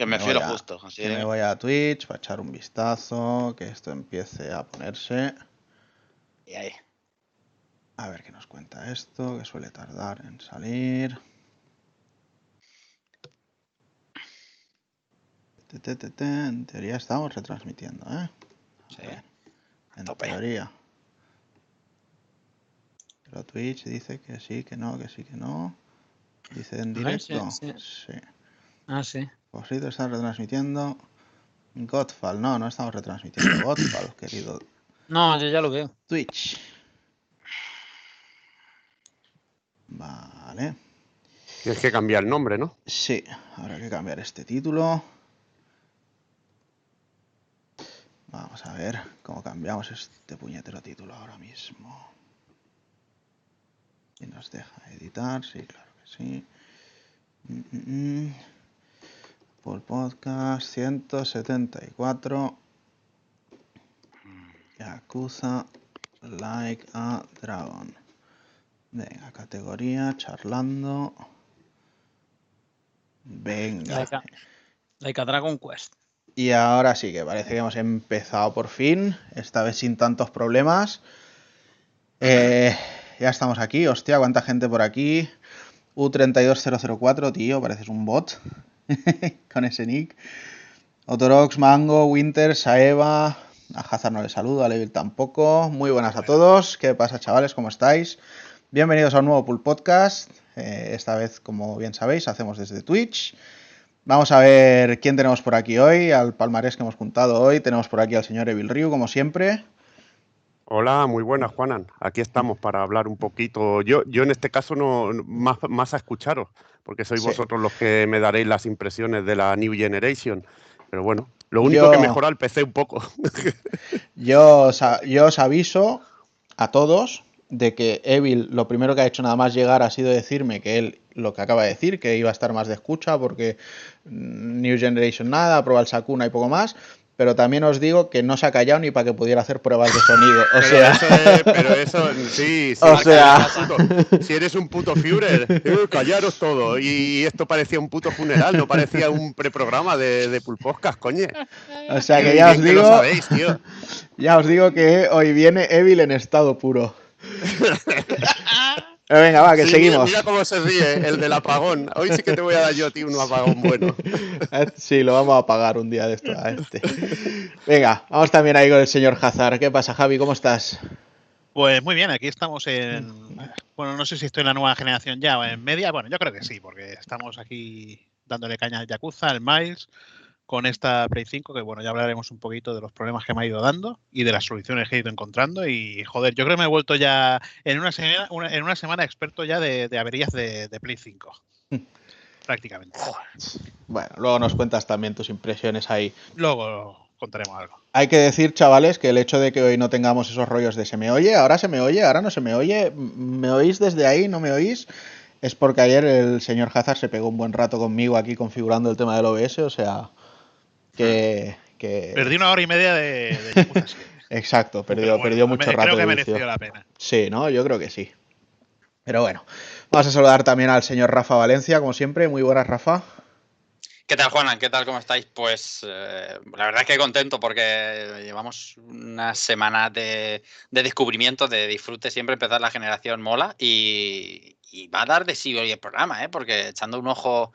Que me fío lo justo. Así que de- me voy a Twitch para echar un vistazo, que esto empiece a ponerse. Y ahí. A ver qué nos cuenta esto, que suele tardar en salir. Te, te, te, te, En teoría estamos retransmitiendo, ¿eh? Sí. En tope. teoría. Pero Twitch dice que sí, que no, que sí, que no. Dice en sí, directo. sí. Sí. Ah, sí. Osito está retransmitiendo. Godfall, no, no estamos retransmitiendo. Godfall, querido No, yo ya lo veo. Twitch. Vale. Tienes que cambiar el nombre, ¿no? Sí, habrá que cambiar este título. Vamos a ver cómo cambiamos este puñetero título ahora mismo. Y nos deja editar, sí, claro que sí. Mm, mm, Por podcast 174. Yakuza Like a Dragon. Venga, categoría, charlando. Venga. Like a, like a Dragon Quest. Y ahora sí que parece que hemos empezado por fin, esta vez sin tantos problemas. Eh, ya estamos aquí, hostia, cuánta gente por aquí. U32004, tío, pareces un bot con ese nick. Otorox, Mango, Winter, Saeva, a Hazard no le saludo, a Levil tampoco. Muy buenas a todos, ¿qué pasa chavales? ¿Cómo estáis? Bienvenidos a un nuevo Pool Podcast. Eh, esta vez, como bien sabéis, hacemos desde Twitch. Vamos a ver quién tenemos por aquí hoy, al palmarés que hemos juntado hoy. Tenemos por aquí al señor Evil Ryu, como siempre. Hola, muy buenas, Juanan. Aquí estamos para hablar un poquito. Yo, yo en este caso no más, más a escucharos, porque sois Sí. vosotros los que me daréis las impresiones de la New Generation. Pero bueno, lo único Yo- que mejora el PC un poco. Yo yo os aviso a todos de que Evil lo primero que ha hecho nada más llegar ha sido decirme que él lo que acaba de decir, que iba a estar más de escucha porque mm, New Generation nada, prueba el Sakuna y poco más. Pero también os digo que no se ha callado ni para que pudiera hacer pruebas de sonido. O pero, sea, eso es- pero eso, sí, sí, O sea- si eres un puto- si eres un puto Führer, eh, callaros todo. Y esto parecía un puto funeral, no parecía un preprograma de, de Pool Podcast, coño. o sea que ya os digo, sabéis, tío. ya os digo que hoy viene Evil en estado puro. Pero venga, va, que Sí, seguimos. Mira, mira cómo se ríe, el del apagón. Hoy sí que te voy a dar yo a ti un apagón bueno. Eh, Sí, lo vamos a pagar un día de esto a este. Venga, vamos también ahí con el señor Hazard. ¿Qué pasa, Javi? ¿Cómo estás? Pues muy bien, aquí estamos en. Bueno, no sé si estoy en la nueva generación ya o en media. Bueno, yo creo que sí, porque estamos aquí dándole caña al Yakuza, al Miles, con esta Play 5, que bueno, ya hablaremos un poquito de los problemas que me ha ido dando y de las soluciones que he ido encontrando. Y joder, yo creo que me he vuelto ya en una semana, una- en una semana experto ya de, de averías de, de Play 5. Prácticamente. Bueno, luego nos cuentas también tus impresiones ahí. Luego contaremos algo. Hay que decir, chavales, que el hecho de que hoy no tengamos esos rollos de se me oye, ahora se me oye, ahora no se me oye, ¿me oís desde ahí? ¿No me oís? Es porque ayer el señor Hazard se pegó un buen rato conmigo aquí configurando el tema del OBS, o sea, que... que- Perdí una hora y media de, de. Exacto, perdió, bueno, perdió me- mucho rato Creo que de mereció la pena. Sí, ¿no? Yo creo que sí. Pero bueno, vamos a saludar también al señor Rafa Valencia, como siempre. Muy buenas, Rafa. ¿Qué tal, Juanan? ¿Qué tal? ¿Cómo estáis? Pues eh, la verdad es que contento porque llevamos una semana de, de descubrimiento, de disfrute. Siempre empezar la generación mola y, y va a dar de sí hoy el programa, ¿eh? porque echando un ojo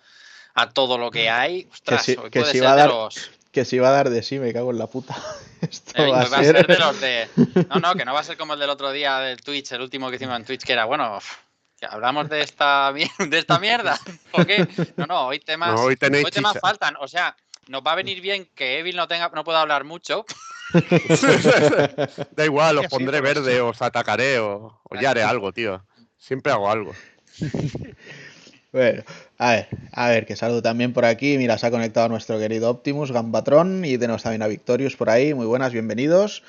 a todo lo que hay, ostras, que puede sí ser va a de dar- los. Que si va a dar de sí, me cago en la puta. Esto eh, va a va a ser... ser de los de. No, no, que no va a ser como el del otro día del Twitch, el último que hicimos en Twitch, que era, bueno, que hablamos de esta, de esta mierda. ¿O qué? No, no, hoy temas. No, hoy tenéis Hoy temas faltan, o sea, nos va a venir bien que Evil no tenga, no pueda hablar mucho. Da igual, os pondré verde, os atacaré o, o ya haré algo, tío. Siempre hago algo. Bueno, a ver, a ver, que saludo también por aquí. Mira, se ha conectado nuestro querido Optimus, Gambatron, y tenemos también a Victorious por ahí. Muy buenas, bienvenidos.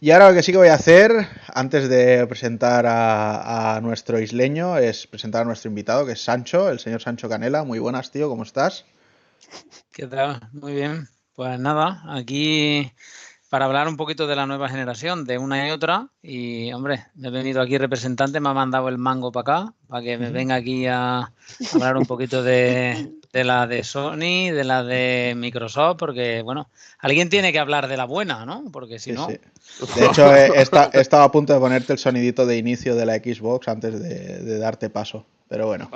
Y ahora lo que sí que voy a hacer, antes de presentar a, a nuestro isleño, es presentar a nuestro invitado, que es Sancho, el señor Sancho Canela. Muy buenas, tío, ¿cómo estás? ¿Qué tal? Muy bien. Pues nada, aquí para hablar un poquito de la nueva generación, de una y otra. Y, hombre, he venido aquí representante, me ha mandado el mango para acá, para que me venga aquí a hablar un poquito de, de la de Sony, de la de Microsoft, porque, bueno, alguien tiene que hablar de la buena, ¿no? Porque si Sí, no... sí. De hecho, he estado a punto de ponerte el sonidito de inicio de la Xbox antes de, de darte paso. Pero bueno,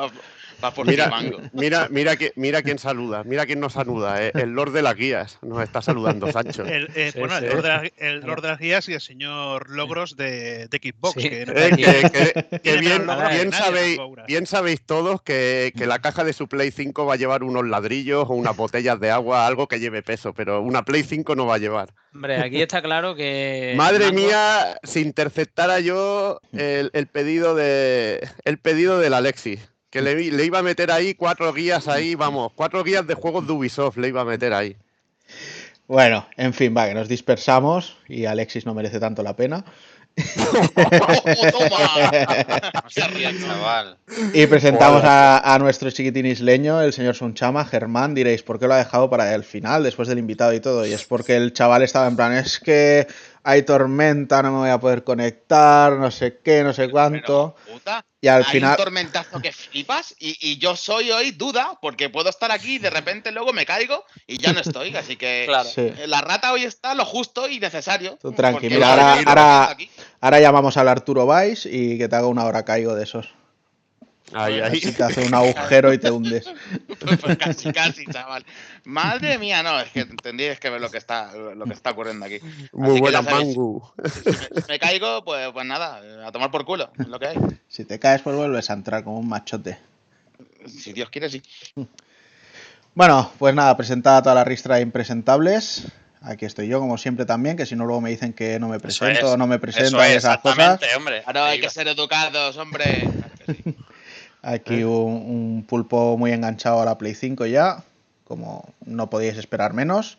Va, va por Mira, mango. mira, mira, que, mira quién saluda, mira quién nos saluda, eh, el Lord de las Guías. Nos está saludando, Sancho. El, eh, Sí, bueno, el. Lord, de las, el Lord de las Guías y el señor Logros de, de Xbox. Sí. que no- Eh, que, que- que Tiene bien, sabéis, bien sabéis todos que, que la caja de su Play 5 va a llevar unos ladrillos o unas botellas de agua, algo que lleve peso, pero una Play 5 no va a llevar. Hombre, aquí está claro que... Madre Mango- mía, si interceptara yo el, el pedido de el pedido del Alexis, que le, le iba a meter ahí cuatro guías ahí, vamos, cuatro guías de juegos de Ubisoft le iba a meter ahí. bueno, en fin, va, que nos dispersamos y Alexis no merece tanto la pena. ¡Oh, toma! No se rías, chaval. Y presentamos a, a nuestro chiquitín isleño, el señor Sunchama, Germán. Diréis, ¿por qué lo ha dejado para el final, después del invitado y todo? Y es porque el chaval estaba en plan, es que hay tormenta, no me voy a poder conectar, no sé qué, no sé cuánto. Pero, puta, Y al hay final, un tormentazo que flipas y, y yo soy hoy duda porque puedo estar aquí y de repente luego me caigo y ya no estoy. Así que Claro. sí. eh, la rata hoy está lo justo y necesario. Tú tranqui, mira, ahora- llamamos al Arturo Valls y que te haga una hora caigo de esos. Ahí, ahí. Te hace un agujero y te hundes. Pues casi, casi, chaval. Madre mía, no, es que tendríais que ver lo que está, lo que está ocurriendo aquí. Muy Así buena mangu. Si me caigo, pues, pues nada, a tomar por culo, es lo que hay. Si te caes, pues vuelves a entrar como un machote. Si Dios quiere, sí. Bueno, pues nada, presentada toda la ristra de impresentables. Aquí estoy yo, como siempre, también, que si no, luego me dicen que no me presento es, o no me Eso presento es, esas cosas. exactamente, hombre. Ahora hay que ser educados, hombre. Aquí un, un pulpo muy enganchado a la Play 5 ya, como no podíais esperar menos.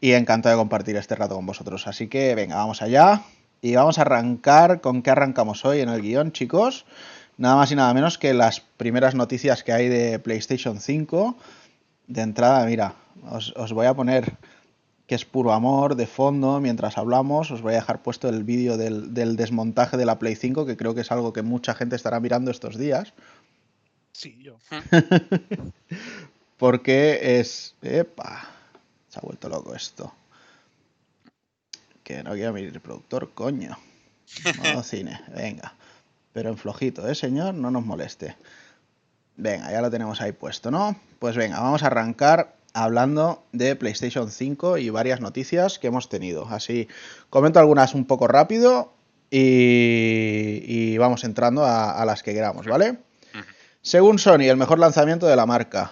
Y encantado de compartir este rato con vosotros. Así que venga, vamos allá. Y vamos a arrancar con qué arrancamos hoy en el guion, chicos. Nada más y nada menos que las primeras noticias que hay de PlayStation 5. De entrada, mira, os, os voy a poner que es puro amor de fondo mientras hablamos. Os voy a dejar puesto el vídeo del, del desmontaje de la Play 5, que creo que es algo que mucha gente estará mirando estos días. Sí, yo. Porque es. ¡Epa! Se ha vuelto loco esto. Que no quiero mirar el productor, coño. Modo cine, venga. Pero en flojito, ¿eh, señor? No nos moleste. Venga, ya lo tenemos ahí puesto, ¿no? Pues venga, vamos a arrancar hablando de PlayStation 5 y varias noticias que hemos tenido. Así, comento algunas un poco rápido y, y vamos entrando a, a las que queramos, ¿vale? Según Sony, el mejor lanzamiento de la marca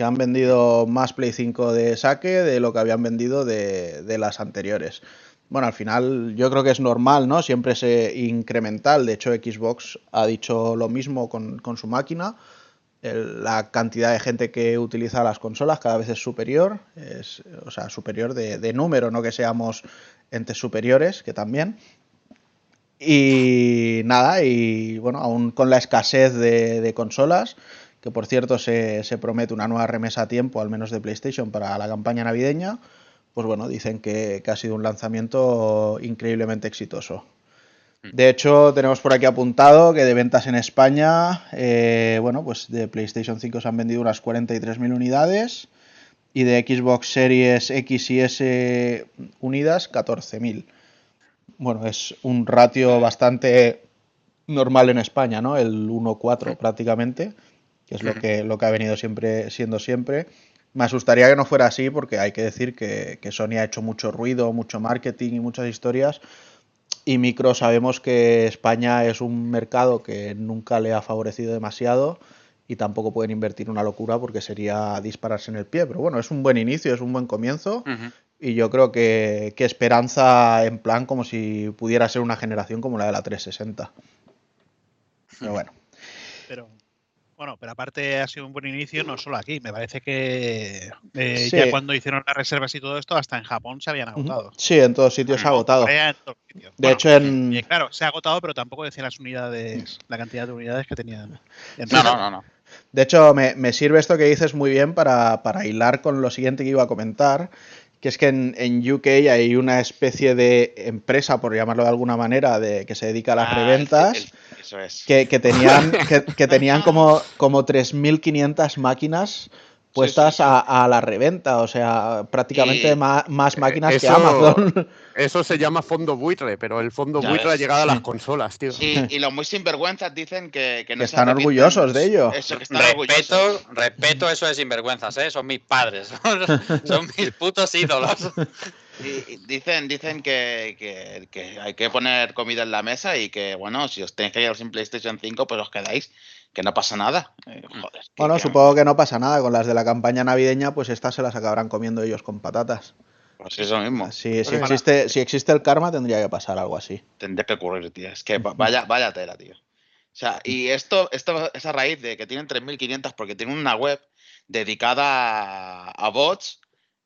que han vendido más Play 5 de saque de lo que habían vendido de, las anteriores. Bueno, al final yo creo que es normal, ¿no? Siempre es eh, incremental. De hecho, Xbox ha dicho lo mismo con, su máquina. La cantidad de gente que utiliza las consolas cada vez es superior. Es, o sea, superior de, número, no que seamos entes superiores, que también. Y nada, y bueno, aún con la escasez de consolas, que por cierto se, se promete una nueva remesa a tiempo, al menos de PlayStation, para la campaña navideña, pues bueno, dicen que, que ha sido un lanzamiento increíblemente exitoso. De hecho, tenemos por aquí apuntado que de ventas en España, eh, bueno, pues de PlayStation 5 se han vendido unas 43.000 unidades y de Xbox Series X y S unidas 14.000. Bueno, es un ratio bastante normal en España, ¿no? El 1-4 prácticamente, que es lo que, lo que ha venido siempre siendo siempre. Me asustaría que no fuera así porque hay que decir que, que Sony ha hecho mucho ruido, mucho marketing y muchas historias. Y Micro sabemos que España es un mercado que nunca le ha favorecido demasiado y tampoco pueden invertir una locura porque sería dispararse en el pie. Pero bueno, es un buen inicio, es un buen comienzo y yo creo que, que esperanza en plan como si pudiera ser una generación como la de la 360. Pero bueno, Pero bueno, pero aparte ha sido un buen inicio, no solo aquí. Me parece que eh, Sí. ya cuando hicieron las reservas y todo esto, hasta en Japón se habían agotado. sí, en todos sitios se ha agotado. Corea, en todos sitios. De Bueno, hecho, en, y claro, se ha agotado, pero tampoco decían las unidades, la cantidad de unidades que tenían. No, no, no, no. De hecho, me, me sirve esto que dices muy bien para, para hilar con lo siguiente que iba a comentar, que es que en, en UK hay una especie de empresa, por llamarlo de alguna manera, de, que se dedica a las Ah, reventas, el- el- eso es. que, que tenían, que, que tenían como, como 3.500 máquinas puestas sí. A, a la reventa, o sea, prácticamente Y- ma- más, máquinas que eso- Amazon. Eso se llama fondo buitre, pero el fondo Ya buitre ves. ha llegado a las consolas, tío. Y, y los muy sinvergüenzas dicen que, que no Que están orgullosos de ello. Eso, que están orgullosos. Respeto, respeto eso de sinvergüenzas, ¿eh? Son mis padres. Son mis putos ídolos. Dicen dicen que, que- que hay que poner comida en la mesa y que, bueno, si os tenéis que ir sin PlayStation 5, pues os quedáis, que no pasa nada. Eh, joder, que- Bueno, que- supongo que no pasa nada con las de la campaña navideña, pues estas se las acabarán comiendo ellos con patatas. Pues eso mismo. Si, si, Para- existe, si existe el karma, tendría que pasar algo así. Tendría que ocurrir, tío. Es que va- vaya, vaya tela, tío. O sea, y esto, esto es a raíz de que tienen 3.500 porque tienen una web dedicada a, a bots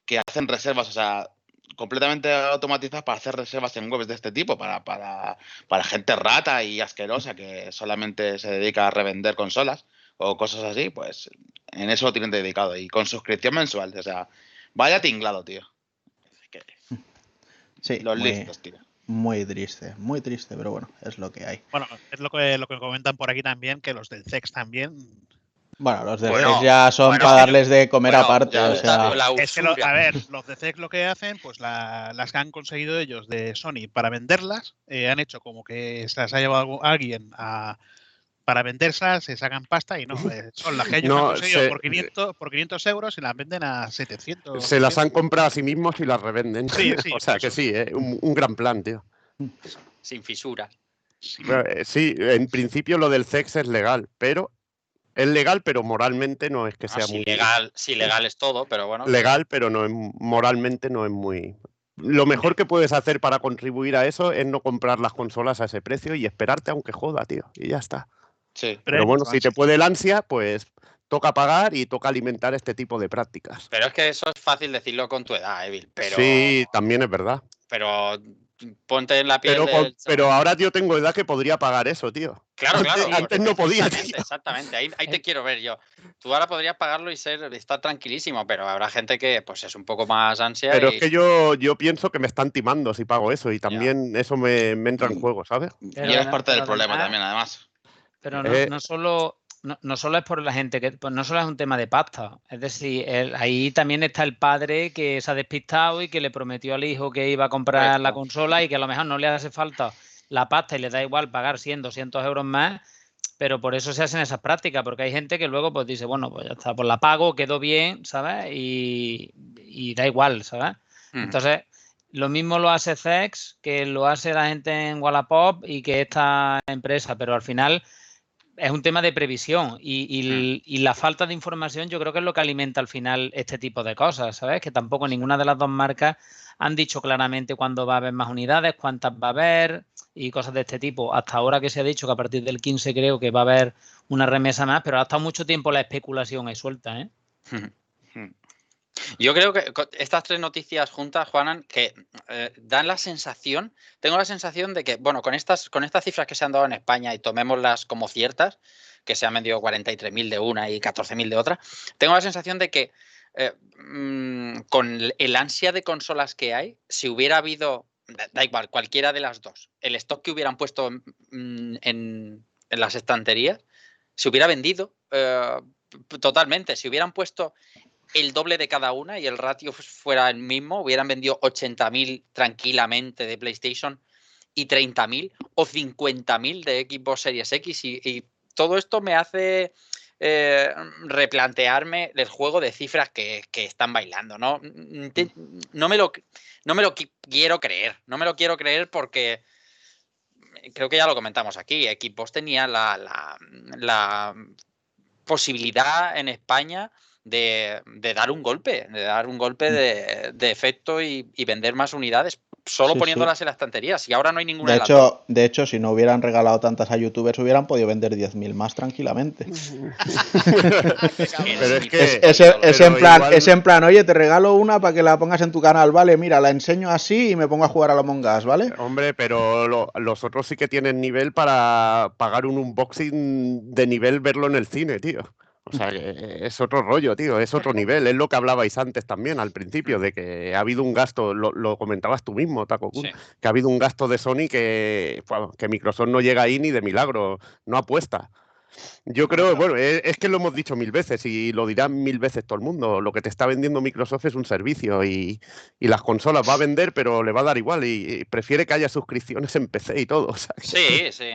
que hacen reservas, o sea, completamente automatizadas para hacer reservas en webs de este tipo, para, para, para gente rata y asquerosa que solamente se dedica a revender consolas o cosas así, pues en eso lo tienen dedicado y con suscripción mensual. O sea, vaya tinglado, tío. Que Sí, los muy, listos, tío. muy triste, muy triste, pero bueno, es lo que hay. Bueno, es lo que, lo que comentan por aquí también, que los del CEX también. Bueno, los de Bueno, ya son bueno, para darles de comer Bueno, aparte, ya o sea, la Es que, lo- a ver, los de CEX lo que hacen, pues la- las que han conseguido ellos de Sony para venderlas, eh, han hecho como que se las ha llevado algu- alguien a, para vendérselas, se sacan pasta y no, eh, son las que ellos No, han conseguido se- por, 500, por 500 euros y las venden a 700. Se las han comprado a sí mismos y las revenden. Sí, sí, o sea que eso. sí, ¿eh? un, un gran plan, tío. Sin fisura. Sí. Pero, eh, sí, en principio lo del sex es legal, pero es legal, pero moralmente no es que Ah, sea sí, muy legal, sí, legal es todo, pero bueno. legal, pero no es, moralmente no es muy. Lo mejor que puedes hacer para contribuir a eso es no comprar las consolas a ese precio y esperarte aunque joda, tío. Y ya está. Sí. Pero bueno, si te puede el ansia, pues toca pagar y toca alimentar este tipo de prácticas. Pero es que eso es fácil decirlo con tu edad, Evil. Pero, Sí, también es verdad. pero ponte en la piel Pero, del ahora yo tengo edad que podría pagar eso, tío. Claro, antes- claro. antes no podía, Exactamente, tío. exactamente. Ahí, ahí te Eh. quiero ver yo. Tú ahora podrías pagarlo y ser, estar tranquilísimo, pero habrá gente que pues es un poco más ansia. Pero y- es que yo, yo pienso que me están timando si pago eso y también eso me, me entra en juego, ¿sabes? Pero y eres no- parte del problema también, además. Pero no, Eh, no solo no, no solo es por la gente que pues no solo es un tema de pasta. Es decir, el- ahí también está el padre que se ha despistado y que le prometió al hijo que iba a comprar la consola y que a lo mejor no le hace falta la pasta y le da igual pagar 100, 200 euros más. Pero por eso se hacen esas prácticas, porque hay gente que luego pues dice, bueno, pues ya está, pues la pago, quedó bien, ¿sabes? Y, y da igual, ¿sabes? Mm. Entonces, lo mismo lo hace Zex, que lo hace la gente en Wallapop y que esta empresa, pero al final es un tema de previsión y, y la falta de información yo creo que es lo que alimenta al final este tipo de cosas, ¿sabes? Que tampoco ninguna de las dos marcas han dicho claramente cuándo va a haber más unidades, cuántas va a haber y cosas de este tipo. Hasta ahora que se ha dicho que a partir del 15 creo que va a haber una remesa más, pero ha estado mucho tiempo la especulación ahí suelta, ¿eh? Yo creo que estas tres noticias juntas, Juanan, que eh, dan la sensación, tengo la sensación de que, bueno, con estas, con estas cifras que se han dado en España y tomémoslas como ciertas, que se han vendido 43.000 de una y 14.000 de otra, tengo la sensación de que eh, mm, con el- ansia de consolas que hay, si hubiera habido, da, igual, cualquiera de las dos, el stock que hubieran puesto mm, en, las estanterías, se hubiera vendido eh, totalmente, si hubieran puesto el doble de cada una y el ratio fu- fuera el mismo, hubieran vendido 80.000 tranquilamente de PlayStation y 30.000 o 50.000 de Xbox Series X y, y todo esto me hace eh, replantearme el juego de cifras que, que están bailando, ¿no? Mm, te- No me lo, no me lo qui- quiero creer, no me lo quiero creer porque creo que ya lo comentamos aquí, Xbox tenía la, la- la posibilidad en España de, de dar un golpe, de dar un golpe de, de efecto y, y vender más unidades solo Sí, sí. poniéndolas en las estanterías. Y ahora no hay ninguna De hecho, de hecho, si no hubieran regalado tantas a youtubers, hubieran podido vender 10.000 más tranquilamente. Pero es que- Es, es- es pero en plan, igual- es en plan, oye, te regalo una para que la pongas en tu canal, ¿vale? Mira, la enseño así y me pongo a jugar a la Among Us, ¿vale? Hombre, pero lo- los otros sí que tienen nivel para pagar un unboxing de nivel verlo en el cine, tío. O sea, que es otro rollo, tío, es otro nivel. Es lo que hablabais antes también, al principio, de que ha habido un gasto, lo, lo comentabas tú mismo, Taco, Sí. que ha habido un gasto de Sony que, que Microsoft no llega ahí ni de milagro, no apuesta. Yo creo, bueno, es, es que lo hemos dicho mil veces y lo dirán mil veces todo el mundo. Lo que te está vendiendo Microsoft es un servicio y, y las consolas va a vender, pero le va a dar igual y, y prefiere que haya suscripciones en PC y todo. o sea que- Sí, sí.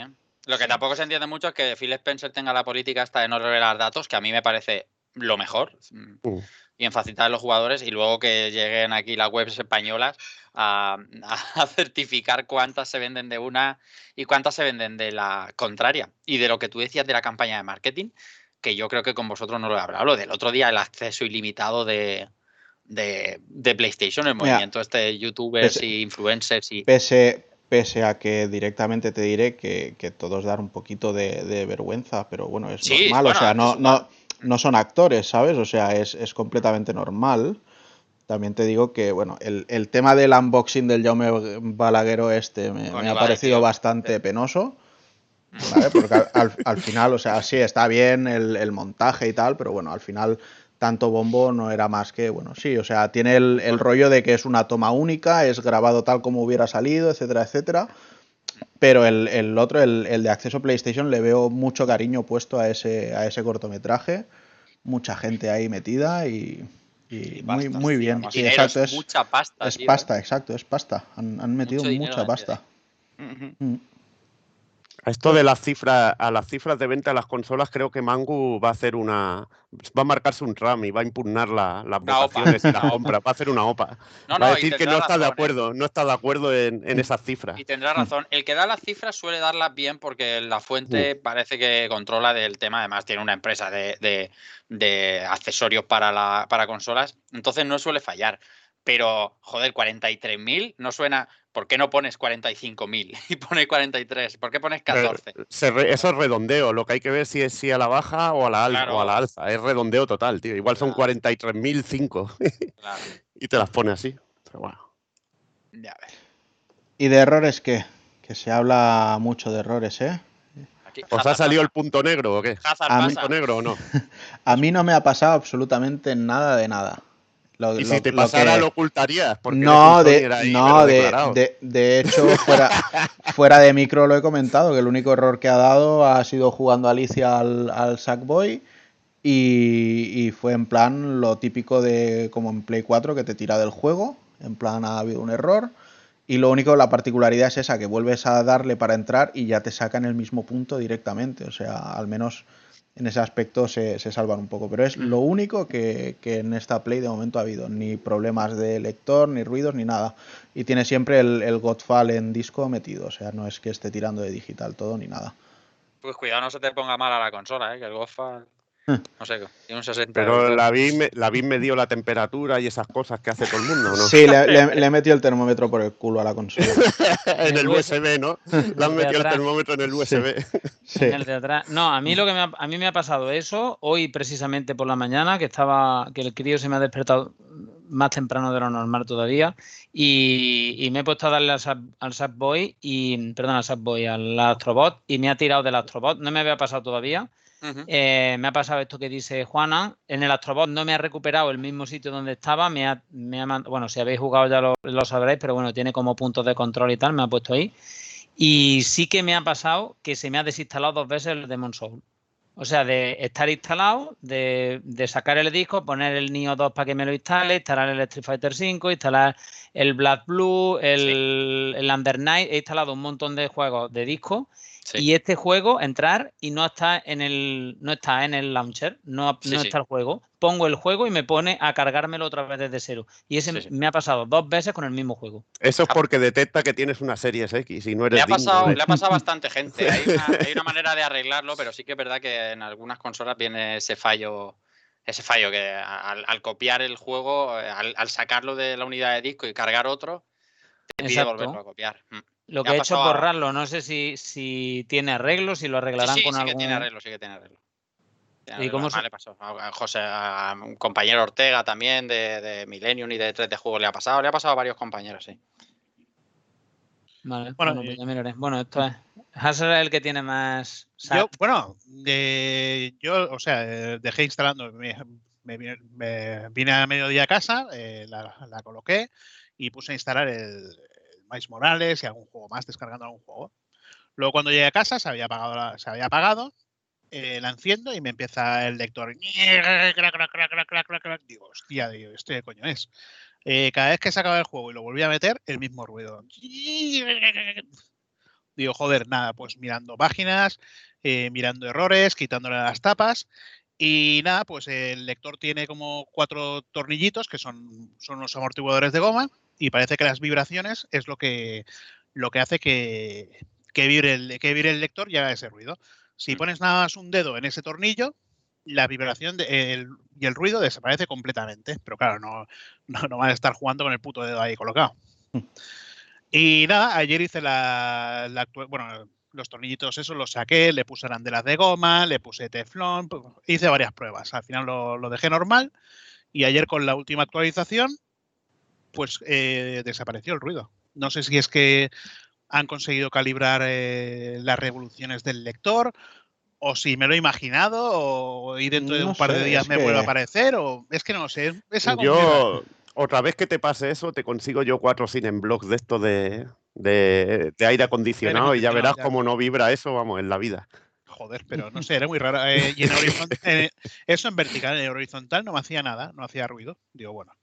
Lo que tampoco se entiende mucho es que Phil Spencer tenga la política esta de no revelar datos, que a mí me parece lo mejor. mm, Mm. Y en facilitar a los jugadores y luego que lleguen aquí las webs españolas a, a certificar cuántas se venden de una y cuántas se venden de la contraria. Y de lo que tú decías de la campaña de marketing, que yo creo que con vosotros no lo he hablado. Lo del otro día, el acceso ilimitado de, de, de PlayStation, el Mira, movimiento este de youtubers pese- y influencers y... Pese, pese a que directamente te diré que, que todos dar un poquito de, de vergüenza, pero bueno, es Sí, normal, bueno, o sea, no, no, no son actores, ¿sabes? O sea, es, es completamente normal. También te digo que, bueno, el, el tema del unboxing del Jaume Balaguero este me, ha parecido tío. bastante penoso. ¿vale? Porque al, al- al final, o sea, sí, está bien el, el montaje y tal, pero bueno, al final tanto bombo no era más que, bueno, sí, o sea, tiene el, el rollo de que es una toma única, es grabado tal como hubiera salido, etcétera, etcétera. Pero el, el otro, el, el de acceso PlayStation, le veo mucho cariño puesto a ese, a ese cortometraje. Mucha gente ahí metida y, y y muy, muy tío, bien. Sí, dinero, exacto, es mucha pasta. es tío, ¿eh? pasta, exacto, es pasta. Han, han metido mucha pasta. Mm. Esto de las cifras, a las cifras de venta de las consolas, creo que Mangu va a hacer una. Va a marcarse un RAM y va a impugnar la- las votaciones y OPA. compras. Va a hacer una OPA. No, va a no, decir que no está de ¿eh? acuerdo, no está de acuerdo en, en esas cifras. Y tendrá razón. El que da las cifras suele darlas bien porque la fuente parece que controla del tema. Además, tiene una empresa de, de- de accesorios para, la, para consolas. Entonces no suele fallar. Pero, joder, 43.000 no suena. ¿Por qué no pones 45.000 y pones 43? ¿Por qué pones 14? Se re- eso es redondeo. Lo que hay que ver si es si a la baja o a la, al- Claro. o a la alza. Es redondeo total, tío. Igual son Claro. 43.005 Claro, y te las pone así. Pero bueno. ya ves. ¿Y de errores qué? Que se habla mucho de errores, ¿eh? Aquí, ¿Os ha salido el punto negro o qué? Hazard. ¿Punto negro o no? A mí no me ha pasado absolutamente nada de nada. Lo- Y lo- si te lo pasara, que- lo ocultarías. Porque No, de, ahí, no de, de, de hecho, fuera, fuera de micro lo he comentado, que el único error que ha dado ha sido jugando Alicia al, al Sackboy y, y fue en plan lo típico de como en Play 4 que te tira del juego, en plan ha habido un error y lo único, la particularidad es esa, que vuelves a darle para entrar y ya te sacan el mismo punto directamente, o sea, al menos en ese aspecto se, se salvan un poco, pero es lo único que, que en esta Play de momento ha habido, ni problemas de lector, ni ruidos, ni nada. Y tiene siempre el, el Godfall en disco metido, o sea, no es que esté tirando de digital todo ni nada. Pues cuidado, no se te ponga mal a la consola, ¿eh? que el Gofa. No sé, tiene un 60. Pero la vi, me, la vi me dio la temperatura y esas cosas que hace todo el mundo, ¿no? Sí, le, le- le he metido el termómetro por el culo a la consola. en el USB, ¿no? Le han metido el termómetro en el USB. Sí. En el de atrás. No, a mí lo que me ha, a mí me ha pasado eso hoy precisamente por la mañana, que estaba, que el crío se me ha despertado más temprano de lo normal todavía y, y me he puesto a darle al, Sap- al Sackboy y, perdón, al Sackboy, al Astrobot y me ha tirado del Astrobot. No me había pasado todavía. Eh, me ha pasado esto que dice Juana. En el Astrobot no me ha recuperado el mismo sitio donde estaba. Me ha, me ha bueno, si habéis jugado ya lo, lo sabréis, pero bueno, tiene como puntos de control y tal. Me ha puesto ahí. Y sí que me ha pasado que se me ha desinstalado dos veces el Demon Soul. O sea, de estar instalado, de, de sacar el disco, poner el Neo 2 para que me lo instale, instalar el Street Fighter 5, instalar el Black Blue, el, el Under Night. He instalado un montón de juegos de disco Sí. y este juego entrar y no está en el no está en el launcher, no, Sí, no sí. está el juego. Pongo el juego y me pone a cargármelo otra vez desde cero. Y ese Sí, sí. me ha pasado dos veces con el mismo juego. Eso es porque detecta que tienes una Series X y no eres Le ha, digno pasado, de- le ha pasado a bastante gente. Hay una, hay una manera de arreglarlo, pero sí que es verdad que en algunas consolas viene ese fallo. Ese fallo que al, al copiar el juego, eh, al, al sacarlo de la unidad de disco y cargar otro, te pide Exacto. volverlo a copiar. Mm. Lo que ha he hecho es borrarlo. No sé si, si tiene arreglo, si lo arreglarán sí, sí, con sí algún. que tiene arreglo, sí que tiene arreglo. Tiene ¿Y arreglo. cómo se- le pasó a José, a un compañero Ortega también de, de Millennium y de 3 de juego le ha pasado, le ha pasado a varios compañeros, sí. Vale, Bueno, bueno, pues eh, ya. Bueno, esto es. Hazard es el que tiene más. Yo, bueno, yo, o sea, eh, dejé instalando, me, me vine, me vine a mediodía a casa, eh, la, la coloqué y puse a instalar el Miles Morales y algún juego más, descargando algún juego. Luego cuando llegué a casa se había apagado, la- se había apagado eh, enciendo y me empieza el lector. Digo, hostia, digo, ¿esto qué coño es? Eh, cada vez que se acaba el juego y lo volví a meter, el mismo ruido. Digo, joder, nada, pues mirando páginas, eh, mirando errores, quitándole las tapas. Y nada, pues el lector tiene como cuatro tornillitos que son, son los amortiguadores de goma y parece que las vibraciones es lo que, lo que hace que, que, vibre el, que vibre el lector y haga ese ruido. Si pones nada más un dedo en ese tornillo, la vibración de- el- y el ruido desaparece completamente. Pero claro, no, no, no van a estar jugando con el puto dedo ahí colocado. Y nada, ayer hice la, la bueno, los tornillitos esos los saqué, le puse arandelas de goma, le puse teflón, hice varias pruebas. Al final lo, lo dejé normal y ayer con la última actualización, pues eh, desapareció el ruido. No sé si es que han conseguido calibrar eh, las revoluciones del lector o si me lo he imaginado o y dentro de No un par de días me vuelve a aparecer o es que no lo sé, es algo muy. Yo, otra vez que te pase eso, te consigo yo cuatro en blocks de estos de, de, de aire acondicionado y ya verás ya. cómo no vibra eso, vamos, en la vida. Joder, pero no sé, era muy raro. Eh, y en eh, eso en vertical, en horizontal no me hacía nada, no hacía ruido. Digo, bueno.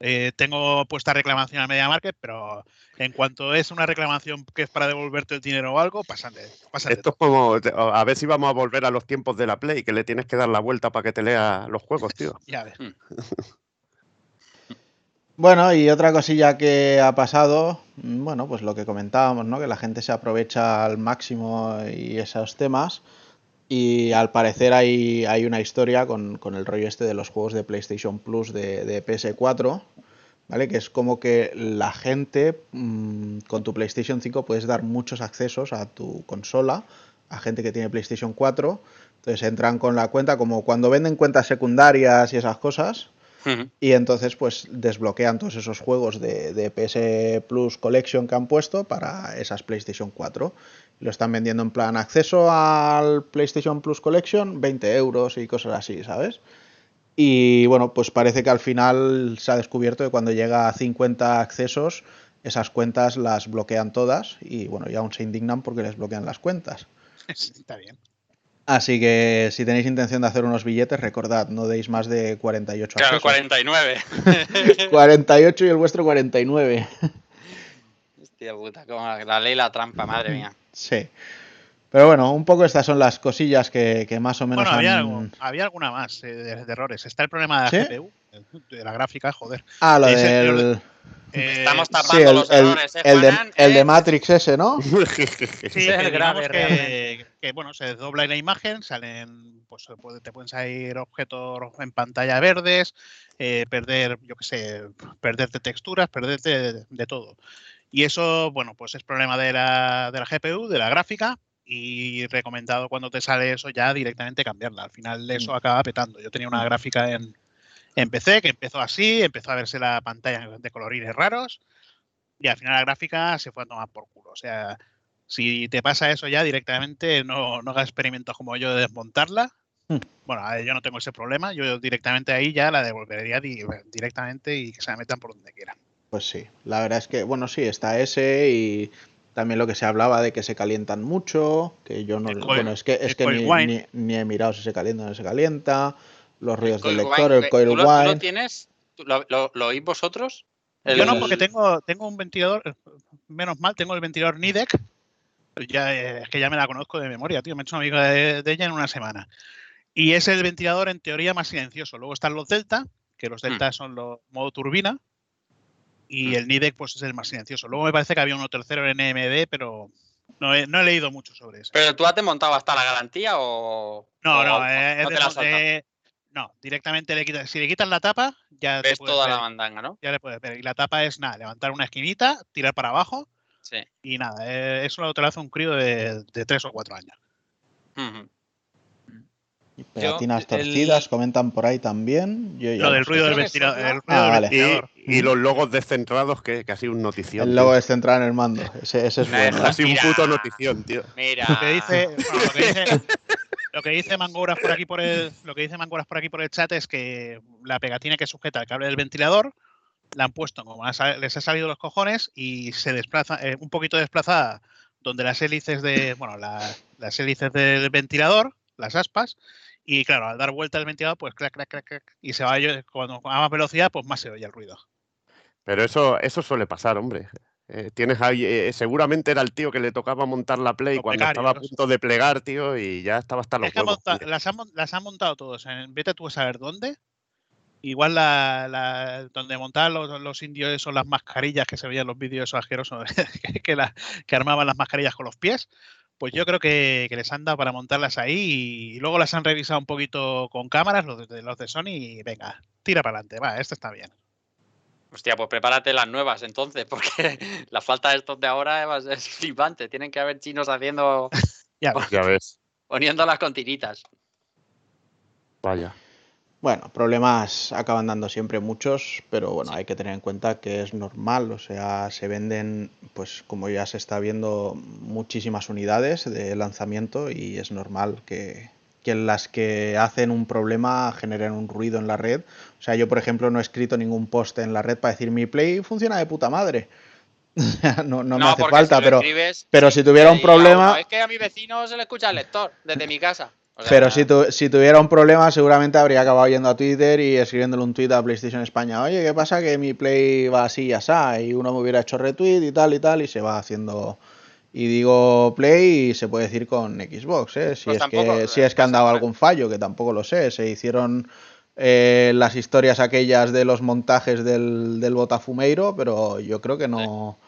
Eh, tengo puesta reclamación a Media Market, pero en cuanto es una reclamación que es para devolverte el dinero o algo, pasan de, pasan de Esto es como, a ver si vamos a volver a los tiempos de la Play, que le tienes que dar la vuelta para que te lea los juegos, tío. Ya ves. Bueno, y otra cosilla que ha pasado, mm, bueno, pues lo que comentábamos, ¿no? Que la gente se aprovecha al máximo y esos temas. Y al parecer hay, hay una historia con, con el rollo este de los juegos de PlayStation Plus de, de PS4, ¿vale? Que es como que la gente mm, con tu PlayStation 5 puedes dar muchos accesos a tu consola, a gente que tiene PlayStation 4. Entonces entran con la cuenta, como cuando venden cuentas secundarias y esas cosas. Y entonces pues desbloquean todos esos juegos de, de PS Plus Collection que han puesto para esas PlayStation 4. Lo están vendiendo en plan acceso al PlayStation Plus Collection, 20 euros y cosas así, ¿sabes? Y bueno, pues parece que al final se ha descubierto que cuando llega a 50 accesos, esas cuentas las bloquean todas y bueno, y aún se indignan porque les bloquean las cuentas. Está bien. Así que si tenéis intención de hacer unos billetes, recordad, no deis más de 48 Claro, accesos. 49. 48 y el vuestro 49. Hostia puta, como la ley y la trampa, madre mía. Sí. Pero bueno, un poco estas son las cosillas que, que más o menos Bueno, había, han... algo- había alguna más eh, de, de errores. Está el problema de la ¿Sí? GPU, de la gráfica, joder. Ah, lo del... Estamos Sí, tapando el, los el- errores, ¿eh, el de, el de ¿Eh? Matrix ese, ¿no? Sí, que grave, que, que, bueno, se desdobla la imagen, salen, pues te pueden salir objetos en pantalla verdes, eh, perder, yo qué sé, perderte texturas, perderte de, de todo. Y eso, bueno, pues es problema de la, de la GPU, de la gráfica, y recomendado cuando te sale eso ya directamente cambiarla. Al final eso acaba petando. Yo tenía una gráfica en, en PC que empezó así, empezó a verse la pantalla de colorines raros, y al final la gráfica se fue a tomar por culo. O sea, si te pasa eso ya directamente, no, no hagas experimentos como yo de desmontarla. Hmm. Bueno, yo no tengo ese problema. Yo directamente ahí ya la devolvería di- directamente y que se la metan por donde quieran. Pues sí, la verdad es que, bueno, sí, está ese y también lo que se hablaba de que se calientan mucho, que yo no... El bueno, es que, es que ni, ni- ni he mirado si se calienta o no se calienta, los ruidos del lector, wine, el coil ¿tú lo, tú lo wine... tienes? ¿Tú ¿Lo, lo- lo oís vosotros? El- Yo no, porque tengo, tengo un ventilador, eh, menos mal, tengo el ventilador Nidec. Ya, eh, es que ya me la conozco de memoria, tío. Me he hecho amigo de, de ella en una semana. Y es el ventilador en teoría más silencioso. Luego están los Delta, que los Delta son los modo turbina. Y Mm. el Nidec pues es el más silencioso. Luego me parece que había uno tercero en NMD, pero no he, no he leído mucho sobre eso. ¿Pero tú has desmontado hasta la garantía o.? No, o no, eh, es no te de- la has saltado? eh, no, directamente le quitas. Si le quitas la tapa, ya te Ves puedes toda ver, la mandanga, ¿no? ya le puedes ver. Y la tapa es nada, levantar una esquinita, tirar para abajo Sí. y nada. eh, eso lo te lo hace un crío de, de 3 o 4 años. Y pegatinas Yo, el- torcidas, comentan por ahí también. Yo Lo no del sé. ruido del Ah, vale. Y, ventilador. y los logos descentrados, que, que ha sido un notición. El tío. logo es centrado en el mando, ese, ese es bueno. Ha sido un Mira. puto notición, tío. Mira. Lo que dice, bueno, lo que dice, lo que dice Mangouras por aquí por el, lo que dice Mangouras por aquí por el chat es que la pegatina que sujeta el cable del ventilador la han puesto como les ha salido los cojones y se desplaza eh, un poquito desplazada donde las hélices de, bueno, la- las hélices del ventilador las aspas, y claro, al dar vuelta el ventilador, pues crack, crack, crack, crack, y se va cuando a más velocidad, pues más se oye el ruido. Pero eso, eso suele pasar, hombre. Eh, tienes ahí, eh, seguramente era el tío que le tocaba montar la Play cuando estaba a punto de plegar, tío, y ya estaba hasta los Es huevos. monta- las, han, mon- las han montado todos, en, vete tú a saber dónde. Igual la, la- donde montaban los, los indios esos, las mascarillas que se veían los vídeos asquerosos que, que, la- que armaban las mascarillas con los pies. Pues yo creo que, que les han dado para montarlas ahí y, luego las han revisado un poquito con cámaras, los de, los de Sony, y venga, tira para adelante, va, esto está bien. Hostia, pues prepárate las nuevas entonces, porque la falta de estos de ahora es, es flipante. Tienen que haber chinos haciendo, Ya ves. Ya ves, poniéndolas con tiritas. vaya. Bueno, problemas acaban dando siempre muchos, pero bueno, hay que tener en cuenta que es normal, o sea, se venden, pues como ya se está viendo, muchísimas unidades de lanzamiento y es normal que, que las que hacen un problema generen un ruido en la red. O sea, yo por ejemplo no he escrito ningún post en la red para decir mi Play funciona de puta madre. O sea, no, no me hace falta, si pero, escribes, pero si tuviera un problema- uno, es que a mi vecino se le escucha el lector desde mi casa. O sea, Pero si, tu- si tuviera un problema, seguramente habría acabado yendo a Twitter y escribiéndole un tweet a PlayStation España. Oye, ¿qué pasa? Que mi Play va así y así. Y uno me hubiera hecho retweet y tal y tal. Y se va haciendo. Y digo Play y se puede decir con Xbox, ¿eh? Si, Pues es, tampoco, que, eh, si es que han dado algún fallo, que tampoco lo sé. Se hicieron eh, las historias aquellas de los montajes del, del Botafumeiro, pero yo creo que no,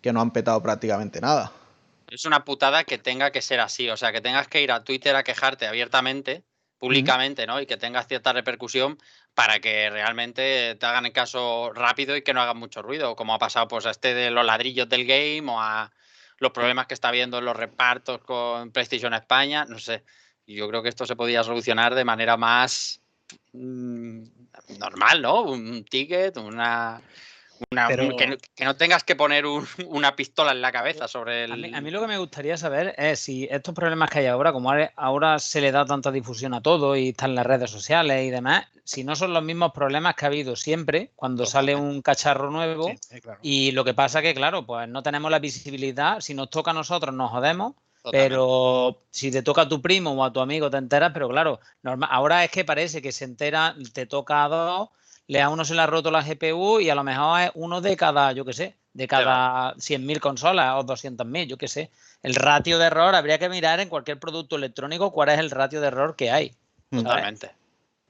que no han petado prácticamente nada. Es una putada que tenga que ser así, o sea, que tengas que ir a Twitter a quejarte abiertamente, públicamente, ¿no? Y que tengas cierta repercusión para que realmente te hagan el caso rápido y que no hagan mucho ruido, como ha pasado pues a este de los ladrillos del game o a los problemas que está habiendo en los repartos con PlayStation España, no sé. Yo creo que esto se podía solucionar de manera más mm, normal, ¿no? Un ticket, una... una- un- Pero- que, no, que no tengas que poner un- una pistola en la cabeza sobre el... A mí, a mí lo que me gustaría saber es si estos problemas que hay ahora, como ahora- se le da tanta difusión a todo y están las redes sociales y demás, si no son los mismos problemas que ha habido siempre cuando sale un cacharro nuevo Sí, eh, claro. y lo que pasa que, claro, pues no tenemos la visibilidad, si nos toca a nosotros nos jodemos, Totalmente. pero si te toca a tu primo o a tu amigo te enteras, pero claro, normal, ahora es que parece que se entera, te toca a dos, le a uno se le ha roto la GPU y a lo mejor es uno de cada, yo qué sé, de cada 100.000 consolas o 200.000, yo qué sé. El ratio de error, habría que mirar en cualquier producto electrónico cuál es el ratio de error que hay. Totalmente.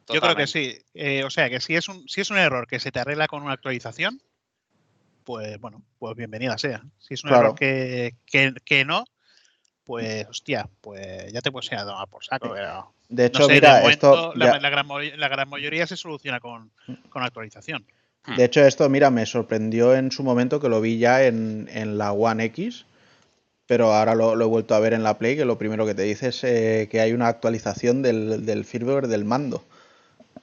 Yo creo que sí. Eh, o sea, que si es, un, si es un error que se te arregla con una actualización, pues bueno, pues bienvenida sea. Si es un Claro. error que, que, que no, pues hostia, pues ya te puedes ir a tomar por saco. pero De no hecho, sé, mira, de momento esto. la, ya- la gran, mo- la gran mayoría se soluciona con, con actualización. De hecho, esto, mira, me sorprendió en su momento que lo vi ya en, en la One X, pero ahora lo, lo he vuelto a ver en la Play, que lo primero que te dice es eh, que hay una actualización del, del firmware del mando.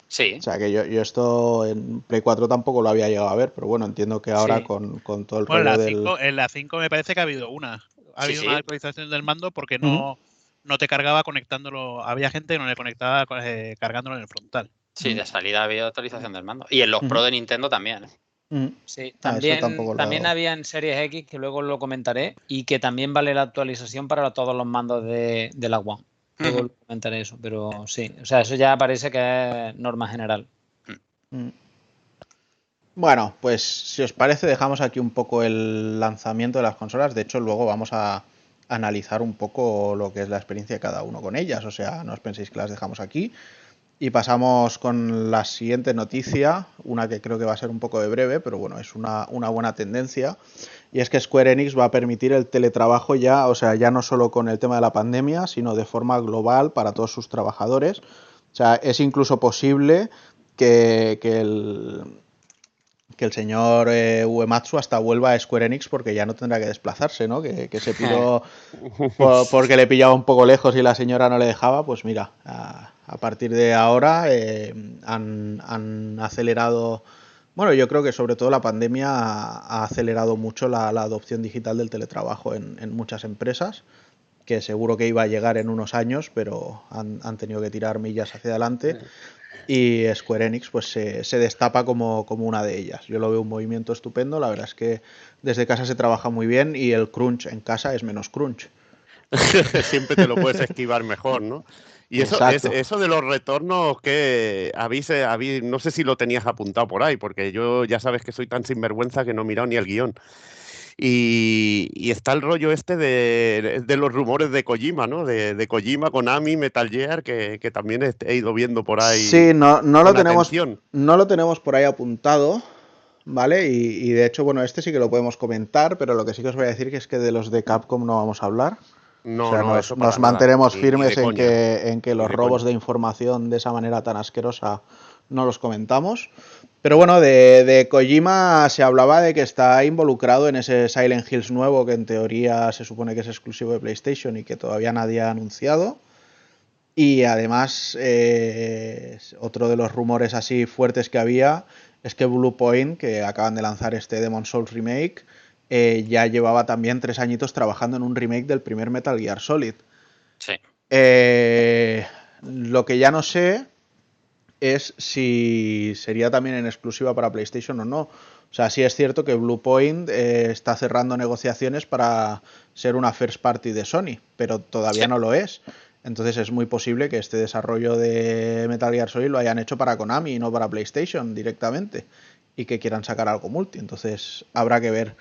Sí. O sea, que yo, yo esto en Play 4 tampoco lo había llegado a ver, pero bueno, entiendo que ahora Sí. con, con todo el Bueno, la, del... 5, en la 5 me parece que ha habido una. Ha Sí, habido sí. una actualización del mando porque no, no te cargaba conectándolo. Había gente que no le conectaba eh, cargándolo en el frontal. Sí, de salida había actualización del mando. Y en los. Pro de Nintendo también. Mm, Sí, Ah, también, también había en Series X, que luego lo comentaré, y que también vale la actualización para todos los mandos de, de la One. Luego Ujú. lo comentaré eso, pero sí, o sea, eso ya parece que es norma general. mm. Bueno, pues si os parece, dejamos aquí un poco el lanzamiento de las consolas. De hecho, luego vamos a analizar un poco lo que es la experiencia de cada uno con ellas. O sea, no os penséis que las dejamos aquí. Y pasamos con la siguiente noticia, una que creo que va a ser un poco de breve, pero bueno, es una, una buena tendencia. Y es que Square Enix va a permitir el teletrabajo ya, o sea, ya no solo con el tema de la pandemia, sino de forma global para todos sus trabajadores. O sea, es incluso posible que, que el, que el señor eh, Uematsu hasta vuelva a Square Enix porque ya no tendrá que desplazarse, ¿no? Que, que se piró por- porque le pillaba un poco lejos y la señora no le dejaba. Pues mira, a, a partir de ahora eh, han, han acelerado. Bueno, yo creo que sobre todo la pandemia ha, ha acelerado mucho la, la adopción digital del teletrabajo en, en muchas empresas, que seguro que iba a llegar en unos años, pero han, han tenido que tirar millas hacia adelante. Y Square Enix pues se, se destapa como, como una de ellas. Yo lo veo un movimiento estupendo, la verdad es que desde casa se trabaja muy bien y el crunch en casa es menos crunch. Siempre te lo puedes esquivar mejor, ¿no? Y eso, es- eso de los retornos que habéis, eh, habéis- no sé si lo tenías apuntado por ahí, porque yo ya sabes que soy tan sinvergüenza que no he mirado ni el guion. Y, y está el rollo este de, de los rumores de Kojima, ¿no? De, de Kojima, Konami, Metal Gear, que, que también he, ido viendo por ahí. Sí, no, no lo tenemos atención. No lo tenemos por ahí apuntado, ¿vale? Y, y de hecho, bueno, este sí que lo podemos comentar, pero lo que sí que os voy a decir que es que de los de Capcom no vamos a hablar. No, o sea, no, nos, eso nos mantenemos firmes en que, en que los robos coña. de información de esa manera tan asquerosa no los comentamos. Pero bueno, de, de Kojima se hablaba de que está involucrado en ese Silent Hills nuevo que en teoría se supone que es exclusivo de PlayStation y que todavía nadie ha anunciado. Y además, eh, otro de los rumores así fuertes que había es que Blue Point, que acaban de lanzar este Demon Souls remake, eh, ya llevaba también tres añitos trabajando en un remake del primer Metal Gear Solid. Sí. Eh, lo que ya no sé es si sería también en exclusiva para PlayStation o no. O sea, sí es cierto que Bluepoint eh, está cerrando negociaciones para ser una first party de Sony, pero todavía no lo es. Entonces es muy posible que este desarrollo de Metal Gear Solid lo hayan hecho para Konami y no para PlayStation directamente y que quieran sacar algo multi. Entonces habrá que ver.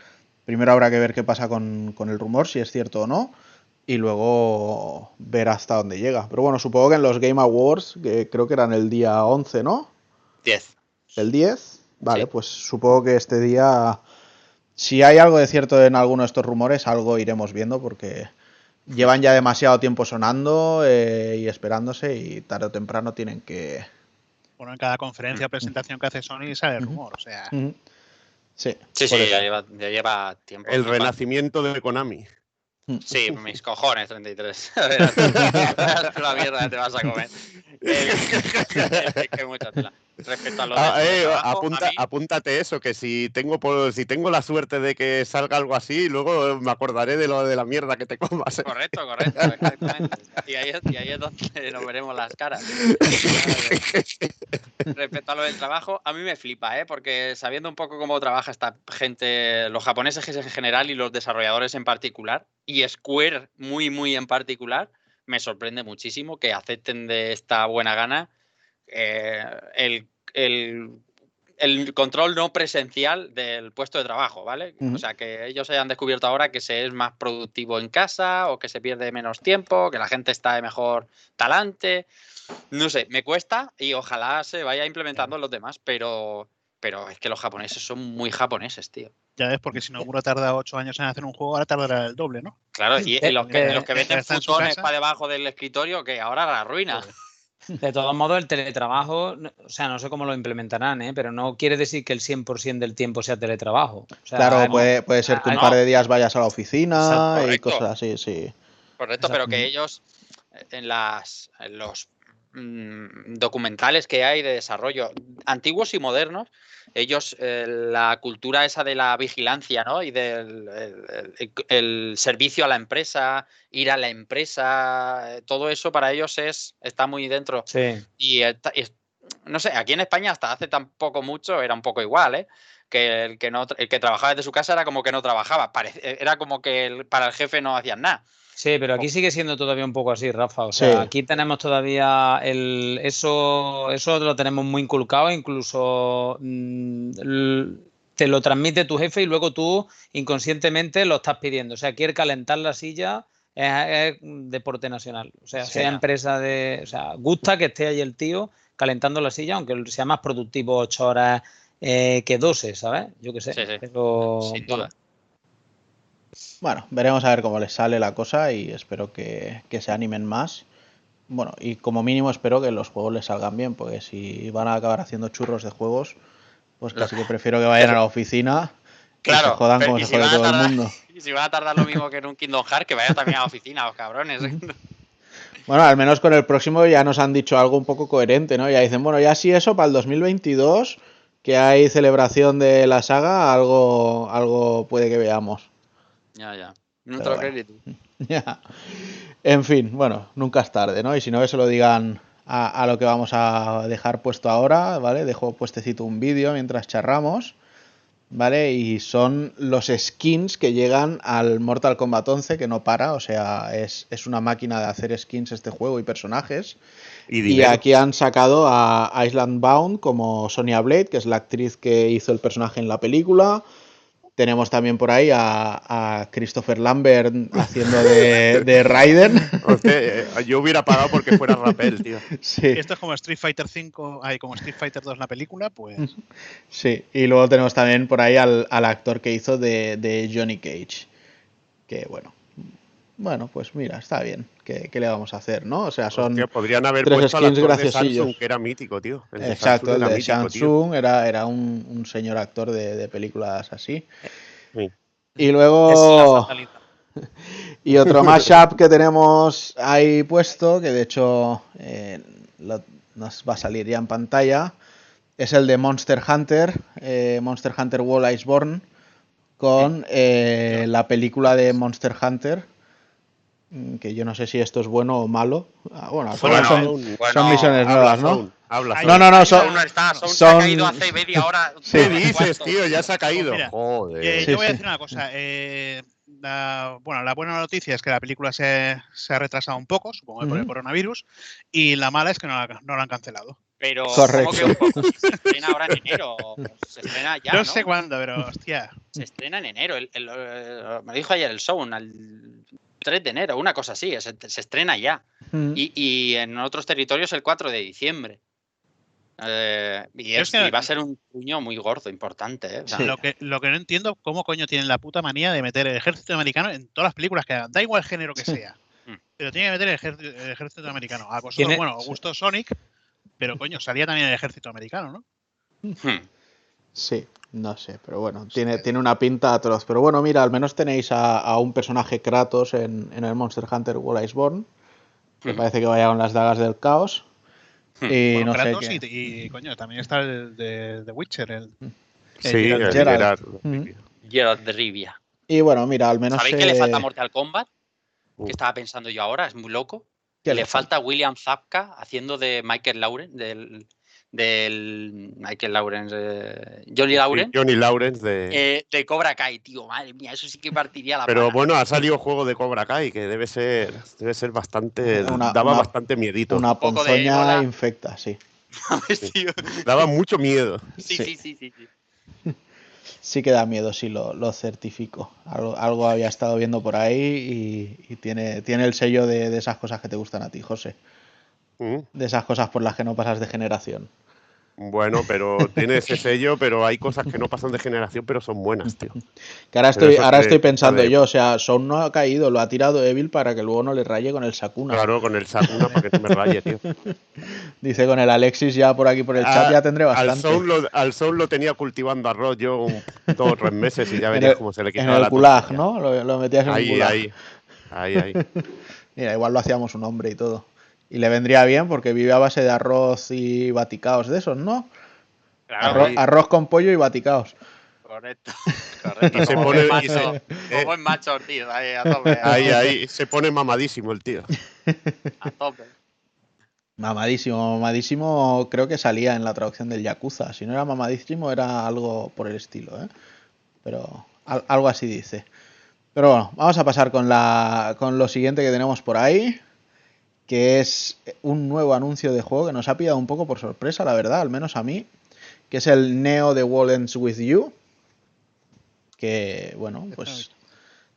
Primero habrá que ver qué pasa con, con el rumor, si es cierto o no, y luego ver hasta dónde llega. Pero bueno, supongo que en los Game Awards, que creo que eran el día 11, ¿no? 10. El 10. Vale, Sí. pues supongo que este día, si hay algo de cierto en alguno de estos rumores, algo iremos viendo porque llevan ya demasiado tiempo sonando eh, y esperándose y tarde o temprano tienen que... Bueno, en cada conferencia o presentación que hace Sony sale el rumor. O sea. Sí, Sí, sí, ya lleva, ya lleva tiempo. El renacimiento de Konami. Sí, mis cojones, 33. Verás, verás la mierda te vas a comer. Eh, es que mucha tela. Respecto a lo Ah, de eh, trabajo, a mí- apúntate eso, que si tengo por- si tengo la suerte de que salga algo así, luego me acordaré de lo de la mierda que te comas. ¿eh? Correcto, correcto, exactamente. Y ahí, es- y ahí es donde nos veremos las caras. Respecto a lo del trabajo, a mí me flipa, ¿eh? porque sabiendo un poco cómo trabaja esta gente, los japoneses en general y los desarrolladores en particular, y Square muy, muy en particular, me sorprende muchísimo que acepten de esta buena gana eh, el, el- el control no presencial del puesto de trabajo, ¿vale? O sea, que ellos hayan descubierto ahora que se es más productivo en casa o que se pierde menos tiempo, que la gente está de mejor talante. No sé, me cuesta y ojalá se vaya implementando en los demás, pero, pero es que los japoneses son muy japoneses, tío. ya ves, porque si Nomura tarda ocho años en hacer un juego, ahora tardará el doble, ¿no? Claro, y, y los, que, eh, los que meten futones para debajo del escritorio, que ahora la ruina. De todos modos, el teletrabajo, o sea, no sé cómo lo implementarán, ¿eh? pero no quiere decir que el 100% del tiempo sea teletrabajo. O sea, Claro, puede, puede ser que un par de días vayas a la oficina Exacto, y correcto. cosas así, sí. Correcto, Exacto. pero que ellos eh, en las en los mm, documentales que hay de desarrollo antiguos y modernos, ellos eh, la cultura esa de la vigilancia, ¿no? Y del el, el- el servicio a la empresa, ir a la empresa, eh, todo eso para ellos es está muy dentro Sí. y, no sé, aquí en España hasta hace tampoco mucho era un poco igual, ¿eh? Que el que no el que trabajaba desde su casa era como que no trabajaba, era como que el- para el jefe no hacían nada. Sí, pero aquí sigue siendo todavía un poco así, Rafa. O sea, Sí. aquí tenemos todavía el eso, eso lo tenemos muy inculcado, incluso mm, te lo transmite tu jefe y luego tú inconscientemente lo estás pidiendo. O sea, quiere calentar la silla es, es deporte nacional. O sea, Sí. sea empresa de, o sea, gusta que esté ahí el tío calentando la silla, aunque sea más productivo ocho horas eh, que 12, ¿sabes? Yo qué sé. Sí, sí. Pero, Sin duda. Bueno, veremos a ver cómo les sale la cosa y espero que, que se animen más. Bueno, y como mínimo espero que los juegos les salgan bien, porque si van a acabar haciendo churros de juegos, pues casi que prefiero que vayan a la oficina y Claro, se jodan como y se si jode todo el mundo. Y si van a tardar lo mismo que en un Kingdom Hearts, que vayan también a la oficina, los cabrones. Bueno, al menos con el próximo ya nos han dicho algo un poco coherente, ¿no? Ya dicen, bueno, ya si eso, para el 2022, que hay celebración de la saga, algo, algo puede que veamos. Ya, ya. No te lo tú. Ya. En fin, bueno, nunca es tarde, ¿no? Y si no, que se lo digan a, a lo que vamos a dejar puesto ahora, ¿vale? Dejo puestecito un vídeo mientras charramos, ¿vale? Y son los skins que llegan al Mortal Kombat 11, que no para, o sea, es, es una máquina de hacer skins este juego y personajes. Y, aquí han sacado a Island Bound como Sonia Blade, que es la actriz que hizo el personaje en la película. Tenemos también por ahí a, a Christopher Lambert haciendo de, de Raiden. Hostia, eh, yo hubiera pagado porque fuera Rapel, tío. Sí, Esto es como Street Fighter 5, hay como Street Fighter 2 la película, pues sí. Y luego tenemos también por ahí al, al actor que hizo de, de Johnny Cage. Que bueno. Bueno, pues mira, está bien. ¿Qué, qué le vamos a hacer, no? O sea, son. Hostia, podrían haber tres puesto al skins actor de graciosillos. Samsung, que era mítico, tío. El Exacto, Samsung el era de mítico, tío. Samsung era, era un, un señor actor de, de películas así. Sí. Y luego. Y otro mashup que tenemos ahí puesto, que de hecho eh, lo- nos va a salir ya en pantalla, es el de Monster Hunter, eh, Monster Hunter World Iceborne, con eh, la película de Monster Hunter, que yo no sé si esto es bueno o malo. Ah, bueno, son, bueno, son misiones Habla nuevas, ¿no? Habla No, no, no, son, Aún no está, Sound se son- ha caído hace media hora. ¿Qué dices, tío? Ya se ha caído. Mira, Joder. Eh, yo voy a decir una cosa. eh, la, bueno, la buena noticia es que la película se, se ha retrasado un poco, supongo que por el coronavirus, y la mala es que no la, no la han cancelado. Pero Correcto. ¿cómo que un poco? Se estrena ahora en enero. Se estrena ya, no, ¿no? sé cuándo, pero hostia. Se estrena en enero. el- el, eh, me dijo ayer el Sound, el 3 de enero, una cosa así. Se, se estrena ya. Mm. Y, y en otros territorios el 4 de diciembre. Eh, y, Yo es es- que- y va a ser un puño muy gordo, importante. ¿eh? O sea, Lo, que, lo que no entiendo, cómo coño tienen la puta manía de meter el ejército americano en todas las películas que hagan. Da igual el género que sea. Mm. pero tiene que meter el ejército, el ejército americano. A vosotros, Tiene- bueno, os gustó Sonic, pero coño, salía también el ejército americano, ¿no? hmm. Sí, no sé, pero bueno, tiene, tiene una pinta atroz. Pero bueno, mira, al menos tenéis a, a un personaje Kratos en, en el Monster Hunter World Iceborne, que Hmm. parece que vaya con las dagas del caos. Hmm. Y Bueno, no sé Kratos qué. y, y, coño, también está el de, de Witcher, el, Sí, Geralt. el Geralt. Geralt. Mm. Geralt de Rivia. Y bueno, mira, al menos. ¿Sabéis que le falta Mortal Kombat? Uh. Que estaba pensando yo ahora, es muy loco. ¿qué le falta William Zapka haciendo de Michael Lawrence, del, del Michael Lawrence, eh, Johnny Lawrence, Johnny Lawrence de... eh, de Cobra Kai, tío. Madre mía, eso sí que partiría la Pero pana. bueno, ha salido juego de Cobra Kai, que debe ser, debe ser bastante. Una- daba una- bastante miedito. Una de ponzoña bola. infecta, sí. Daba mucho miedo. sí, Sí. sí, sí, sí, sí. Sí que da miedo, sí, lo, lo certifico. Algo, algo había estado viendo por ahí y, y tiene, tiene el sello de, de esas cosas que te gustan a ti, José. Mm. De esas cosas por las que no pasas de generación. Bueno, pero tiene ese sello, pero hay cosas que no pasan de generación, pero son buenas, tío. Que ahora estoy, ahora estoy pensando yo, o sea, Sound no ha caído, lo ha tirado Evil para que luego no le raye con el Sakuna. Claro, con el Sakuna para que no me raye, tío. Dice con el Alexis ya por aquí por el chat A- ya tendré Al bastante. Soul, lo, al Soul lo tenía cultivando arroz yo un, dos o tres meses y ya En verías el- cómo se le en quitaba el la gulag. ¿no? Lo, lo metías en el Ahí, gulag. ahí, ahí, ahí. Mira, igual lo hacíamos un hombre y todo. Y le vendría bien porque vive a base de arroz y baticaos de esos, ¿no? Claro, Arro- sí. arroz con pollo y baticaos. correcto. correcto. Y se como pone- macho, se- eh. macho, tío, ahí, a tope, Ahí, ahí. Se pone mamadísimo el tío. a tope. Mamadísimo, mamadísimo, creo que salía en la traducción del Yakuza. Si no era mamadísimo, era algo por el estilo, ¿eh? Pero al- algo así dice. Pero bueno, vamos a pasar con, la, con lo siguiente que tenemos por ahí, que es un nuevo anuncio de juego que nos ha pillado un poco por sorpresa, la verdad, al menos a mí, que es el Neo The World Ends With You, que, bueno, pues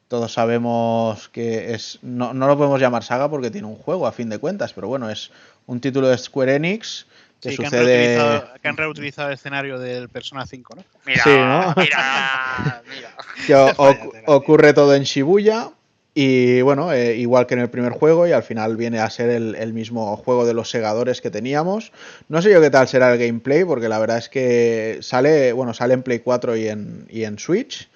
todos sabemos que es no, no lo podemos llamar saga porque tiene un juego a fin de cuentas, pero bueno, es un título de Square Enix que Sí, que, han sucede reutilizado, que han reutilizado el escenario del Persona 5, ¿no? Mira, Sí, ¿no? mira, mira. que o- ocurre todo en Shibuya y bueno, eh, igual que en el primer juego y al final viene a ser el, el mismo juego de los segadores que teníamos. No sé yo qué tal será el gameplay porque la verdad es que sale, bueno, sale en Play 4 y en, y en Switch.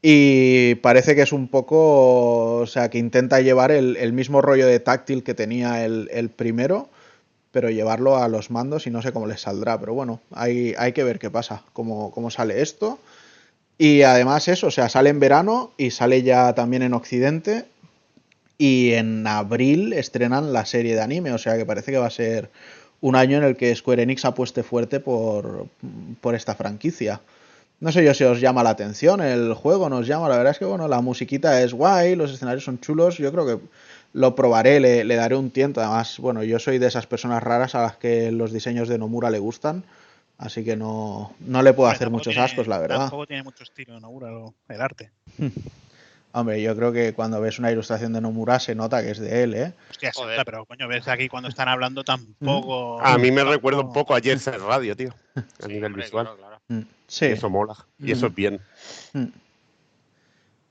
Y parece que es un poco, o sea, que intenta llevar el, el mismo rollo de táctil que tenía el, el primero, pero llevarlo a los mandos y no sé cómo les saldrá. Pero bueno, hay, hay que ver qué pasa, cómo, cómo sale esto. Y además eso, o sea, sale en verano y sale ya también en Occidente. Y en abril estrenan la serie de anime, o sea que parece que va a ser un año en el que Square Enix apueste fuerte por, por esta franquicia. No sé yo si os llama la atención el juego, nos llama. La verdad es que, bueno, la musiquita es guay, los escenarios son chulos. Yo creo que lo probaré, le, le daré un tiento. Además, bueno, yo soy de esas personas raras a las que los diseños de Nomura le gustan. Así que no, no le puedo Hombre, hacer muchos tiene- ascos, la verdad. Tampoco tiene mucho estilo Nomura, el arte. Hombre, yo creo que cuando ves una ilustración de Nomura se nota que es de él, ¿eh? Hostia, Joder. pero coño, ves aquí cuando están hablando tampoco. A mí me tampoco- recuerda un poco a Jersey Radio, tío. A Sí, nivel hombre, visual. claro, claro. Mm, Sí. Y eso mola. Y eso es bien. Mm.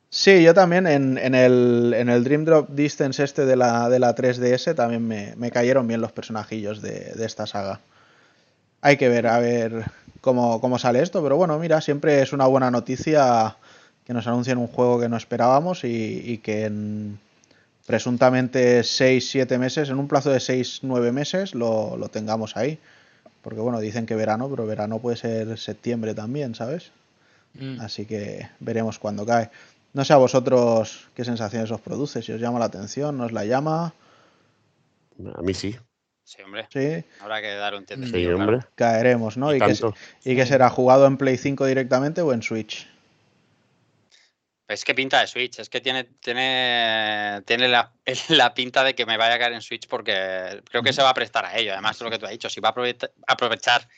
Sí, yo también en, en el, en el Dream Drop Distance este de la, de la 3DS también me, me cayeron bien los personajillos de, de esta saga. Hay que ver, a ver cómo, cómo sale esto, pero bueno, mira, siempre es una buena noticia que nos anuncien un juego que no esperábamos y, y que en presuntamente 6-7 meses, en un plazo de 6-9 meses, lo, lo tengamos ahí. Porque bueno, dicen que verano, pero verano puede ser septiembre también, ¿sabes? Mm. Así que veremos cuándo cae. No sé a vosotros qué sensaciones os produce, si os llama la atención, nos la llama, A mí sí. Sí, hombre. sí, Habrá que dar un Sí, tientecillo, hombre. claro. caeremos, ¿no? Y ¿Y, qué, tanto. y qué será jugado en Play 5 directamente o en Switch? Es que pinta de Switch, es que tiene, tiene, tiene la, la pinta de que me vaya a caer en Switch porque creo que se va a prestar a ello. Además, lo que tú has dicho, si va a aprovechar, aprovechar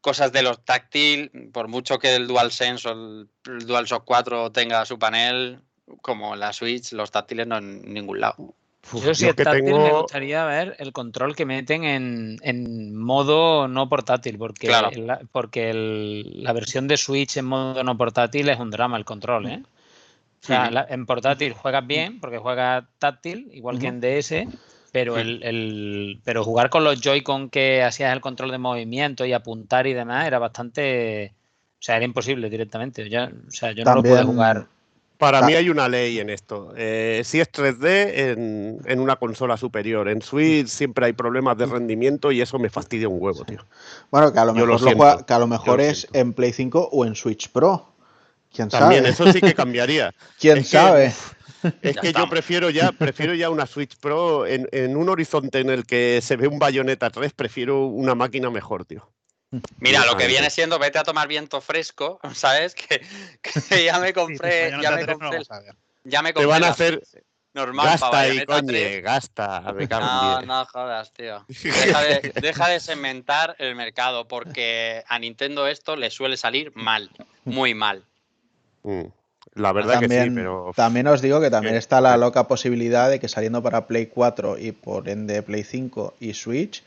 cosas de los táctil, por mucho que el DualSense o el, el DualShock 4 tenga su panel, como la Switch, los táctiles no en ningún lado. Yo si es táctil me gustaría ver el control que meten en, en modo no portátil, porque, Claro. la, porque el- la versión de Switch en modo no portátil es un drama el control, ¿eh? O sea, la- en portátil juegas bien, porque juegas táctil, igual que en DS, pero, el, el- pero jugar con los Joy-Con que hacías el control de movimiento y apuntar y demás era bastante... O sea, era imposible directamente. O sea, yo no lo pude jugar. Para mí hay una ley en esto. Eh, si es 3D en, en una consola superior. En Switch siempre hay problemas de rendimiento y eso me fastidia un huevo, tío. Bueno, que a lo Yo mejor, lo lo siento, juega- que a lo mejor lo es siento. en Play 5 o en Switch Pro. ¿Quién También sabe? eso sí que cambiaría. ¿Quién es que- sabe? Es Ya que yo prefiero ya, prefiero ya una Switch Pro en, en un horizonte en el que se ve un Bayonetta 3, prefiero una máquina mejor, tío. Mira, lo que viene siendo vete a tomar viento fresco, ¿sabes? Que, que ya me Sí, compré, ya me Bayonetta 3 no lo compré, el- vamos a ver. ya me Te compré van a hacer normal gasta y coñe, 3. gasta, me cago en No, no jodas, tío. Deja de, deja de segmentar el mercado porque a Nintendo esto le suele salir mal, muy mal. Mm, La verdad que sí, También, pero también os digo que también está la loca posibilidad de que saliendo para Play 4 y por ende Play 5 y Switch,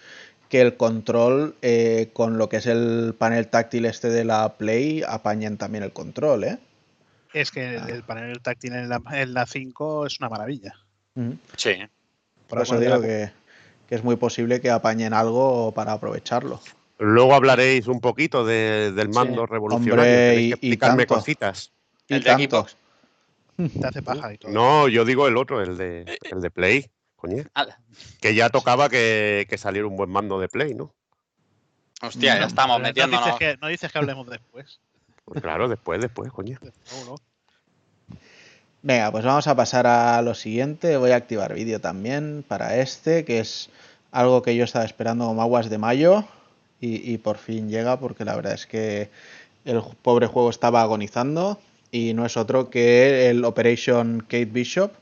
que el control eh, con lo que es el panel táctil este de la Play apañen también el control, ¿eh? Es que el, el panel táctil en la, en la 5 es una maravilla. Sí. Por eso digo que, que es muy posible que apañen algo para aprovecharlo. luego hablaréis un poquito de- del mando Sí. revolucionario. Hombre, y- que explicarme cositas. Y El de tanto. Xbox. Te hace paja y todo. No, yo digo el otro, el de, el de Play, Que ya tocaba que, que saliera un buen mando de Play, ¿no? Hostia, ya estamos Pero no metiéndonos. dices, que, no dices que hablemos después. Pues claro, después, después, coño. No, no. Venga, pues vamos a pasar a lo siguiente. Voy a activar vídeo también para este, que es algo que yo estaba esperando como aguas de mayo y, y por fin llega porque la verdad es que el pobre juego estaba agonizando y no es otro que el Operation Kate Bishop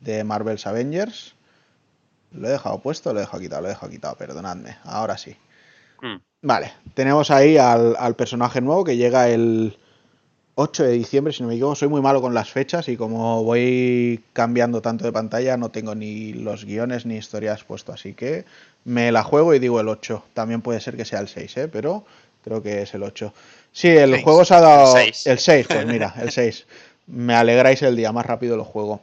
de Marvel's Avengers. Lo he dejado puesto, lo he dejado quitado, lo he dejado quitado, perdonadme. Ahora sí. Mm. Vale, tenemos ahí al, al personaje nuevo que llega el 8 de diciembre, si no me equivoco. Soy muy malo con las fechas y como voy cambiando tanto de pantalla, no tengo ni los guiones ni historias puesto. Así que me la juego y digo el 8. También puede ser que sea el 6, ¿eh? pero creo que es el 8. Sí, el juego se ha dado. El seis. El 6, pues mira, el 6. Me alegráis el día, más rápido lo juego.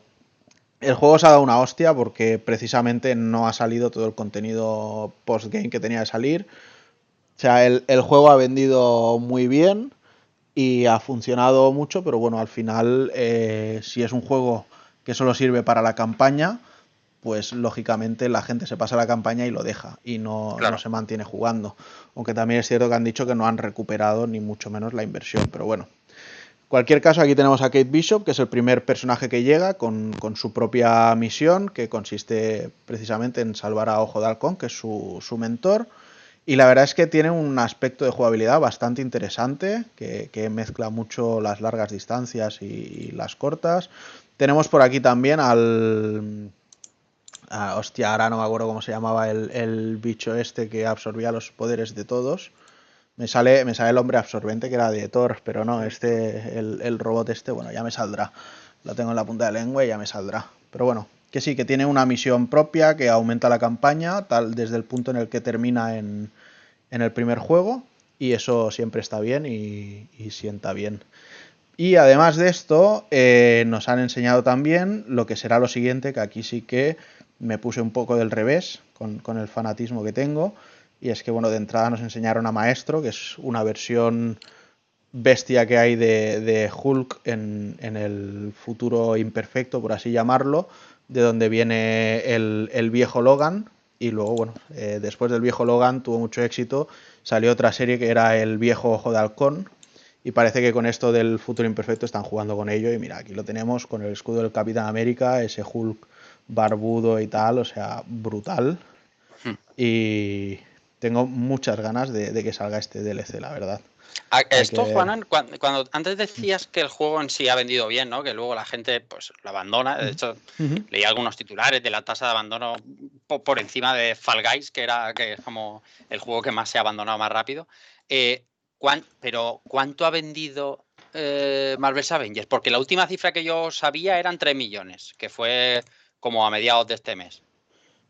El juego se ha dado una hostia porque precisamente no ha salido todo el contenido postgame que tenía que salir. O sea, el, el juego ha vendido muy bien y ha funcionado mucho, pero bueno, al final, eh, si es un juego que solo sirve para la campaña, pues lógicamente la gente se pasa la campaña y lo deja y no, Claro. no se mantiene jugando. Aunque también es cierto que han dicho que no han recuperado ni mucho menos la inversión, pero bueno. Cualquier caso, aquí tenemos a Kate Bishop, que es el primer personaje que llega con, su propia misión, que consiste precisamente en salvar a Ojo de Halcón, que es su, mentor, Y la verdad es que tiene un aspecto de jugabilidad bastante interesante, que, mezcla mucho las largas distancias y, las cortas. Tenemos por aquí también al... Ah, hostia, ahora no me acuerdo cómo se llamaba el, bicho este que absorbía los poderes de todos. Me sale, me sale el hombre absorbente que era de Thor, pero no, este, el, el robot este, bueno, ya me saldrá. Lo tengo en la punta de la lengua y ya me saldrá. Pero bueno, que sí, que tiene una misión propia que aumenta la campaña, tal desde el punto en el que termina en, en el primer juego, y eso siempre está bien y, y sienta bien. Y además de esto, eh, nos han enseñado también lo que será lo siguiente, que aquí sí que me puse un poco del revés con, con, el fanatismo que tengo. Y es que, bueno, de entrada nos enseñaron a Maestro, que es una versión bestia que hay de, de Hulk en, en, el futuro imperfecto, por así llamarlo, de donde viene el, el viejo Logan. Y luego, bueno, eh, después del viejo Logan tuvo mucho éxito. Salió otra serie que era El viejo ojo de halcón, y parece que con esto del futuro imperfecto están jugando con ello. Y mira, aquí lo tenemos con el escudo del Capitán América, ese Hulk barbudo y tal, o sea, brutal. Hmm. Y tengo muchas ganas de, de, que salga este DLC, la verdad. Esto, que... Juanan, cuando, cuando, antes decías que el juego en sí ha vendido bien, ¿no? Que luego la gente pues lo abandona. De hecho, uh -huh. leí algunos titulares de la tasa de abandono por, por, encima de Fall Guys, que era que es como el juego que más se ha abandonado más rápido. Eh, ¿cuán, pero ¿cuánto ha vendido eh, Marvel's Avengers? Porque la última cifra que yo sabía eran 3 millones, que fue como a mediados de este mes.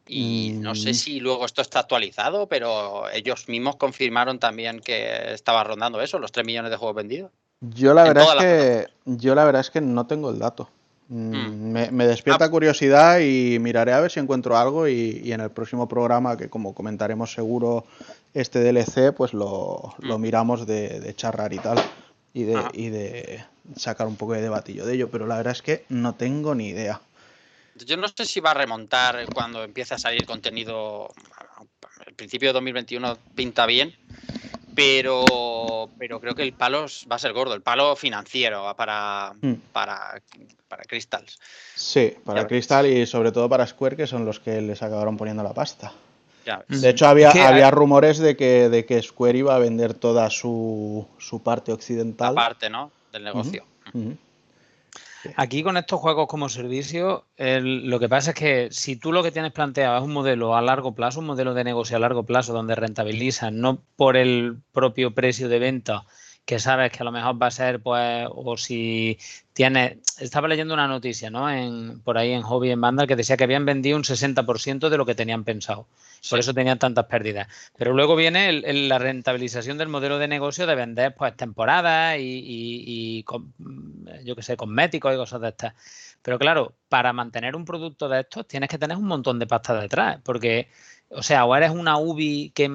Y mm. no sé si luego esto está actualizado, pero ellos mismos confirmaron también que estaba rondando eso, los 3 millones de juegos vendidos. Yo la verdad es que yo la verdad es que no tengo el dato. Mm. Me, me, despierta ah. curiosidad y miraré a ver si encuentro algo y, y, en el próximo programa, que como comentaremos seguro este DLC, pues lo, mm. lo miramos de, de, charrar y tal y de, y de sacar un poco de debatillo de ello, pero la verdad es que no tengo ni idea. Yo no sé si va a remontar cuando empiece a salir contenido. Al principio de 2021 pinta bien, pero, pero creo que el palo va a ser gordo, el palo financiero para, mm. para, para Crystals. Sí, para Crystal y sobre todo para Square, que son los que les acabaron poniendo la pasta. Ya, de hecho, había, había rumores de que, de que Square iba a vender toda su, su parte occidental. La parte, ¿no? Del negocio. Uh -huh. Uh -huh. Aquí con estos juegos como servicio, lo que pasa es que si tú lo que tienes planteado es un modelo a largo plazo, un modelo de negocio a largo plazo donde rentabilizas no por el propio precio de venta, que sabes que a lo mejor va a ser, pues, o si tienes, estaba leyendo una noticia, ¿no? En, por ahí en Hobby en Vandal que decía que habían vendido un 60% de lo que tenían pensado. Por eso tenían tantas pérdidas. Pero luego viene el, el, la rentabilización del modelo de negocio de vender pues temporadas y, y, y con, yo qué sé, cosméticos y cosas de estas. Pero claro, para mantener un producto de estos tienes que tener un montón de pasta detrás. Porque, o sea, o eres una UBI que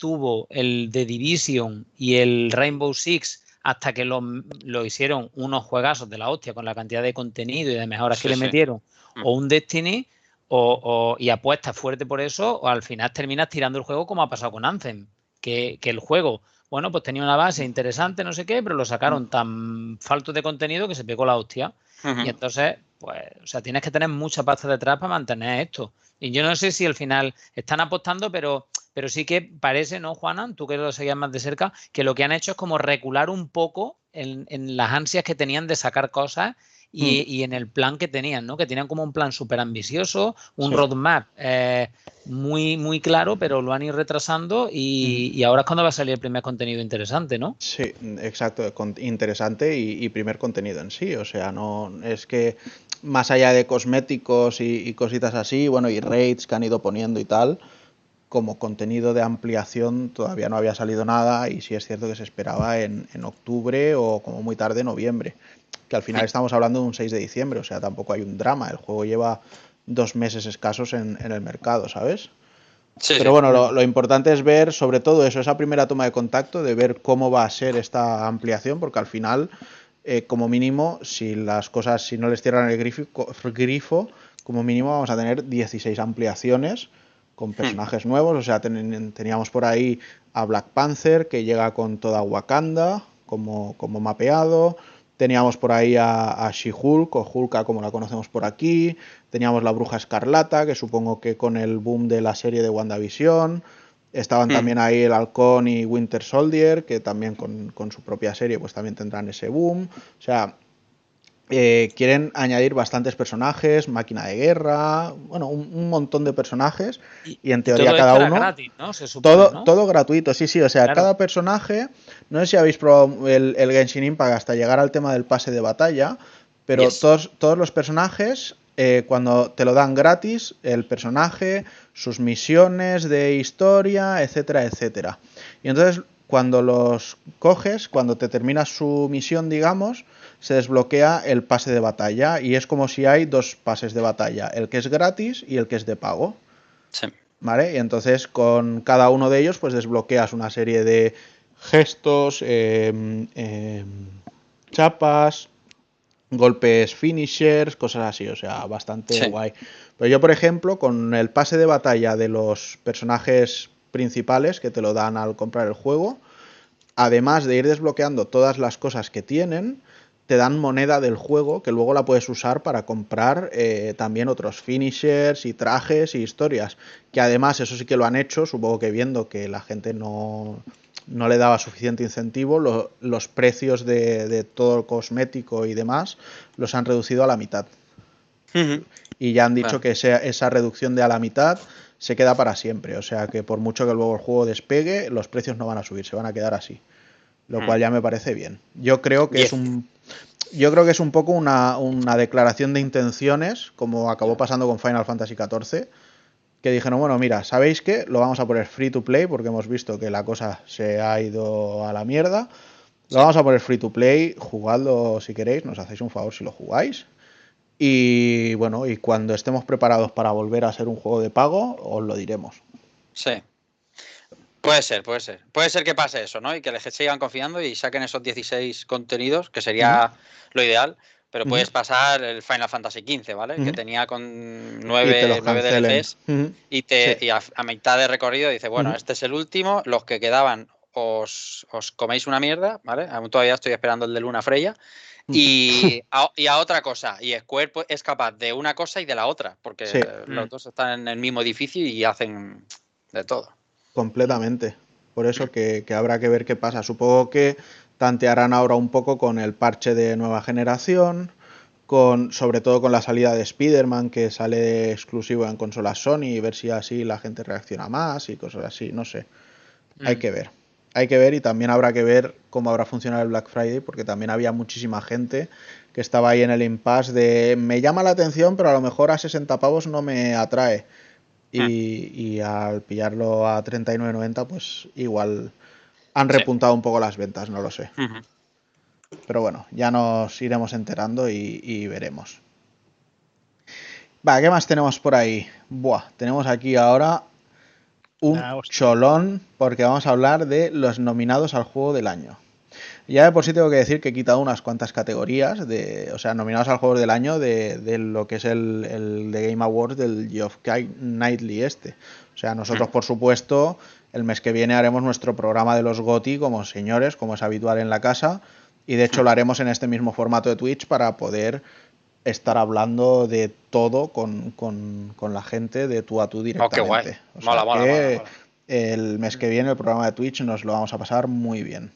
mantuvo el The Division y el Rainbow Six hasta que lo, lo, hicieron unos juegazos de la hostia con la cantidad de contenido y de mejoras sí, que le metieron, mm. o un Destiny o, o, y apuestas fuerte por eso, o al final terminas tirando el juego como ha pasado con Anthem, que, que el juego, bueno, pues tenía una base interesante, no sé qué, pero lo sacaron tan falto de contenido que se pegó la hostia. Uh -huh. Y entonces, pues, o sea, tienes que tener mucha pasta detrás para mantener esto. Y yo no sé si al final están apostando, pero, pero sí que parece, ¿no, Juana? Tú que lo seguías más de cerca, que lo que han hecho es como recular un poco en, en las ansias que tenían de sacar cosas y, mm. y, en el plan que tenían, ¿no? Que tenían como un plan súper ambicioso, un sí. roadmap eh, muy, muy claro, pero lo han ido retrasando y, mm. y, ahora es cuando va a salir el primer contenido interesante, ¿no? Sí, exacto, interesante y, y, primer contenido en sí, o sea, no es que más allá de cosméticos y, cositas así, bueno, y raids que han ido poniendo y tal, como contenido de ampliación todavía no había salido nada y sí es cierto que se esperaba en, en octubre o como muy tarde noviembre que al final estamos hablando de un 6 de diciembre, o sea, tampoco hay un drama, el juego lleva dos meses escasos en, en el mercado, ¿sabes? Sí, Pero bueno, lo, lo, importante es ver sobre todo eso, esa primera toma de contacto, de ver cómo va a ser esta ampliación, porque al final, eh, como mínimo, si las cosas, si no les cierran el grifo, grifo, como mínimo vamos a tener 16 ampliaciones con personajes hmm. nuevos, o sea, ten, teníamos por ahí a Black Panther, que llega con toda Wakanda como, como mapeado, Teníamos por ahí a, a She-Hulk o Hulka como la conocemos por aquí. Teníamos la Bruja Escarlata, que supongo que con el boom de la serie de WandaVision. Estaban Hmm. también ahí el Halcón y Winter Soldier, que también con, con su propia serie pues también tendrán ese boom. O sea, eh, quieren añadir bastantes personajes, máquina de guerra, bueno, un, un montón de personajes y en teoría todo cada uno... gratis, ¿no? Se supone, Todo, ¿no? todo gratuito, sí, sí. O sea, Claro. cada personaje. No sé si habéis probado el, el Genshin Impact hasta llegar al tema del pase de batalla. Pero Yes. todos, todos los personajes, eh, cuando te lo dan gratis, el personaje, sus misiones de historia, etcétera, etcétera. Y entonces, cuando los coges, cuando te terminas su misión, digamos, se desbloquea el pase de batalla. Y es como si hay dos pases de batalla: el que es gratis y el que es de pago. Sí. ¿Vale? Y entonces con cada uno de ellos pues desbloqueas una serie de gestos, em, em, chapas, golpes finishers, cosas así, o sea, bastante Sí. guay. Pero yo, por ejemplo, con el pase de batalla de los personajes principales que te lo dan al comprar el juego, además de ir desbloqueando todas las cosas que tienen, te dan moneda del juego que luego la puedes usar para comprar eh, también otros finishers y trajes y historias. Que además eso sí que lo han hecho, supongo que viendo que la gente no, no le daba suficiente incentivo, lo- los precios de, de todo el cosmético y demás los han reducido a la mitad. Y ya han dicho Claro. que ese- esa reducción de a la mitad se queda para siempre. O sea que por mucho que luego el juego despegue, los precios no van a subir, se van a quedar así. Lo Hmm. cual ya me parece bien. Yo creo que es un. Yo creo que es un poco una, una declaración de intenciones, como acabó pasando con Final Fantasy XIV, que dijeron, bueno, mira, ¿sabéis qué? Lo vamos a poner free to play, porque hemos visto que la cosa se ha ido a la mierda. Lo vamos a poner free to play, jugadlo si queréis, nos hacéis un favor si lo jugáis. Y bueno, y cuando estemos preparados para volver a ser un juego de pago, os lo diremos. Sí. Puede ser, puede ser. Puede ser que pase eso, ¿no? Y que les sigan confiando y saquen esos 16 contenidos, que sería lo ideal. Pero puedes pasar el Final Fantasy XV, ¿vale? Que tenía con y te 9, los cancelen. DLCs Ujú. y, te, Sí. y a, a mitad de recorrido dice, bueno, este es el último, los que quedaban os, os coméis una mierda, ¿vale? Aún todavía estoy esperando el de Luna Freya. Y a, y a otra cosa, y Square pues, es capaz de una cosa y de la otra, porque Sí. los Mm. dos están en el mismo edificio y hacen de todo. Completamente. Por eso que, que habrá que ver qué pasa. Supongo que tantearán ahora un poco con el parche de nueva generación, con, sobre todo con la salida de Spider-Man que sale exclusivo en consolas Sony y ver si así la gente reacciona más y cosas así, no sé. Hay Mm. que ver. Hay que ver y también habrá que ver cómo habrá funcionado el Black Friday porque también había muchísima gente que estaba ahí en el impasse de me llama la atención pero a lo mejor a 60 pavos no me atrae. Y, y al pillarlo a 39.90 pues igual han Sí. repuntado un poco las ventas, no lo sé. Pero bueno, ya nos iremos enterando y, y veremos. Va, ¿qué más tenemos por ahí? Buah, tenemos aquí ahora un Ah, cholón porque vamos a hablar de los nominados al juego del año. Ya de por sí tengo que decir que he quitado unas cuantas categorías, de, o sea, nominados al juego del año de, de lo que es el, el The Game Awards del Geoff Knightley este. O sea, nosotros, por supuesto, el mes que viene haremos nuestro programa de los GOTI como señores, como es habitual en la casa, y de hecho lo haremos en este mismo formato de Twitch para poder estar hablando de todo con, con- con la gente de tú a tú directamente. Oh, guay. O Mola, mola, que mola, mola. El mes que viene el programa de Twitch nos lo vamos a pasar muy bien.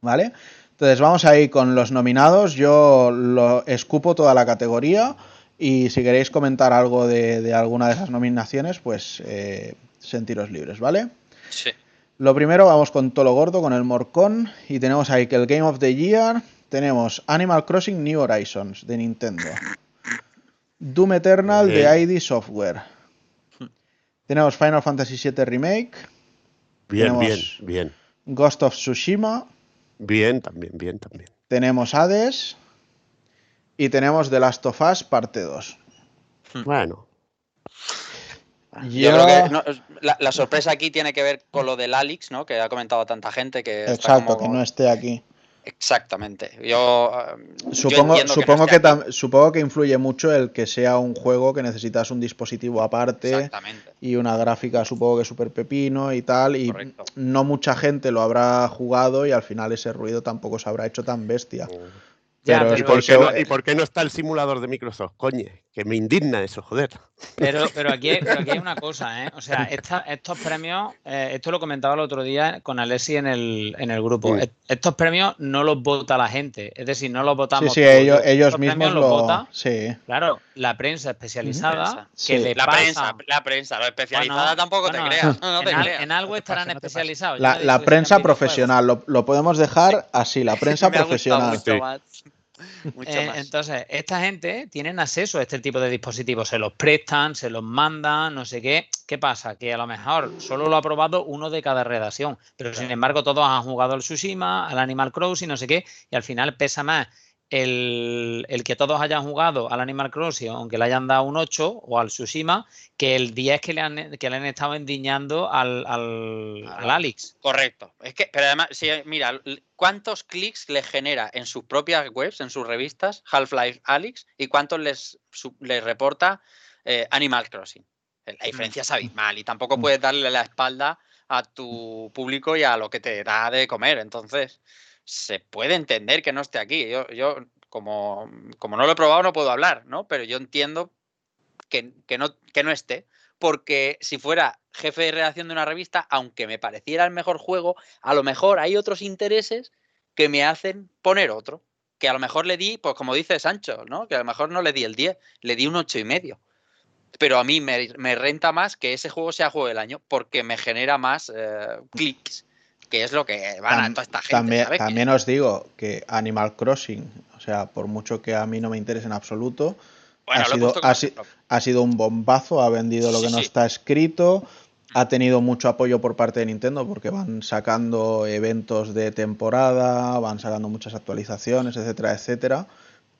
¿Vale? Entonces vamos ahí con los nominados. Yo lo escupo toda la categoría y si queréis comentar algo de, de alguna de esas nominaciones, pues eh, sentiros libres, ¿vale? Sí. Lo primero vamos con Tolo Gordo, con el Morcón y tenemos ahí que el Game of the Year tenemos Animal Crossing New Horizons de Nintendo. Doom Eternal de ID Software. Tenemos Final Fantasy VII Remake, Bien, bien, bien. Ghost of Tsushima, Bien, también, bien, también. tenemos Hades y tenemos The Last of Us parte 2. Bueno, Yo creo que no, la, la sorpresa aquí tiene que ver con lo del Alix, ¿no? Que ha comentado tanta gente que está Exacto, como- que no esté aquí. Exactamente. Yo, eh, yo Supongo, supongo, no que supongo que influye mucho el que sea un juego que necesitas un dispositivo aparte y una gráfica supongo que súper pepino y tal y Correcto. no mucha gente lo habrá jugado y al final ese ruido tampoco se habrá hecho tan bestia. Ya, Pero ¿Y por, qué no, y por qué no está el simulador de Microsoft? Coñe, que me indigna eso, joder. Pero, pero, aquí, pero aquí hay una cosa, ¿eh? O sea, esta- estos premios, eh, esto lo comentaba el otro día con Alessi en el, en el grupo. Mm. Et- Estos premios no los vota la gente, es decir, no los Sí, votamos. sí, o ellos, ellos Estos mismos premios lo. los vota, Sí. claro, la prensa especializada Prensa. que Sí. le La pasa- prensa, la prensa, lo especializada Bueno, tampoco bueno, te creas. No, te en, al- creas. en algo estarán no especializados. La, prensa profesional, lo, lo podemos dejar así, la prensa profesional. mucho Sí. Mucho Eh, más. entonces, esta gente tienen acceso a este tipo de dispositivos, se los prestan, se los mandan, no sé qué. ¿Qué pasa? Que a lo mejor solo lo ha probado uno de cada redacción, pero sin embargo todos han jugado al Tsushima, al Animal Crossing, no sé qué, y al final pesa más el, el que todos hayan jugado al Animal Crossing, aunque le hayan dado un 8 o al Tsushima, que el 10 que le han, que le han estado endiñando al, al, al Alex. Correcto. Es que, pero además, si, mira, ¿cuántos clics le genera en sus propias webs, en sus revistas, Half-Life Alyx y cuántos les, les reporta eh, Animal Crossing? La diferencia es abismal y tampoco Mm. puedes darle la espalda a tu público y a lo que te da de comer. Entonces, se puede entender que no esté aquí. Yo, yo como, como no lo he probado, no puedo hablar, ¿no? Pero yo entiendo que, que no, que no esté. Porque si fuera jefe de redacción de una revista, aunque me pareciera el mejor juego, a lo mejor hay otros intereses que me hacen poner otro. Que a lo mejor le di, pues como dice Sancho, ¿no? Que a lo mejor no le di el 10, le di un ocho y medio. Pero a mí me, renta más que ese juego sea juego del año porque me genera más eh, clics, que es lo que van a toda esta gente. también, también os digo que Animal Crossing, o sea, por mucho que a mí no me interese en absoluto, bueno, ha sido- ha si- ejemplo. ha sido un bombazo, ha vendido lo Sí, que no sí. está escrito, ha tenido mucho apoyo por parte de Nintendo porque van sacando eventos de temporada, van sacando muchas actualizaciones, etcétera, etcétera.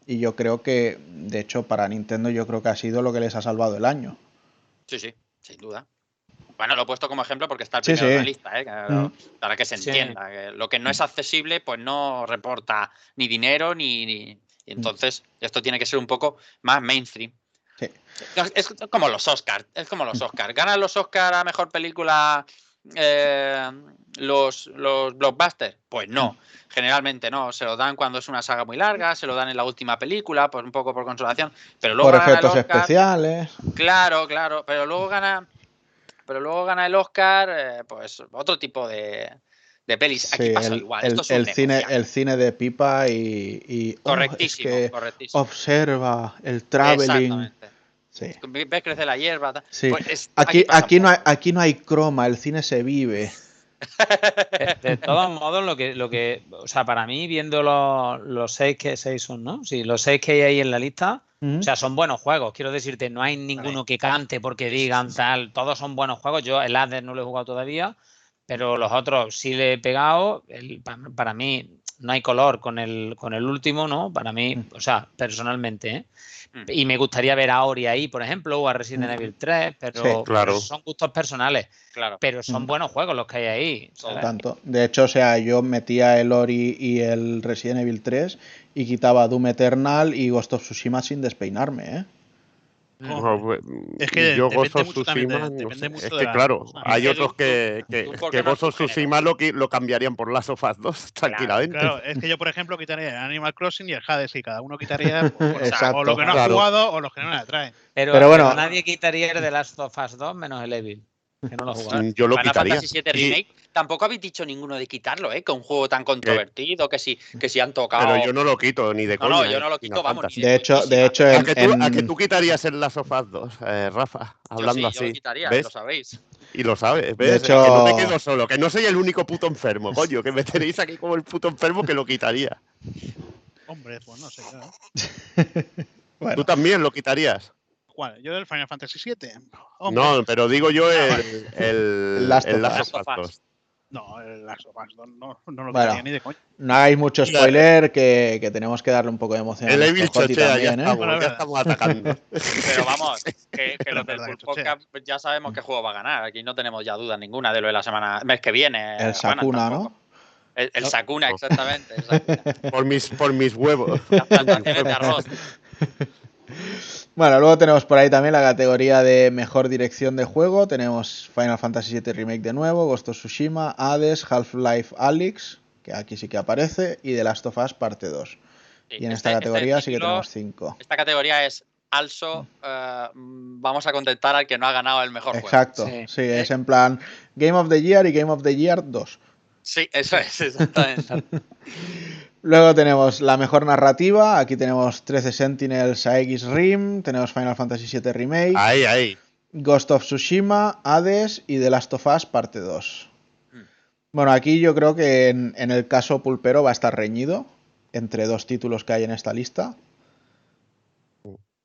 Y yo creo que, de hecho, para Nintendo yo creo que ha sido lo que les ha salvado el año. Sí, sí, sin duda. Bueno, lo he puesto como ejemplo porque está el Sí, primero en la lista, ¿eh? Para que se Sí. entienda. que lo que no es accesible, pues no reporta ni dinero ni. entonces, esto tiene que ser un poco más mainstream. Sí. Es, como los Oscars. Es como los Oscars. ¿Ganan los Oscars a mejor película eh, los, los blockbusters? Pues no. Generalmente no. Se lo dan cuando es una saga muy larga, se lo dan en la última película, pues un poco por consolación. Pero luego Por gana el efectos Oscar- especiales. Claro, claro, pero luego gana, pero luego gana el Oscar, eh, pues otro tipo de, de pelis. Aquí Sí, pasa el, igual. el- Esto es el cine, negocio. el cine de pipa y, y, oh, es correctísimo, que correctísimo. observa el traveling. Exactamente. Sí. Ves crecer la hierba. Sí. Pues es- Aquí, aquí, no hay, aquí no hay croma, el cine se vive. De, de todos modos, lo que, lo que, o sea, para mí, viendo los, los seis que seis son, ¿no? Sí, los seis que hay ahí en la lista. O sea, son buenos juegos. Quiero decirte, no hay ninguno que cante porque digan tal, todos son buenos juegos. Yo el Hades no lo he jugado todavía, pero los otros sí le he pegado. El- pa- para mí no hay color con el, con el último, ¿no? Para mí, Mm. o sea, personalmente, ¿eh? Mm. Y me gustaría ver a Ori ahí, por ejemplo, o a Resident Mm. Evil 3, pero, Sí, claro. pero son gustos personales. Claro. Pero son Mm. buenos juegos los que hay ahí. ¿sabes? Tanto. De hecho, o sea, yo metía el Ori y el Resident Evil 3 y quitaba Doom Eternal y Ghost of Tsushima sin despeinarme, ¿eh? No, pues, Es que yo Ghost of de- Tsushima, no sé, es que la claro, hay otros que, que, que Ghost of. Tsushima lo, cambiarían por las sofas 2 tranquilamente. Claro, es que yo, por ejemplo, quitaría el Animal Crossing y el Hades y cada uno quitaría pues, o sea, Exacto, o lo que no ha claro. jugado o los que no le atraen. Pero, Pero bueno. pero nadie quitaría el de Last of Us 2 menos el Evil. Que no lo ha jugado. Mm, Yo lo Final quitaría. Fantasy VII Y- Remake, tampoco habéis dicho ninguno de quitarlo, ¿eh? Que un juego tan controvertido, que si, que si han tocado. pero yo no lo quito ni de No, coña. no, yo eh, no lo Final quito, vamos. Ni De hecho, de hecho ¿A que, tú, a que en- tú quitarías el Last of Us 2, eh, Rafa? Yo Hablando sí, yo así. lo quitaría, ¿Ves? lo sabéis. Y lo sabes, ¿ves? hecho- Que no me quedo solo, que no soy el único puto enfermo, coño, que me tenéis aquí como el puto enfermo que lo quitaría. Hombre, pues no sé. claro. bueno, Tú también lo quitarías. ¿Cuál? ¿Yo del Final Fantasy VII? Hombre, No, pero digo yo el, el, Last el of Last Us. of Us 2. No, el Last of Us no, no, no lo Bueno. quitaría ni de coña. no hagáis mucho spoiler que, que tenemos que darle un poco de emoción El a Evil chochea, ya ¿eh? estamos, Bueno, ya estamos atacando. Pero vamos, que, que los del Full. Podcast ya sabemos qué juego va a ganar. Aquí no tenemos ya duda ninguna de lo de la semana, mes que viene. El Sakuna. ¿no? El, el No. Sakuna, exactamente. el Sakuna. Por mis, por mis huevos. Las plantaciones de arroz. Bueno, luego tenemos por ahí también la categoría de mejor dirección de juego. Tenemos Final Fantasy VII Remake de nuevo, Ghost of Tsushima, Hades, Half-Life Alyx, que aquí sí que aparece, y The Last of Us parte 2. Sí, Y en este- esta este categoría sí que tenemos 5. Esta categoría es also eh, mm, vamos a contentar al que no ha ganado el mejor juego. Exacto, Sí. sí, es en plan Game of the Year y Game of the Year 2. Sí, eso es, exactamente. Luego tenemos la mejor narrativa. Aquí tenemos 13 Sentinels, Aegis Rim. Tenemos Final Fantasy VII Remake, Ahí, ahí. Ghost of Tsushima, Hades y The Last of Us Parte 2. Mm. Bueno, aquí yo creo que en, en el caso Pulpero va a estar reñido entre dos títulos que hay en esta lista.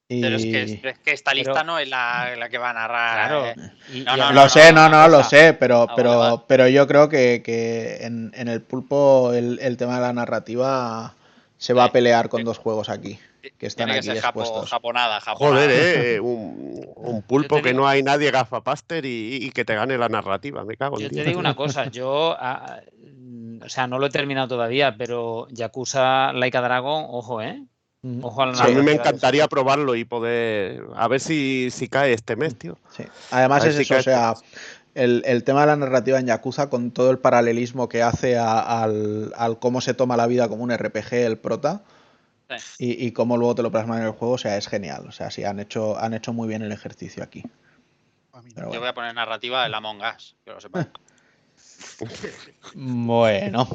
Pero es que, es que esta lista Pero- no es la, la que va a narrar. Claro. eh. Y- No, y no, Lo sé, no, no, lo sé, pero, Ah, pero, vale, vale. pero yo creo que, que en, en el pulpo el, el tema de la narrativa se va a pelear con dos juegos aquí, que están Tiene que aquí ser japo- expuestos. japonada, japonada. Joder, eh. Un, un pulpo que no hay nadie gafapaster y, y que te gane la narrativa. Me cago en Yo te digo una cosa, yo, ah, mm, o sea, no lo he terminado todavía, pero Yakuza Laika Dragon, ojo, ¿eh? Ojo a la A mí me de encantaría probarlo y poder. A ver si, si cae este mes, tío. Sí. Además es si eso, o sea, este el, el tema de la narrativa en Yakuza con todo el paralelismo que hace a- al, al cómo se toma la vida como un RPG el prota Sí. y, y cómo luego te lo plasman en el juego, o sea, es genial. O sea, sí, han hecho, han hecho muy bien el ejercicio aquí. Yo bueno. voy a poner narrativa del Among Us, que lo sepa. Bueno,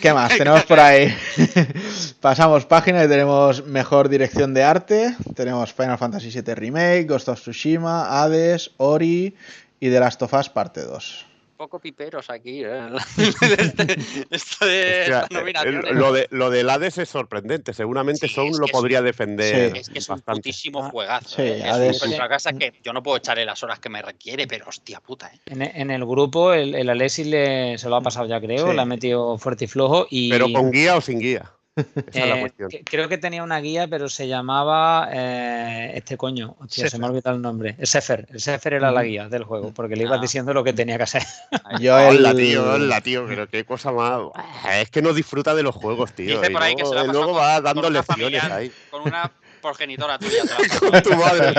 ¿qué más tenemos por ahí? Pasamos página y tenemos mejor dirección de arte. Tenemos Final Fantasy VII Remake, Ghost of Tsushima, Hades, Ori y The Last of Us Parte 2. Poco piperos aquí, ¿eh? Este- esto de Hostia, el- lo, de, lo del Hades es sorprendente. Seguramente Sí, lo es- podría defender. Sí. Es que es un putísimo Ah, juegazo. sí, ¿eh? Hades- Es un otra cosa que yo no puedo echarle las horas que me requiere, pero hostia puta, ¿eh? En, en el grupo, el, el Alexis le, se lo ha pasado ya, creo, Sí. le ha metido fuerte y flojo. Y, Pero con guía o sin guía. Esa es la eh, cuestión. que- creo que tenía una guía, pero se llamaba eh, este coño. Hostia, se me ha olvidado el nombre. El Sefer. El Sefer era la guía del juego, porque le ibas Ah. diciendo lo que tenía que hacer. Yo Hola, el- tío, hola, tío, pero qué cosa más. Es que no disfruta de los juegos, tío. Dice y por ahí que se luego, la con- va con dando una lecciones familiar. ahí. Con una progenitora tuya. Con tu madre.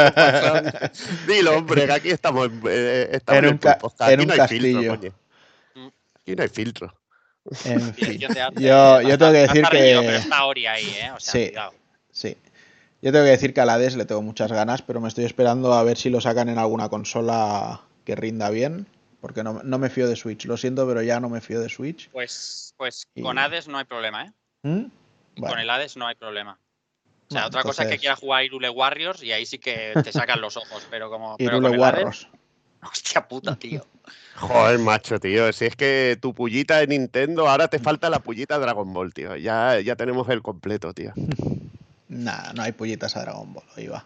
Dilo, hombre, que aquí estamos, en- eh, estamos En un Aquí no hay castillo. filtro, coño. Aquí no hay filtro. En fin. Yo, yo tengo que decir que. Pero está Ori ahí, ¿eh? O sea, Sí. cuidado. Sí. Yo tengo que decir que a la DES le tengo muchas ganas, pero me estoy esperando a ver si lo sacan en alguna consola que rinda bien. Porque no, no me fío de Switch. Lo siento, pero ya no me fío de Switch. Pues, pues Y- con Hades no hay problema, ¿eh? ¿Mm? Con el Hades no hay problema. O sea, Bueno, otra cosa es que quiera jugar Irule Warriors y ahí sí que te sacan los ojos, pero como. pero Irule con el Hades- Warros. Hostia puta, tío. Joder, macho, tío. Si es que tu pullita de Nintendo, ahora te falta la pullita Dragon Ball, tío. Ya, ya tenemos el completo, tío. Nah, no hay pullitas a Dragon Ball, ahí va.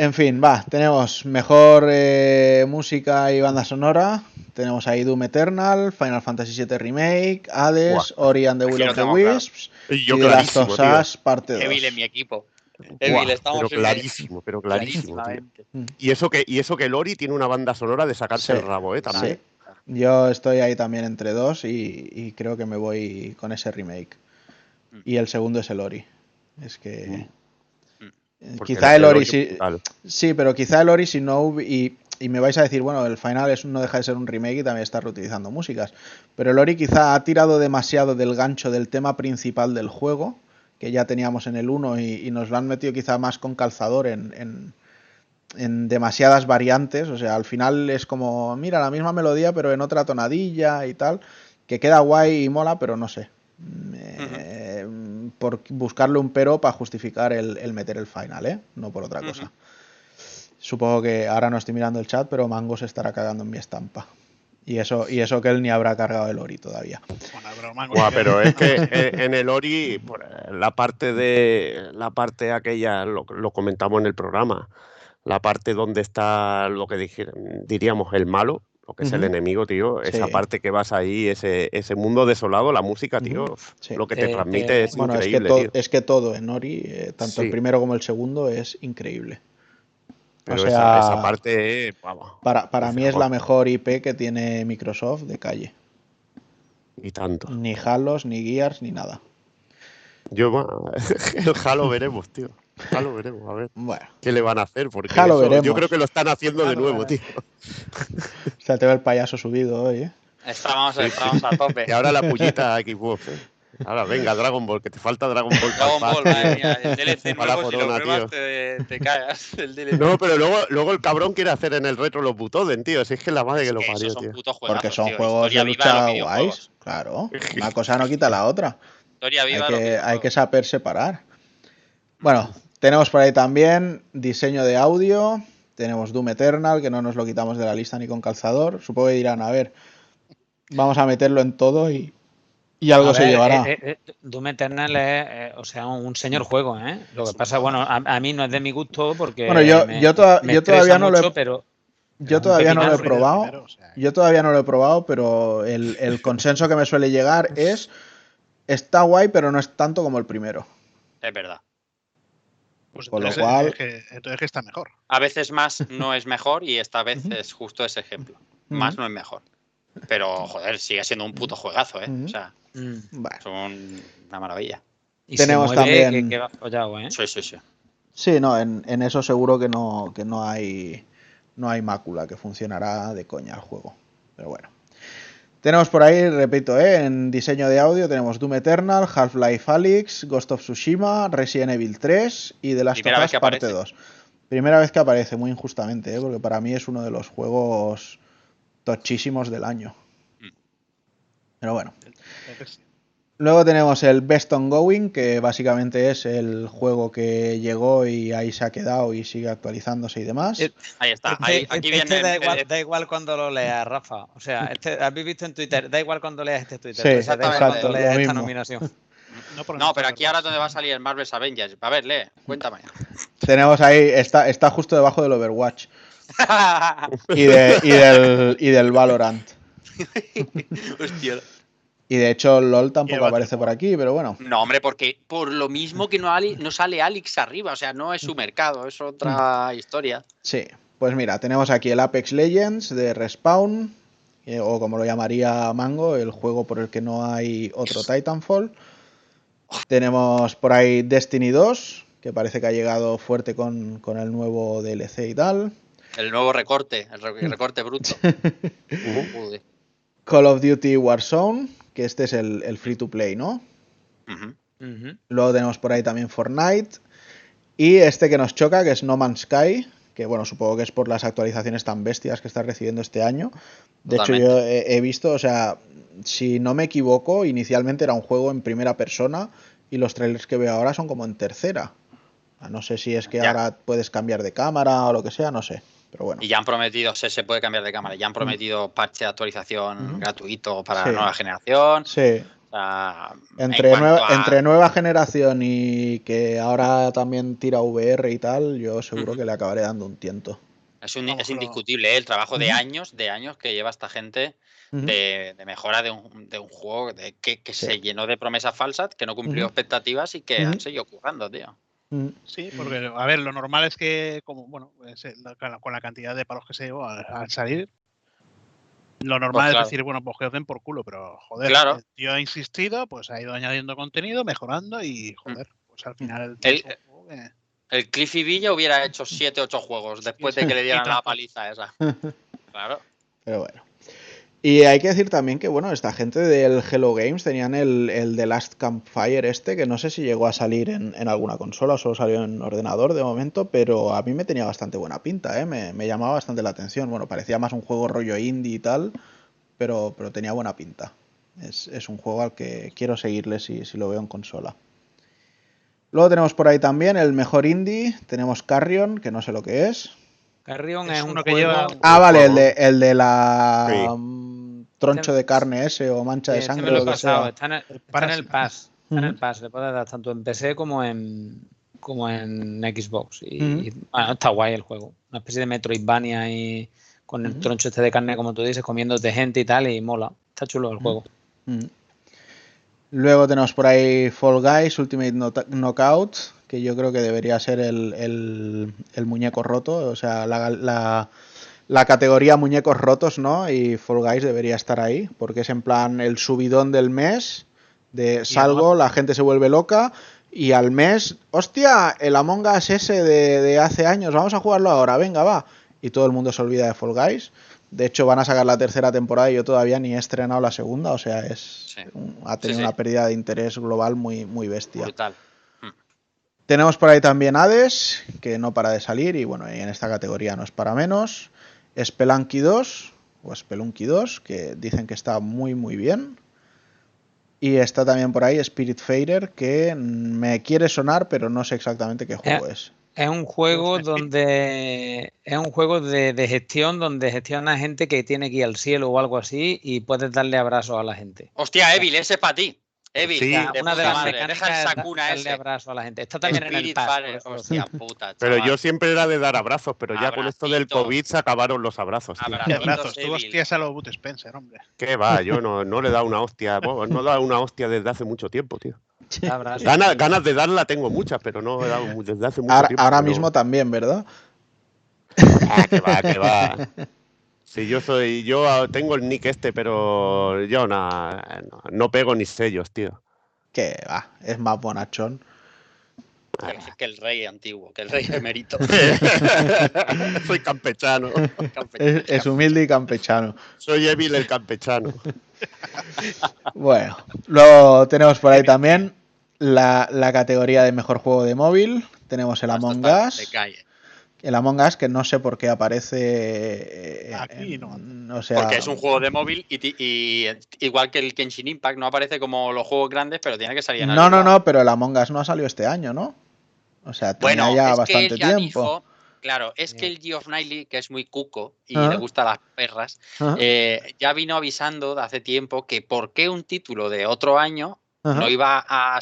En fin, va, tenemos mejor eh, música y banda sonora. Tenemos ahí Doom Eternal, Final Fantasy VII Remake, Hades, Ori and the Will of the claro. Wisps Y yo y Last of. Us parte 2. Evil en mi equipo. Estamos pero clarísimo, pero clarísimo, tío. clarísimamente. Y eso que, y eso que Lori tiene una banda sonora de sacarse Sí, el rabo, eh, también. Sí. Yo estoy ahí también entre dos y, y creo que me voy con ese remake. Mm. Y el segundo es el Ori. Es que... Mm. eh, Porque Quizá el Ori sí. Sí, pero quizá el Ori si no y, y me vais a decir, bueno, el final es, no deja de ser un remake y también está reutilizando músicas. Pero el Ori quizá ha tirado demasiado del gancho del tema principal del juego, que ya teníamos en el 1 y, y nos lo han metido quizá más con calzador en, en, en demasiadas variantes. O sea, al final es como, mira, la misma melodía pero en otra tonadilla y tal, que queda guay y mola, pero no sé. Eh, Por buscarle un pero para justificar el, el meter el final, ¿eh? No por otra cosa. Supongo que ahora no estoy mirando el chat, pero Mango se estará cagando en mi estampa. Y eso, y eso que él ni habrá cargado el Ori todavía. Bueno, broma, Buah, pero es que en el Ori, eh, la parte de la parte aquella, lo, lo comentamos en el programa, la parte donde está lo que diríamos el malo, lo que es el enemigo, tío, esa Sí. parte que vas ahí, ese, ese mundo desolado, la música, tío, sí. lo que te Eh, transmite eh, es Bueno, es que, increíble, to- tío. es que todo en Ori, eh, tanto el primero como el segundo, es increíble. Pero o esa, sea, esa parte, vamos, Para, para mí es la mejor IP que tiene Microsoft de calle. y tanto. Ni Halos, ni Gears, ni nada. Yo, va, el Halo veremos, tío. Halo veremos, a ver Bueno, qué le van a hacer, porque Halo eso- veremos. yo creo que lo están haciendo de nuevo, tío. o sea, te veo el payaso subido hoy, ¿eh? Estamos, estamos a tope. Y ahora la pullita a Xbox, eh. Ahora, venga, Dragon Ball, que te falta Dragon Ball. Dragon para Ball, el madre mía, el DLC Para la nuevo, si lo corona, pruebas tío. te, te cagas. El DLC. No, pero luego, luego el cabrón quiere hacer en el retro los Butoden, tío. Si es que es la madre que lo Que parió, esos son tío. putos Porque son tío. juegos de lucha guays. Claro. Una cosa no quita la otra. Historia Hay viva que, hay que saber separar. Bueno, tenemos por ahí también diseño de audio. Tenemos Doom Eternal, que no nos lo quitamos de la lista ni con calzador. Supongo que dirán, a ver, vamos a meterlo en todo y, y algo A se ver, llevará. eh, eh, eh, Doom Eternal es, eh, o sea, un señor juego, ¿eh? Lo que pasa, bueno, a, a mí no es de mi gusto porque Bueno, yo- me- yo toda- me yo estresa todavía no lo he- mucho, pero Yo todavía no lo he pepinazo. probado. Primero, o sea, Yo todavía no lo he probado, pero el, el consenso que me suele llegar es está guay, pero no es tanto como el primero. Es verdad. pues con lo entonces, cual- es que, entonces que está mejor. A veces más no es mejor y esta vez es justo ese ejemplo. Más no es mejor. Pero, joder, sigue siendo un puto juegazo, ¿eh? O sea, mm, Bueno, un- una maravilla. y Tenemos se mueve también- que, que va follado, ¿eh? Sí, sí, sí. sí, no, en, en eso seguro que no, que no hay no hay mácula, que funcionará de coña el juego. Pero bueno. Tenemos por ahí, repito, ¿eh? en diseño de audio tenemos Doom Eternal, Half-Life Alyx, Ghost of Tsushima, Resident Evil 3 y The Last Primera of vez Us que parte aparece. 2. Primera vez que aparece, muy injustamente, ¿eh? porque para mí es uno de los juegos tochísimos del año. Mm. Pero bueno. Luego tenemos el Best Ongoing, que básicamente es el juego que llegó y ahí se ha quedado y sigue actualizándose y demás. Eh, Ahí está. Este- Ahí, aquí este viene. da, el- igual, el- da igual cuando lo leas, Rafa. O sea, este, habéis visto en Twitter, da igual cuando leas este Twitter. Sí, da igual cuando leas esta nominación. No, pero aquí ahora ¿verdad? donde va a salir el Marvel's Avengers. A ver, lee, cuéntame. Tenemos ahí, está, está justo debajo del Overwatch y, de- y del, y del Valorant. Hostia. Y de hecho LOL tampoco aparece por aquí, pero bueno. No, hombre, porque por lo mismo que no, Ali- no sale Alex arriba, o sea, no es su mercado, es otra historia. Sí, pues mira, tenemos aquí el Apex Legends de Respawn, eh, o como lo llamaría Mango, el juego por el que no hay otro Titanfall. Tenemos por ahí Destiny 2, que parece que ha llegado fuerte con, con el nuevo DLC y tal. El nuevo recorte, el re- el recorte bruto. Call of Duty Warzone, que este es el, el free to play, ¿no? Luego tenemos por ahí también Fortnite. Y este que nos choca, que es No Man's Sky, que bueno, supongo que es por las actualizaciones tan bestias que está recibiendo este año. De hecho, yo he, he visto, o sea, si no me equivoco, inicialmente era un juego en primera persona y los trailers que veo ahora son como en tercera. No sé si es que Ya. ahora puedes cambiar de cámara o lo que sea, no sé. Pero bueno. Y ya han prometido, se, se puede cambiar de cámara, ya han prometido parche de actualización Ujú. gratuito para Sí. la nueva generación. Sí, O sea, en entre, nueva, a- entre nueva generación y que ahora también tira VR y tal, yo seguro que le acabaré dando un tiento. Es, un- indiscutible ¿eh? el trabajo de años, de años que lleva esta gente de, de mejora de un, de un juego de- que, que Sí. se llenó de promesas falsas, que no cumplió expectativas y que han seguido currando, tío. Mm. Sí, porque, a ver, lo normal es que, como, bueno, la- con la cantidad de palos que se llevó al, al salir, lo normal Pues claro. es decir, bueno, pues que os den por culo, pero joder, Claro. el tío ha insistido, pues ha ido añadiendo contenido, mejorando y, joder, pues al final el, El- que- El Cliffy Villa hubiera hecho 7, 8 juegos después de que le dieran la paliza esa. Claro. Pero bueno. Y hay que decir también que, bueno, esta gente del Hello Games tenían el, el The Last Campfire este, que no sé si llegó a salir en, en alguna consola, solo salió en ordenador de momento, pero a mí me tenía bastante buena pinta, ¿eh? Me, me llamaba bastante la atención. Bueno, parecía más un juego rollo indie y tal, pero, pero tenía buena pinta. Es, es un juego al que quiero seguirle si, si lo veo en consola. Luego tenemos por ahí también el mejor indie, tenemos Carrion, que no sé lo que es. Carrion Es es, un uno que juego- lleva- Ah, vale, el de, el de la Sí. mm, troncho de carne ese o mancha de Sí, sangre me lo lo que pasado, sea. está en el, está en el. Pass. Está en el. Pass, le puedes dar tanto en PC como en como en Xbox. Y, bueno, está guay el juego. Una especie de Metroidvania y con el troncho este de carne, como tú dices, comiéndote gente y tal, y mola. Está chulo el juego. Luego tenemos por ahí Fall Guys Ultimate Knockout, que yo creo que debería ser el, el- el muñeco roto, o sea, la, la- la categoría muñecos rotos, ¿no? Y Fall Guys debería estar ahí, porque es en plan el subidón del mes, de salgo, la gente se vuelve loca, y al mes, hostia, el Among Us ese de, de hace años, vamos a jugarlo ahora, venga, va. Y todo el mundo se olvida de Fall Guys. De hecho, van a sacar la tercera temporada y yo todavía ni he estrenado la segunda, o sea, es Sí. ha Sí, tenido sí. una pérdida de interés global muy, muy bestia. Brutal. Tenemos por ahí también Hades, que no para de salir, y bueno, y en esta categoría no es para menos. Spelunky 2, o Spelunky 2, que dicen que está muy, muy bien. Y está también por ahí Spirit Fader, que me quiere sonar, pero no sé exactamente qué juego es. Es un juego donde es un juego de, de gestión donde gestiona gente que tiene que ir al cielo o algo así y puedes darle abrazos a la gente. Hostia, Evil, ese es para ti. Evil, Sí. de una de las Deja el Sakuna darle ese. abrazo a la gente. Está también en el Spirit pass. Hostia puta, Pero chaval. yo siempre era de dar abrazos, pero ya con esto del. COVID se acabaron los abrazos. tío. Abra- Qué Abracitos, brazos, tú hostias a los Boot Spencer, hombre. ¿Qué va? Yo no, no le he dado una hostia. No he dado una hostia desde hace mucho tiempo, tío. Abrazos. Ganas, ganas de darla tengo muchas, pero no he dado desde hace mucho Ahora, tiempo. ahora pero- mismo también, ¿verdad? Ah, que va, que va. Sí, yo soy, yo ah, tengo el nick este, pero yo na- no, no pego ni sellos, tío. Que va, es más bonachón. Que, que el rey antiguo, que el rey emérito. soy campechano. Es, es humilde y campechano. Soy Evil el campechano. Bueno, luego tenemos por ahí también la, la categoría de mejor juego de móvil. Tenemos el Esto Among de Us. calle. El Among Us que no sé por qué aparece. eh, Aquí en- no. O sea, Porque es un juego de móvil y, igual que el Genshin Impact no aparece como los juegos grandes, pero tiene que salir en No, algún no, lado. no, pero el Among Us no ha salido este año, ¿no? O sea, tenía Bueno, ya es bastante que él ya tiempo. dijo, claro, es que el Geoff Knightley, que es muy cuco y le gustan las perras, eh, ya vino avisando de hace tiempo que por qué un título de otro año no iba a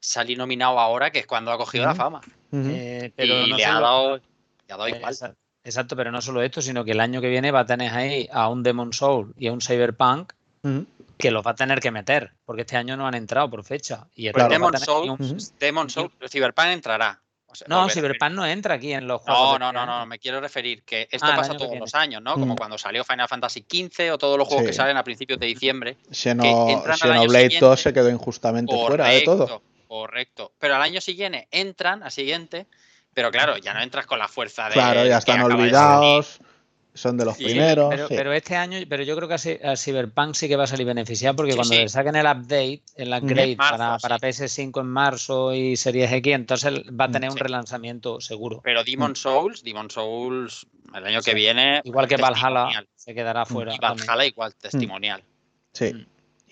salir nominado ahora, que es cuando ha cogido la fama. Eh, pero y no le ha dado, dado Eh, igual. exa- Exacto, pero no solo esto, sino que el año que viene va a tener ahí a un Demon Soul y a un Cyberpunk que los va a tener que meter, porque este año no han entrado por fecha. Y Pues Demon Soul. Demon Soul, Cyberpunk entrará. O sea, No, Cyberpunk no entra aquí en los juegos. No, no, este no, no, me quiero referir que esto Ah, pasa todos viene. los años, ¿no? Como Mm. cuando salió Final Fantasy XV o todos los juegos Sí. que salen a principios de diciembre. Xenoblade 2 siguiente. se quedó injustamente fuera de todo. Correcto, correcto. Pero al año siguiente entran, al siguiente, pero claro, ya no entras con la fuerza de. Claro, ya están de olvidados. Son de los Sí, primeros. Pero, sí. pero este año, pero yo creo que a Cy- a Cyberpunk sí que va a salir beneficiado porque Sí, cuando sí. le saquen el update, el upgrade marzo, para, sí. para PS5 en marzo y Series X, entonces va a tener un relanzamiento seguro. Pero Demon Souls, Demon Souls, el año que viene. Igual que Valhalla se quedará fuera. Y también. Valhalla igual, testimonial. Sí. Mm.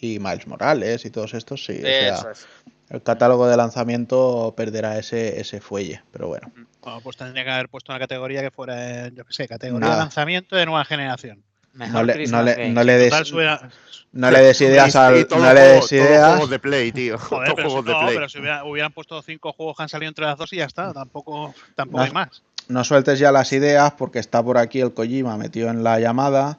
Y Miles Morales y todos estos, sí. o sea, Eso es. El catálogo de lanzamiento perderá ese, ese fuelle. Pero bueno. Bueno, pues tendría que haber puesto una categoría que fuera, yo qué sé, categoría Nada. de lanzamiento de nueva generación. Mejor No le, no le, no le des, Total, subiera- no le des ideas al. No le des ideas. juegos de Play, tío. Joder, pero, si, de no, Play. pero si hubiera- hubieran puesto cinco juegos que han salido entre las dos y ya está. Tampoco, tampoco No. hay más. No sueltes ya las ideas porque está por aquí el Kojima metido en la llamada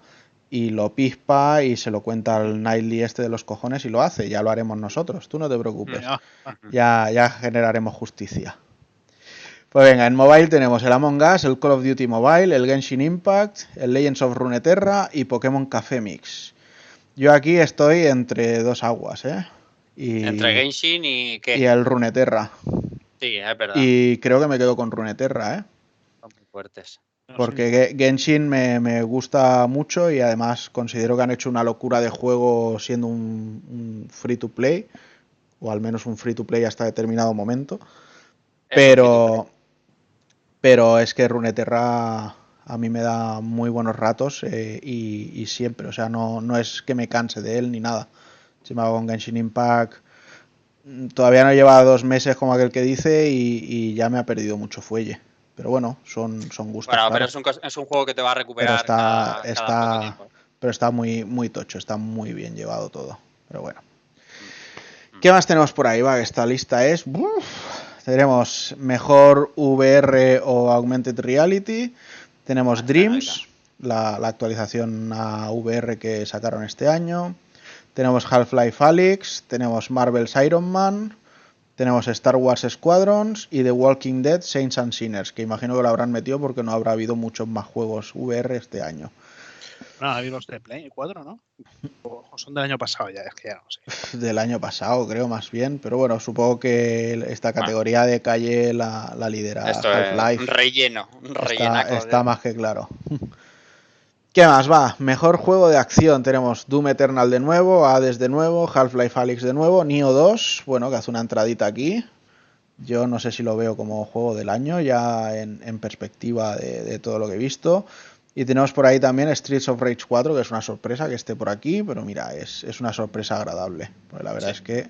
y lo pispa y se lo cuenta al Nightly este de los cojones y lo hace. Ya lo haremos nosotros. Tú no te preocupes. Ya, Ya, ya generaremos justicia. Pues venga, en mobile tenemos el Among Us, el Call of Duty Mobile, el Genshin Impact, el Legends of Runeterra y Pokémon Café Mix. Yo aquí estoy entre dos aguas, ¿eh? Y, Entre Genshin y. ¿qué? y el Runeterra. Sí, es verdad. Y creo que me quedo con Runeterra, ¿eh? Son muy fuertes. Sé. Porque Ge- Genshin me, me gusta mucho y además considero que han hecho una locura de juego siendo un, un free to play, o al menos un free to play hasta determinado momento. Pero, pero es que Runeterra a mí me da muy buenos ratos eh, y, y siempre, o sea, no, no es que me canse de él ni nada. Si me hago con Genshin Impact, mm, todavía no lleva dos meses como aquel que dice y, y ya me ha perdido mucho fuelle. Pero bueno, son, son gustos. Bueno, pero es un, cos- es un juego que te va a recuperar. está- cada- cada está- tiempo. pero está muy, muy tocho, está muy bien llevado todo. Pero bueno. Mm. ¿Qué más tenemos por ahí? Va, esta lista es. uf, tenemos mejor VR o Augmented Reality. Tenemos Ah, Dreams, la, la actualización a VR que sacaron este año. Tenemos Half-Life Alyx. Tenemos Marvel's Iron Man. Tenemos Star Wars Squadrons y The Walking Dead Saints and Sinners, que imagino que lo habrán metido porque no habrá habido muchos más juegos VR este año. No, hay los de Play 4, ¿no? O son del año pasado ya, es que ya no sé. del año pasado, creo más bien, pero bueno, supongo que esta categoría de calle la, la lidera Esto es un Half-Life. relleno. Un Está, está más que claro. ¿Qué más va? Mejor juego de acción. Tenemos Doom Eternal de nuevo, Hades de nuevo, Half-Life Alyx de nuevo, Nioh 2, bueno, que hace una entradita aquí. Yo no sé si lo veo como juego del año, ya en, en perspectiva de, de, todo lo que he visto. Y tenemos por ahí también Streets of Rage 4, que es una sorpresa que esté por aquí, pero mira, es, es una sorpresa agradable. Porque la verdad sí. es que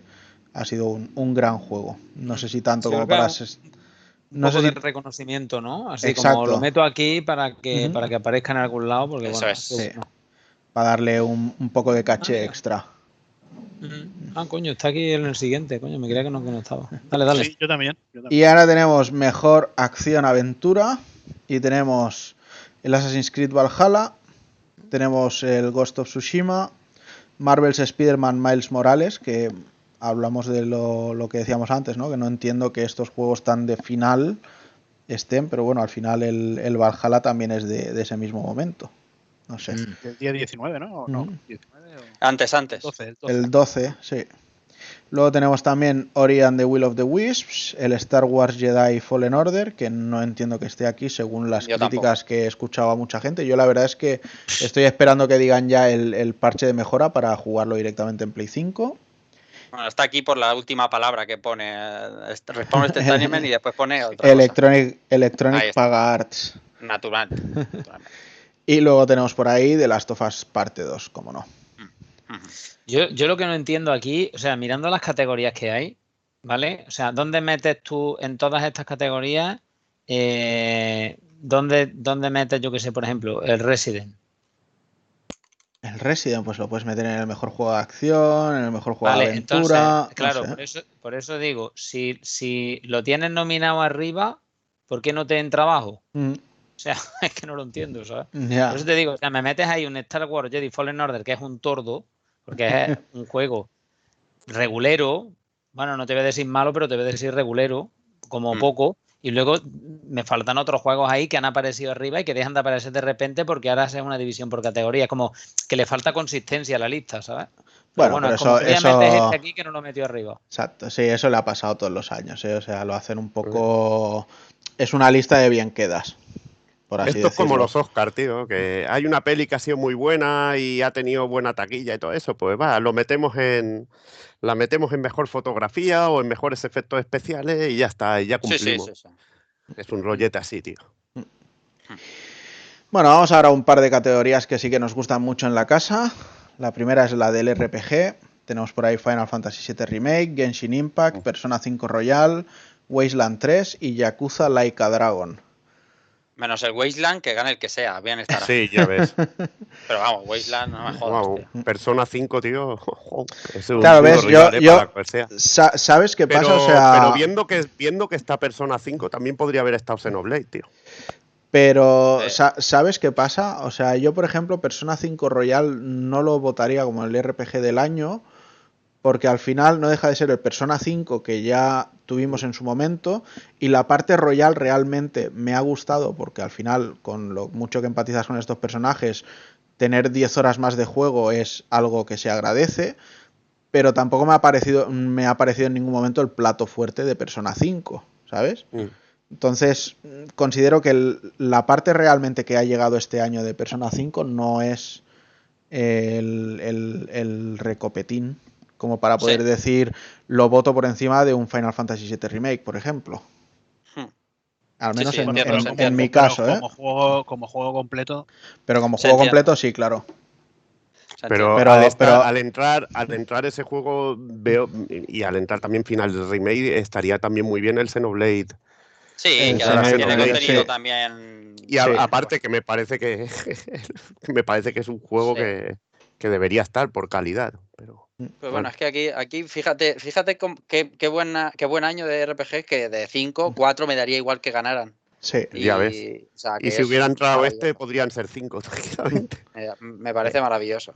ha sido un, un, gran juego. No sé si tanto sí, como para... Un no poco sé si... de reconocimiento, ¿no? Así Exacto. como lo meto aquí para que, uh -huh. para que aparezca en algún lado, porque Eso bueno, es. Sí. Para darle un, un, poco de caché ah, extra. Uh -huh. Ah, coño, está aquí en el siguiente, coño, me creía que no, que no estaba. Dale, dale. Sí, yo también, yo también. Y ahora tenemos mejor acción-aventura y tenemos el Assassin's Creed Valhalla, tenemos el Ghost of Tsushima, Marvel's Spider-Man Miles Morales, que hablamos de lo, lo, que decíamos antes, ¿no? Que no entiendo que estos juegos tan de final estén, pero bueno, al final el, el Valhalla también es de, de, ese mismo momento. No sé. Mm. El día 19, ¿no? ¿O no? Mm. 19 o... Antes, antes. 12, el, 12. el 12, sí. Luego tenemos también Ori and the Will of the Wisps, el Star Wars Jedi Fallen Order, que no entiendo que esté aquí según las Yo críticas tampoco. que he escuchado a mucha gente. Yo la verdad es que estoy esperando que digan ya el, el parche de mejora para jugarlo directamente en Play 5. Bueno, está aquí por la última palabra que pone. eh, Responde este anime y después pone otra Electronic, cosa. Electronic Paga Arts. Natural. y luego tenemos por ahí The Last of Us Parte 2, como no. Yo, yo lo que no entiendo aquí, o sea, mirando las categorías que hay, ¿vale? O sea, ¿dónde metes tú en todas estas categorías? Eh, ¿dónde, ¿Dónde metes, yo que sé, por ejemplo, el Resident? El Resident, pues lo puedes meter en el mejor juego de acción, en el mejor juego vale, de aventura. Entonces, claro, no sé. por, eso, por eso digo, si, si lo tienes nominado arriba, ¿por qué no te entra abajo? Mm. O sea, es que no lo entiendo, ¿sabes? Yeah. Por eso te digo, o sea, me metes ahí un Star Wars Jedi Fallen Order que es un tordo, porque es un juego regulero, bueno, no te voy a decir malo, pero te voy a decir regulero, como mm. poco, y luego me faltan otros juegos ahí que han aparecido arriba y que dejan de aparecer de repente porque ahora es una división por categoría. Es como que le falta consistencia a la lista, ¿sabes? Bueno, bueno, pero eso, eso... este aquí que no lo metió arriba. Exacto, sí, eso le ha pasado todos los años, ¿eh? O sea, lo hacen un poco... Es una lista de bien quedas. Esto decirlo. es como los Oscar, tío, que hay una peli que ha sido muy buena y ha tenido buena taquilla y todo eso, pues va, lo metemos en la metemos en mejor fotografía o en mejores efectos especiales y ya está, y ya cumplimos. Sí, sí, sí, es un rollete así, tío. Bueno, vamos ahora a un par de categorías que sí que nos gustan mucho en la casa. La primera es la del RPG. Tenemos por ahí Final Fantasy VII Remake, Genshin Impact, Persona 5 Royal, Wasteland 3 y Yakuza Laika Dragon. Menos el Wasteland, que gane el que sea, bien estará. Sí, ya ves. Pero vamos, Wasteland, no me jodas. Wow. Persona 5, tío. Es un claro, ves, yo, yo sa ¿sabes qué pero, pasa? O sea... Pero viendo que, viendo que está Persona 5, también podría haber estado Xenoblade, tío. Pero, sí. ¿sabes qué pasa? O sea, yo, por ejemplo, Persona 5 Royal no lo votaría como el RPG del año, porque al final no deja de ser el Persona 5 que ya tuvimos en su momento y la parte royal realmente me ha gustado porque al final con lo mucho que empatizas con estos personajes tener 10 horas más de juego es algo que se agradece pero tampoco me ha parecido me ha parecido en ningún momento el plato fuerte de Persona 5 ¿sabes? Mm. Entonces, considero que el, la parte realmente que ha llegado este año de Persona 5 no es el, el, el recopetín como para poder sí. decir lo voto por encima de un Final Fantasy VII Remake, por ejemplo. Hmm. Al menos sí, sí, en, entiendo, en, en, mi caso, ¿eh? Como juego, como juego completo. Pero como juego completo, sí, claro. Pero, pero, al, estar, pero, al, entrar al entrar ese juego veo y al entrar también final del remake estaría también muy bien el Xenoblade. Sí, que además tiene contenido sí. también. Y a, aparte que me parece que me parece que es un juego que, que debería estar por calidad, pero pues bueno, es que aquí, aquí fíjate, fíjate qué, qué, buena, qué buen año de RPG que de 5, 4 me daría igual que ganaran. Sí, y, ya ves. O sea, y si hubiera entrado este, podrían ser 5 tranquilamente. Me parece maravilloso.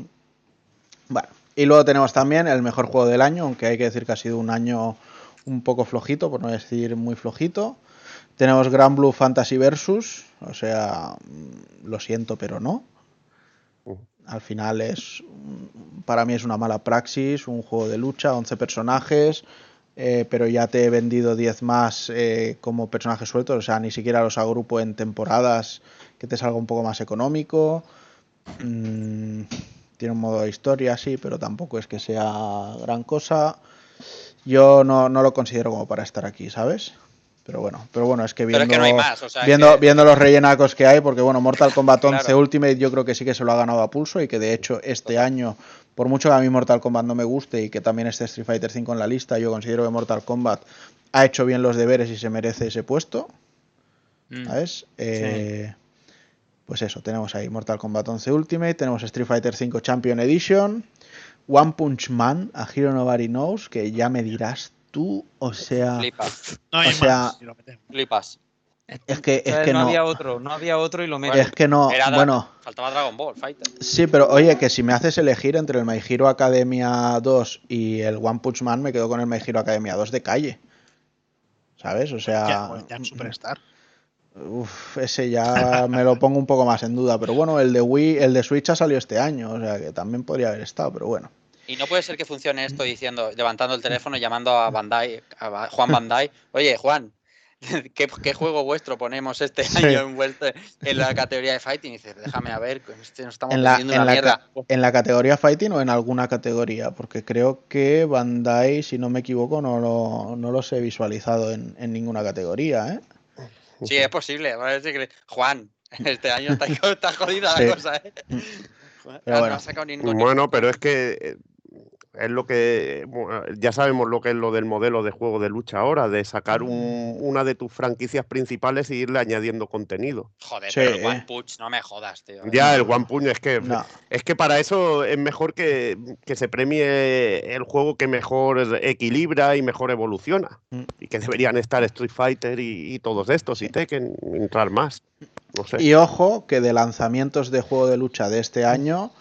Bueno, y luego tenemos también el mejor juego del año, aunque hay que decir que ha sido un año un poco flojito, por no decir muy flojito. Tenemos Grand Blue Fantasy Versus, o sea, mm, lo siento, pero no. Al final es, para mí es una mala praxis, un juego de lucha, 11 personajes, eh, pero ya te he vendido 10 más eh, como personajes sueltos, o sea, ni siquiera los agrupo en temporadas que te salga un poco más económico. Mm, tiene un modo de historia, sí, pero tampoco es que sea gran cosa. Yo no, no lo considero como para estar aquí, ¿sabes? Pero bueno, pero bueno, es que viendo, es que no hay más. O sea, viendo, que- viendo los rellenacos que hay, porque bueno, Mortal Kombat 11 Claro. Ultimate yo creo que sí que se lo ha ganado a pulso y que de hecho este año, por mucho que a mí Mortal Kombat no me guste y que también esté Street Fighter 5 en la lista, yo considero que Mortal Kombat ha hecho bien los deberes y se merece ese puesto, Mm. ¿sabes? Eh, Pues eso, tenemos ahí Mortal Kombat 11 Ultimate, tenemos Street Fighter 5 Champion Edition, One Punch Man, a Hero Nobody Knows, que ya me dirás tú, o sea, Flipas, No hay O sea, más. lo flipas. es que, es que no, no, había otro, no había otro y lo meto. es que no, Era bueno, Faltaba Dragon Ball Fighter. sí, pero oye, que si me haces elegir entre el My Hero Academia 2 y el One Punch Man, me quedo con el My Hero Academia 2 de calle. ¿Sabes? O sea, Ya, pues, ya Superstar. uf, ese ya me lo pongo un poco más en duda, pero bueno, el de Wii, el de Switch ha salido este año, o sea que también podría haber estado, pero bueno. Y no puede ser que funcione esto diciendo, levantando el teléfono, llamando a Bandai, a Juan Bandai. Oye, Juan, ¿qué, qué juego vuestro ponemos este Sí. año envuelto en la categoría de fighting? Y dices, déjame a ver, este nos estamos En la, en, una la, mierda. en la categoría Fighting o en alguna categoría, porque creo que Bandai, si no me equivoco, no, lo, no los he visualizado en, en ninguna categoría, ¿eh? Sí, es posible. Juan, este año está, está jodida Sí. la cosa, ¿eh? Pero no bueno. ha sacado ningún- Bueno, pero es que eh, es lo que bueno, ya sabemos lo que es lo del modelo de juego de lucha ahora, de sacar un- una de tus franquicias principales y irle añadiendo contenido. Joder, Sí, pero el One eh. Punch, no me jodas, tío. Ya el One Punch es que No. es que para eso es mejor que, que se premie el juego que mejor equilibra y mejor evoluciona. Mm. Y que deberían estar Street Fighter y, y todos estos y Tekken, entrar más. No sé. Y ojo, que de lanzamientos de juego de lucha de este año,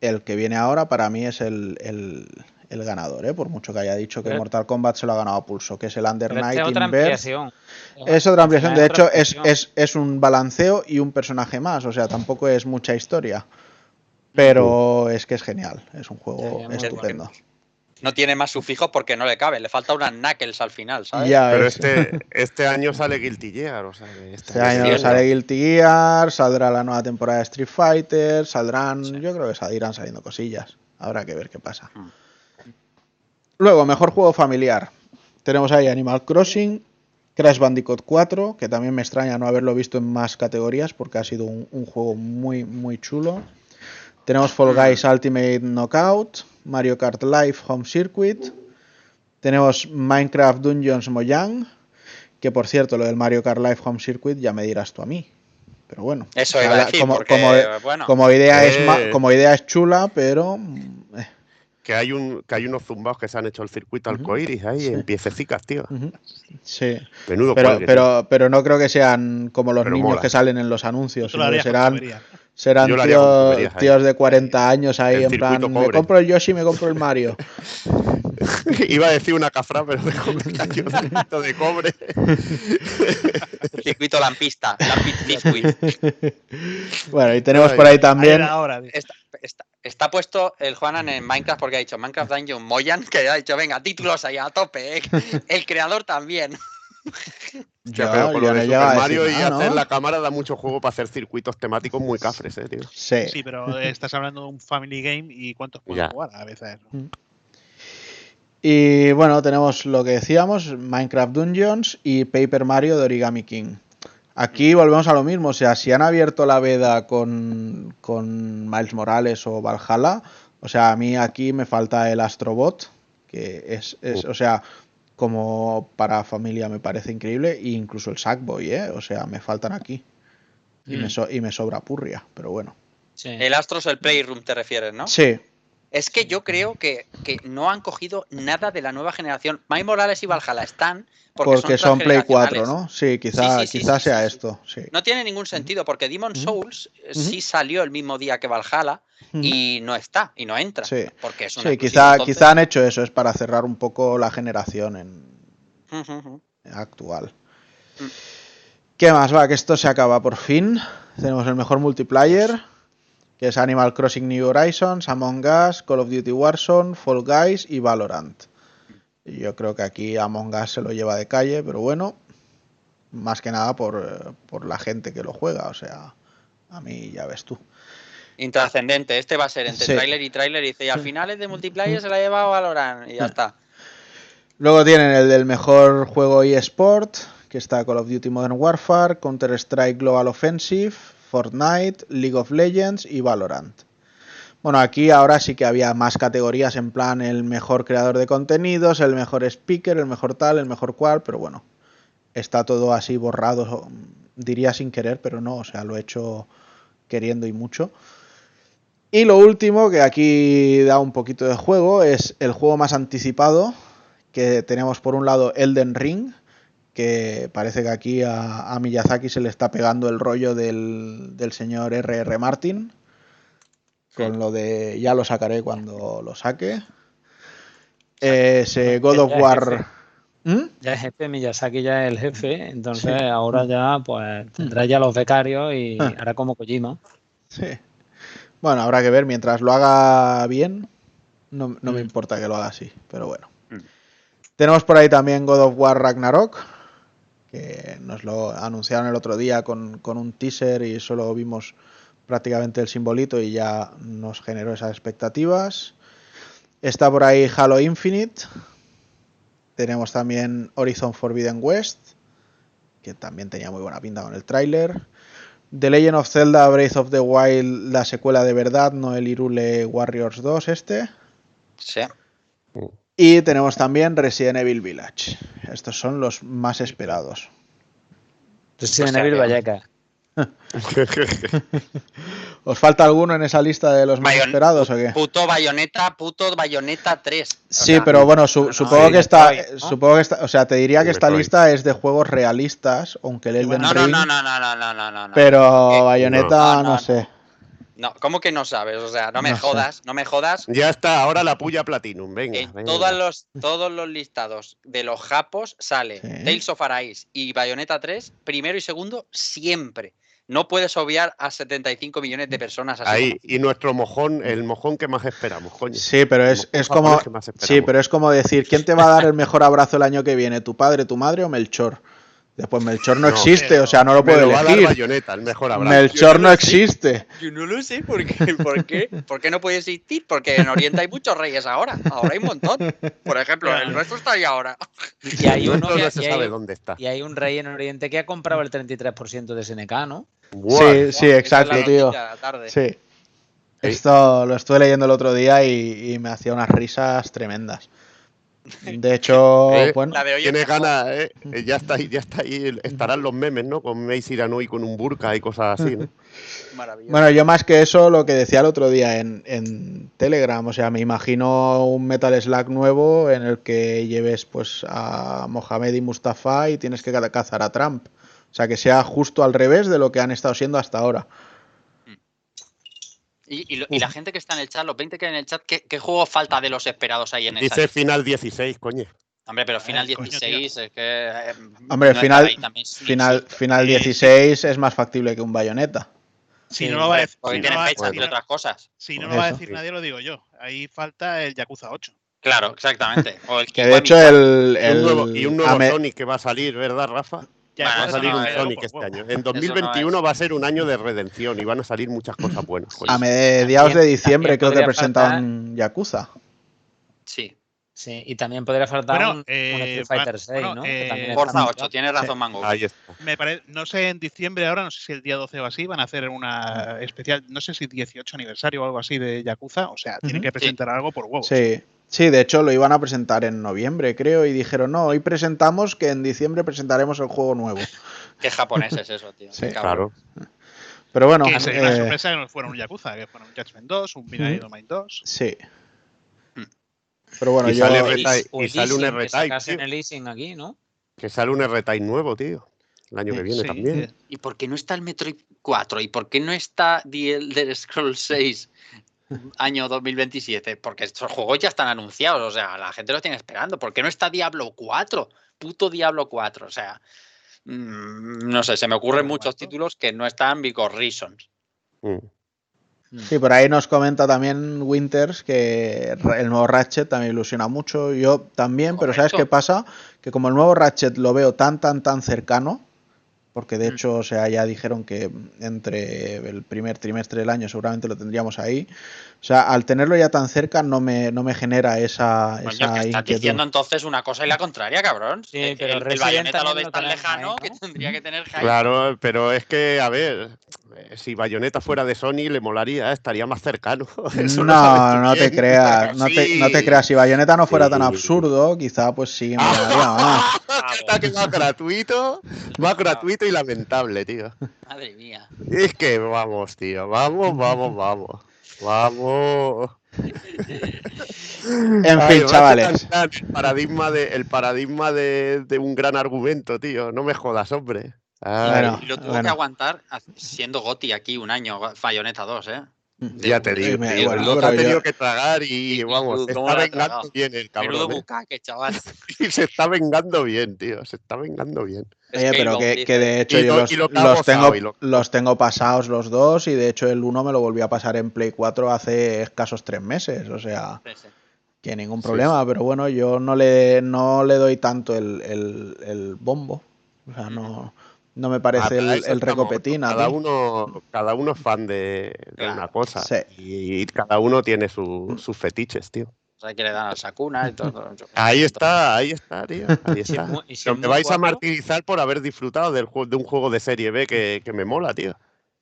el que viene ahora para mí es el, el- el ganador, ¿eh? por mucho que haya dicho que Pero- Mortal Kombat se lo ha ganado a pulso, que es el Under Night es otra Inverse. ampliación. Es otra ampliación, de hecho es, es, es un balanceo y un personaje más, o sea, tampoco es mucha historia. Pero es que es genial, es un juego estupendo. No tiene más sufijos porque no le cabe. Le falta unas knuckles al final, ¿sabes? Ya Pero este, este año sale Guilty Gear, o sea que este Este año sale Guilty Gear, saldrá la nueva temporada de Street Fighter, saldrán, yo creo que sal- irán saliendo cosillas. Habrá que ver qué pasa. Mm. Luego, mejor juego familiar. Tenemos ahí Animal Crossing, Crash Bandicoot 4, que también me extraña no haberlo visto en más categorías porque ha sido un, un juego muy, muy chulo. Tenemos Fall Guys Ultimate Knockout, Mario Kart Live Home Circuit. Tenemos Minecraft Dungeons Mojang, que por cierto, lo del Mario Kart Live Home Circuit ya me dirás tú a mí. Pero bueno, Eso iba a la- decir, como, porque, como- bueno, como idea es ma- Eh. como idea es chula, pero eh, Que hay un que hay unos zumbados que se han hecho el circuito Ujú. arcoiris ahí Sí. en piececicas, tío. sí. Menudo Pero, tío. pero, pero no creo que sean como los Pero niños mola. que salen en los anuncios, sino que serán. Serán tíos, de 40 años ahí El en plan, me compro el Yoshi, me compro el Mario. Iba a decir una cafra, pero me cayó un circuito de cobre. el circuito lampista, bueno, y tenemos Ay, por ahí también era ahora, tío. Está, está- está puesto el Juanan en Minecraft porque ha dicho Minecraft Dungeon Moyan, que ha dicho, venga, títulos ahí a tope. ¿eh? El creador también. Ya, pero con lo de Super Mario decir y nada, hacer ¿no? la cámara da mucho juego para hacer circuitos temáticos muy cafres, eh, tío. Sí. Sí, pero estás hablando de un family game y cuántos puedes Ya. jugar a veces. Y bueno, tenemos lo que decíamos, Minecraft Dungeons y Paper Mario de Origami King. Aquí volvemos a lo mismo, o sea, si han abierto la veda con, con Miles Morales o Valhalla, o sea, a mí aquí me falta el Astrobot, que es, es o sea, como para familia me parece increíble, e incluso el Sackboy, ¿eh? O sea, me faltan aquí. Y, me, Mm. so- y me sobra Purria, pero bueno. Sí. El Astros, el Playroom, te refieres, ¿no? Sí, Es que yo creo que, que no han cogido nada de la nueva generación. Mike Morales y Valhalla están porque, porque son, son Play 4, transgeneracionales. ¿no? Sí, quizá, Sí, sí, sí, quizá sí, sea esto. No tiene ningún sentido porque Demon. Souls eh, sí salió el mismo día que Valhalla y no está, y no entra. Sí. Porque es una quizá, entonces- quizá han hecho eso, es para cerrar un poco la generación en, actual. Mm. ¿Qué más? Va, que esto se acaba por fin. Tenemos el mejor multiplayer, que es Animal Crossing New Horizons, Among Us, Call of Duty Warzone, Fall Guys y Valorant. Y Yo creo que aquí Among Us se lo lleva de calle, pero bueno, más que nada por, eh, por la gente que lo juega, o sea, a mí ya ves tú. intrascendente. Este va a ser entre Sí. tráiler y tráiler. Y dice, y al final es de multiplayer se la ha llevado Valorant. Y ya está. Luego tienen el del mejor juego eSport, que está Call of Duty Modern Warfare, Counter-Strike Global Offensive, Fortnite, League of Legends y Valorant. Bueno, aquí ahora sí que había más categorías en plan el mejor creador de contenidos, el mejor speaker, el mejor tal, el mejor cual, pero bueno, está todo así borrado, diría sin querer, pero no, o sea, lo he hecho queriendo y mucho. Y lo último, que aquí da un poquito de juego, es el juego más anticipado, que tenemos por un lado Elden Ring, que parece que aquí a, a Miyazaki se le está pegando el rollo del, del señor R.R. Martin, con lo de ya lo sacaré cuando lo saque. Ese God of War... ¿Mm? Ya es jefe, Miyazaki ya es el jefe, entonces ahora ya pues tendrá ya los becarios y Ah. hará como Kojima. Sí. Bueno, habrá que ver, mientras lo haga bien, no, no me Mm. importa que lo haga así, pero bueno. Mm. Tenemos por ahí también God of War Ragnarok, que nos lo anunciaron el otro día con, con un teaser y solo vimos prácticamente el simbolito y ya nos generó esas expectativas. Está por ahí Halo Infinite. Tenemos también Horizon Forbidden West, que también tenía muy buena pinta con el tráiler. The Legend of Zelda Breath of the Wild, la secuela de verdad, no el Irule Warriors 2 este. Sí. Y tenemos también Resident Evil Village. Estos son los más esperados. Resident Evil Vallaca. ¿Os falta alguno en esa lista de los más esperados o qué? Puto bayoneta, puto bayoneta 3. Sí, pero bueno, supongo que está, supongo que está, o sea, te diría que esta lista es de juegos realistas, aunque el Elden Ring. No, no, no, no, no, no, Pero eh, bayoneta, no, sé. No, ¿cómo que no sabes? O sea, no me No sé. jodas, no me jodas. ya está, ahora la puya Platinum, venga. En venga. todos los, todos los listados de los japos sale Sí. Tales of Arise y Bayonetta 3, primero y segundo, siempre. No puedes obviar a 75 millones de personas así. Ahí, y nuestro mojón, el mojón que más esperamos, coño. Sí, pero es, es como sí, pero es como decir, ¿quién te va a dar el mejor abrazo el año que viene? ¿Tu padre, tu madre o Melchor? Después Melchor no, No, existe, pero o sea, no lo puedo elegir. Bayonetta, el mejor abrazo. Melchor Yo no existe. Yo no lo sé por qué, por qué. ¿Por qué no puede existir? Porque en Oriente hay muchos reyes ahora. Ahora hay un montón. Por ejemplo, el resto está ahí ahora. Y hay uno que- no se y hay- sabe dónde está. Y hay un rey en Oriente que ha comprado el 33% de SNK, ¿no? Buah. Sí, sí, exacto, Esa es la tío. tarde. Sí. Esto lo estuve leyendo el otro día y, y me hacía unas risas tremendas. De hecho, Eh, bueno, La de hoy Tienes es mejor. ganas, ¿eh? Eh, Ya está ahí, ya está ahí. Estarán los memes, ¿no? Con Mace Iranui con un burka y cosas así, ¿no? Maravilloso. bueno, yo más que eso, lo que decía el otro día en, en Telegram, o sea, me imagino un Metal Slack nuevo en el que lleves pues a Mohamed y Mustafa y tienes que ca- cazar a Trump. O sea, que sea justo al revés de lo que han estado siendo hasta ahora. Y, y lo- y la gente que está en el chat, los 20 que hay en el chat, ¿qué, qué juego falta de los esperados ahí en esa Dice final 16, coño. Hombre, pero final Ay, coño, 16 es que. eh, Hombre, no final- ahí Final, final Sí, sí. 16 es más factible que un bayoneta. Si Sí, no lo va a decir, Porque fechas y otras cosas. si no lo va a decir nadie, lo digo yo. Ahí falta el Yakuza 8. Claro, exactamente. O el Que de hecho el, Y un el nuevo, y un nuevo Sonic que va a salir, ¿verdad, Rafa? Ya, Va a salir no un es, Sonic este año. En no 2021 es. va a ser un año de redención y van a salir muchas cosas buenas. a mediados de diciembre creo que presentan Yakuza. Sí. Sí, y también podría faltar Bueno, un, un eh, Street Fighter va- 6, bueno, ¿no? Eh, Forza anunciado. 8, tienes razón, Sí. Mango. Ahí está. Me parece, no sé, en diciembre ahora, no sé si el día 12 o así, van a hacer una especial, no sé si 18 aniversario o algo así de Yakuza. O sea, tienen que presentar algo por huevos. Sí. Sí, de hecho lo iban a presentar en noviembre, creo, y dijeron, no, hoy presentamos que en diciembre presentaremos el juego nuevo. Qué japonés es eso, tío. Sí. Claro. Pero bueno, que sería una eh, sorpresa que no fuera un Yakuza, que fuera un Judgment 2, un Midnight Ujú. Domain 2. sí. Mm. Pero bueno, Y yo... sale O Reta- el- o y el sale un el leasing aquí, ¿no? Que sale un R-Type nuevo, tío. El año que viene Sí, también. ¿Y por qué no está el Metroid 4? ¿Y por qué no está The Elder Scrolls 6 año 2027? Porque estos juegos ya están anunciados, o sea, la gente los tiene esperando. ¿Por qué no está Diablo 4? Puto Diablo 4, o sea, mm, no sé, se me ocurren ¿Diablo muchos 4? títulos que no están because reasons. Mm. Sí, por ahí nos comenta también Winters que el nuevo Ratchet también ilusiona mucho. Yo también, pero ¿sabes qué pasa? Que como el nuevo Ratchet lo veo tan, tan, tan cercano, porque de Mm. hecho, o sea, ya dijeron que entre el primer trimestre del año seguramente lo tendríamos ahí. O sea, al tenerlo ya tan cerca no me, no me genera esa, Coño, esa que estás inquietud. diciendo entonces una cosa y la contraria, cabrón. Sí, El- pero el, el Resident Bayonetta lo ves lo tan lejano ahí, que ¿no? tendría que tener. Claro, pero es que, a ver, eh, si Bayonetta fuera de Sony le molaría, estaría más cercano. Eso No, tú no te creas, no te, no te Sí. creas. Si Bayonetta no fuera tan Sí. absurdo, quizá pues sí me molaría más. Está que más gratuito, más gratuito y lamentable, tío. Madre mía. Es que vamos, tío, vamos, vamos, vamos. Vamos. En Ay, fin, chavales. El paradigma, de, el paradigma de, de un gran argumento, tío. No me jodas, hombre. Ay, Bueno, Y lo tuvo bueno. que aguantar siendo Goti aquí un año, Bayonetta 2, ¿eh? Ya te digo, me- tío, bueno, lo que pero ha tenido yo- que tragar y, Y- vamos, se ¿cómo está vengando tragado? bien el cabrón. ¿eh? bucaque, chaval. Y se está vengando bien, tío. Se está vengando bien. Oye, pero que, que de hecho Y yo lo- los, lo tengo, lo- los tengo pasados los dos y de hecho el uno me lo volví a pasar en Play 4 hace escasos tres meses, o sea, que ningún Sí, problema, pero bueno, yo no le, no le doy tanto el, el- el bombo, o sea, no, no me parece Ah, el, el recopetín. a Cada uno, cada uno es fan de, de Claro. una cosa. Sí. Y cada uno tiene su- sus fetiches, tío. O sea, que le dan al Sakuna y todo. yo- Ahí está, ahí está, tío. Ahí Y si está. y si me vais a martirizar por haber disfrutado del juego, de un juego de serie B que, que me mola, tío.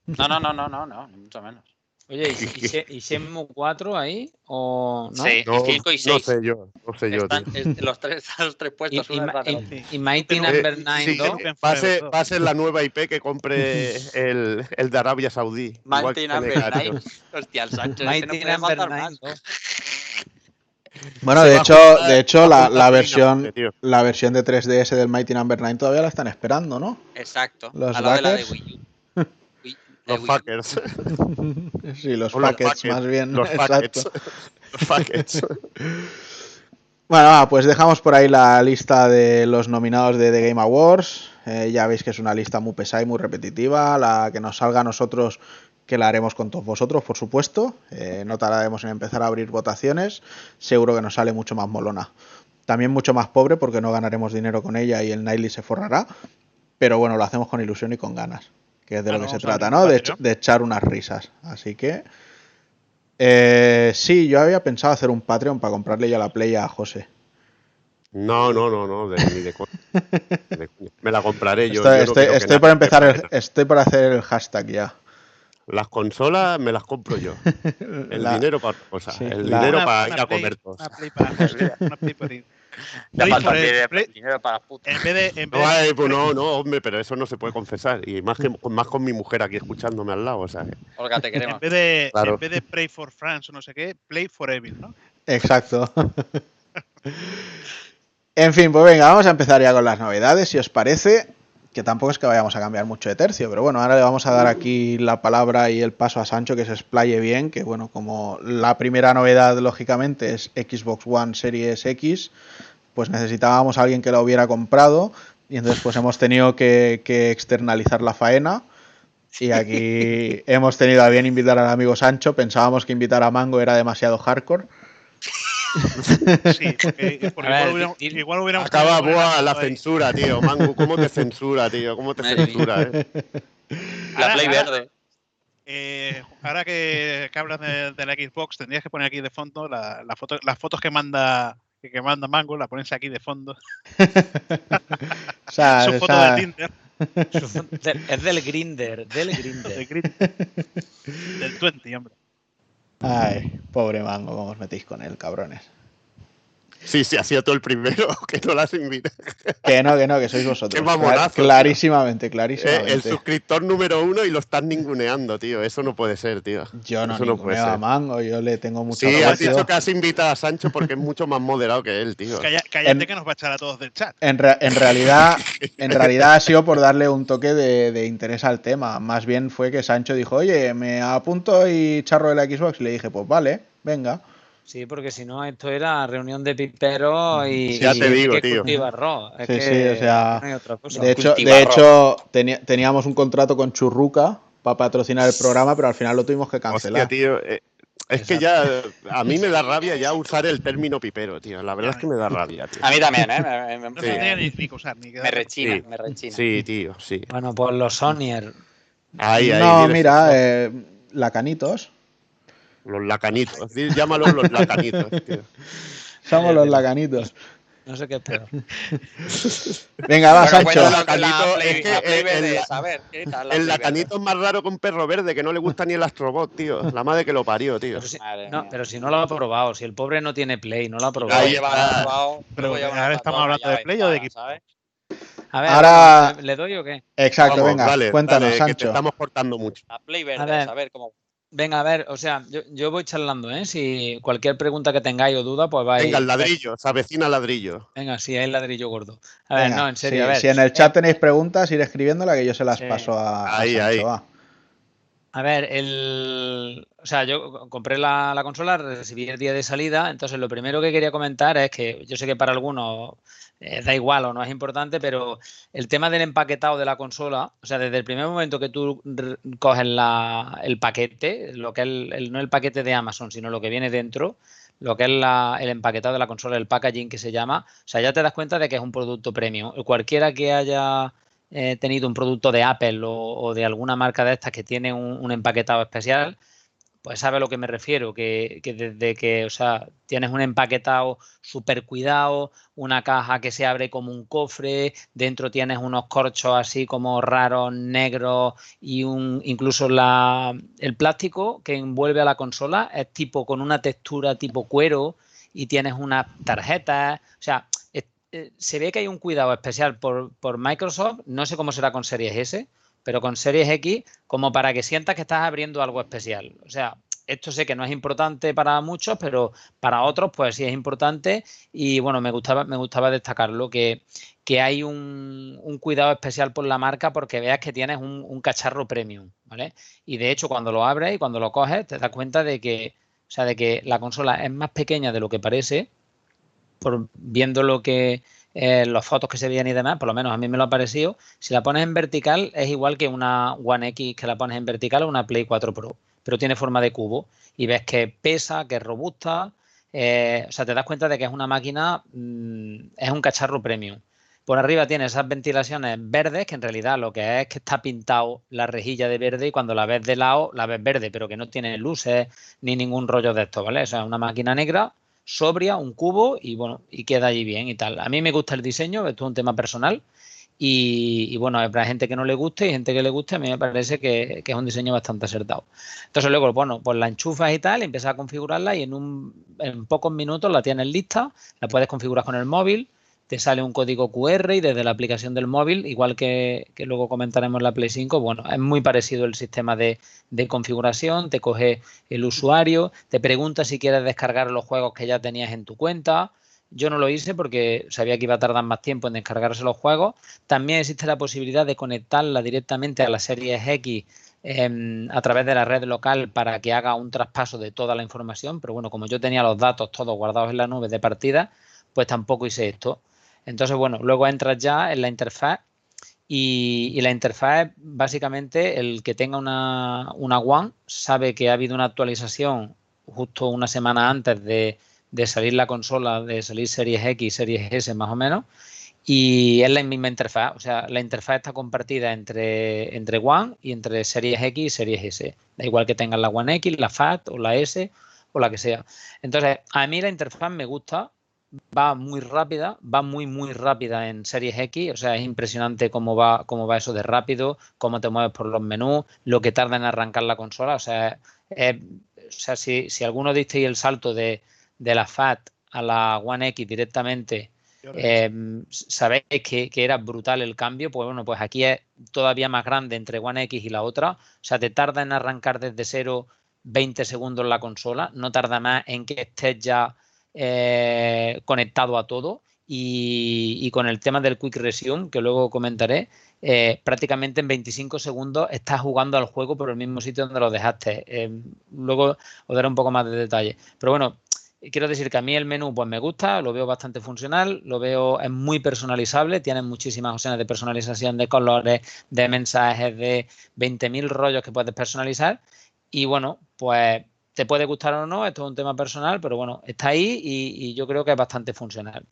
No, no, no, no, no, no, ni mucho menos. Oye, ¿y, y, y Shenmue 4 ahí? ¿O no? Sí, No, 5 y 6. no sé yo, no sé yo, Están, es- los, tres, los tres Y, puestos. y otro. y- y Mighty Eh, Number sí, 9 2. Open va, a Forever ser, 2. va a ser la nueva IP que compre el, el de Arabia Saudí. Mighty Number NK, tío. 9. Hostia, el no Mighty puede Number faltar 9 más. 2. Bueno, de hecho, de hecho la, la versión la versión de 3DS del Mighty Number 9 todavía la están esperando, ¿no? Exacto. Los a la de la de. Wii U. Los fuckers. Sí, los packets, más bien. Los exacto. fuckers. Los fuckers. Bueno, va, pues dejamos por ahí la lista de los nominados de The Game Awards. Eh, ya veis que es una lista muy pesada y muy repetitiva. La que nos salga a nosotros, que la haremos con todos vosotros, por supuesto. Eh, no tardaremos en empezar a abrir votaciones. Seguro que nos sale mucho más molona. También mucho más pobre porque no ganaremos dinero con ella y el Nightly se forrará. Pero bueno, lo hacemos con ilusión y con ganas. Que es de Ah, lo no, que se trata, ¿no? De, echar unas risas. Así que... Eh, sí, yo había pensado hacer un Patreon para comprarle ya la Play a José. No, no, no, no, de- ni de. De. Me la compraré yo. Estoy, yo no estoy- estoy me empezar el, estoy por hacer el hashtag ya. Las consolas me las compro yo. El La- dinero para otra cosa. sí, el la- dinero Una- para una ir a comer todos. Una Play para hostia, una Play para ir. Ya falta dinero- para las putas. En vez de. En vez No, de- pues no, no, hombre, pero eso no se puede confesar. Y más que más con mi mujer aquí escuchándome al lado, o sea. que- Olga, te queremos. En vez, de, Claro. en vez de Play for France o no sé qué, Play for Evil, ¿no? Exacto. en fin, pues venga, vamos a empezar ya con las novedades, si os parece. Que tampoco es que vayamos a cambiar mucho de tercio, pero bueno, ahora le vamos a dar aquí la palabra y el paso a Sancho que se explaye bien. Que bueno, como la primera novedad, lógicamente, es Xbox One Series X, pues necesitábamos a alguien que la hubiera comprado. Y entonces, pues hemos tenido que, que externalizar la faena. Y aquí hemos tenido a bien invitar al amigo Sancho. Pensábamos que invitar a Mango era demasiado hardcore. Sí, porque, porque ver, igual, hubiéramos, igual Acaba buah, la ahí. censura, tío. Mangu, ¿cómo te censura, tío? ¿Cómo te Madre mía. censura, eh? La Ahora- Play ahora- verde. Eh, ahora que, que hablas de, de la Xbox, tendrías que poner aquí de fondo la, la foto, las fotos que manda que, que manda Mango, la pones aquí de fondo. O sea, Su foto de Tinder, Del- Es del Grinder, del de Grinder. Del 20, hombre. Ay, pobre Mango, cómo os metéis con él, cabrones. Sí, sí, ha sido todo el primero que no las invita. Que no, que no, que sois vosotros. Qué mamonazo, clarísimamente, Eh, clarísimamente. el suscriptor número uno y lo están ninguneando, tío. Eso no puede ser, tío. Yo no Eso no puede a. Mango, yo le tengo mucho Sí, has dicho que has invitado a Sancho porque es mucho más moderado que él, tío. Calla- cállate En- que nos va a echar a todos del chat. En, re- en realidad, en realidad ha sido por darle un toque de, de interés al tema. Más bien fue que Sancho dijo, oye, me apunto y charro de la Xbox. Y le dije, pues vale, venga. Sí, porque si no, esto era reunión de piperos y. Ya te y digo, que tío. arroz. Es Sí, que sí, o sea, no hay otra cosa. De hecho, de teníamos un contrato con Churruca para patrocinar el programa, pero al final lo tuvimos que Hostia, cancelar. tío. eh, Es que ya a mí me da rabia ya usar el término pipero, tío. La verdad es que me da rabia, tío. A mí también, ¿eh? Me, me- No me- se tiene ni, ni que usar, ni que me dar- rechina, Sí. me rechina. Sí, tío, sí. Bueno, pues los Sonyer. Ahí, ahí, no, mira, eh, lacanitos. Los lacanitos. Llámalos los lacanitos, tío. Somos los lacanitos. No sé qué es peor. Venga, va, Bueno, Sancho. la Lacanito, Play- es que la el- a ver, ¿qué tal la lacanito es más raro que un perro verde, que no le gusta ni el astrobot, tío. La madre que lo parió, tío. Pero si, no, pero si no lo ha probado, si el pobre no tiene Play, no lo ha probado. Ahí lleva está. probado, Pero ahora estamos hablando de Play o de equipo. ¿sabes? A ver, Ahora- ¿le- ¿le doy o qué? Exacto, Vamos, venga, dale, cuéntanos, dale, que te Sancho. estamos cortando mucho. La Play A verde, ver. a ver cómo. Venga, a ver, o sea, yo, yo voy charlando, ¿eh? Si cualquier pregunta que tengáis o duda, pues vais. Venga, el ladrillo, se avecina ladrillo. Venga, sí, hay ladrillo gordo. A ver, Venga, no, en serio, sí, a ver. Si en el chat tenéis preguntas, ir escribiéndola que yo se las Sí. paso a, a Ahí, Sancho, ahí. va. A ver, el, o sea, yo compré la, la consola, recibí el día de salida, entonces lo primero que quería comentar es que yo sé que para algunos eh, da igual o no es importante, pero el tema del empaquetado de la consola, o sea, desde el primer momento que tú coges la- el paquete, lo que es el, el- no el paquete de Amazon, sino lo que viene dentro, lo que es la- el empaquetado de la consola, el packaging que se llama, o sea, ya te das cuenta de que es un producto premium. Cualquiera que haya eh, tenido un producto de Apple o, de alguna marca de estas que tiene un, empaquetado especial, pues sabe a lo que me refiero, que, desde que, o sea, tienes un empaquetado súper cuidado, una caja que se abre como un cofre, dentro tienes unos corchos así como raros, negros y un incluso el plástico que envuelve a la consola es tipo con una textura tipo cuero y tienes unas tarjetas, o sea, eh, se ve que hay un cuidado especial por, Microsoft, no sé cómo será con Series S, pero con Series X, como para que sientas que estás abriendo algo especial. O sea, esto sé que no es importante para muchos, pero para otros, pues sí es importante. Y bueno, me gustaba, me gustaba destacarlo, que, que hay un, un cuidado especial por la marca porque veas que tienes un, un cacharro premium, ¿vale? Y de hecho, cuando lo abres y cuando lo coges, te das cuenta de que, o sea, de que la consola es más pequeña de lo que parece, por viendo lo que eh, las fotos que se veían y demás, por lo menos a mí me lo ha parecido. Si la pones en vertical es igual que una One X que la pones en vertical o una Play 4 Pro, pero tiene forma de cubo y ves que pesa, que es robusta, eh, o sea, te das cuenta de que es una máquina, mm, es un cacharro premium. Por arriba tiene esas ventilaciones verdes, que en realidad lo que es es que está pintado la rejilla de verde y cuando la ves de lado la ves verde, pero que no tiene luces ni ningún rollo de esto, ¿vale? O sea, es una máquina negra sobria, un cubo y bueno, y queda allí bien y tal. A mí me gusta el diseño, esto es un tema personal y, bueno, habrá gente que no le guste y gente que le guste, a mí me parece que, es un diseño bastante acertado. Entonces luego, bueno, pues la enchufas y tal, empiezas a configurarla y en, un, en pocos minutos la tienes lista, la puedes configurar con el móvil, te sale un código QR y desde la aplicación del móvil, igual que, que luego comentaremos en la Play 5, bueno, es muy parecido el sistema de, de configuración, te coge el usuario, te pregunta si quieres descargar los juegos que ya tenías en tu cuenta. Yo no lo hice porque sabía que iba a tardar más tiempo en descargarse los juegos. También existe la posibilidad de conectarla directamente a la Series X eh, a través de la red local para que haga un traspaso de toda la información. Pero bueno, como yo tenía los datos todos guardados en la nube de partida, pues tampoco hice esto. Entonces, bueno, luego entras ya en la interfaz y, la interfaz, básicamente, el que tenga una, una One sabe que ha habido una actualización justo una semana antes de, salir la consola, de salir Series X, Series S más o menos, y es la misma interfaz. O sea, la interfaz está compartida entre, entre One y entre Series X y Series S. Da igual que tengan la One X, la FAT o la S o la que sea. Entonces, a mí la interfaz me gusta, va muy rápida, va muy, muy rápida en Series X, o sea, es impresionante cómo va, cómo va eso de rápido, cómo te mueves por los menús, lo que tarda en arrancar la consola, o sea, eh, o sea si, si alguno disteis el salto de, de, la FAT a la One X directamente, eh, sabéis que, que, era brutal el cambio, pues bueno, pues aquí es todavía más grande entre One X y la otra, o sea, te tarda en arrancar desde cero 20 segundos la consola, no tarda más en que estés ya eh, conectado a todo y, con el tema del Quick Resume, que luego comentaré, eh, prácticamente en 25 segundos estás jugando al juego por el mismo sitio donde lo dejaste. Eh, luego os daré un poco más de detalle. Pero bueno, quiero decir que a mí el menú pues me gusta, lo veo bastante funcional, lo veo, es muy personalizable, tiene muchísimas opciones de personalización de colores, de mensajes, de 20.000 rollos que puedes personalizar. Y bueno, pues te puede gustar o no, esto es un tema personal, pero bueno, está ahí y, yo creo que es bastante funcional.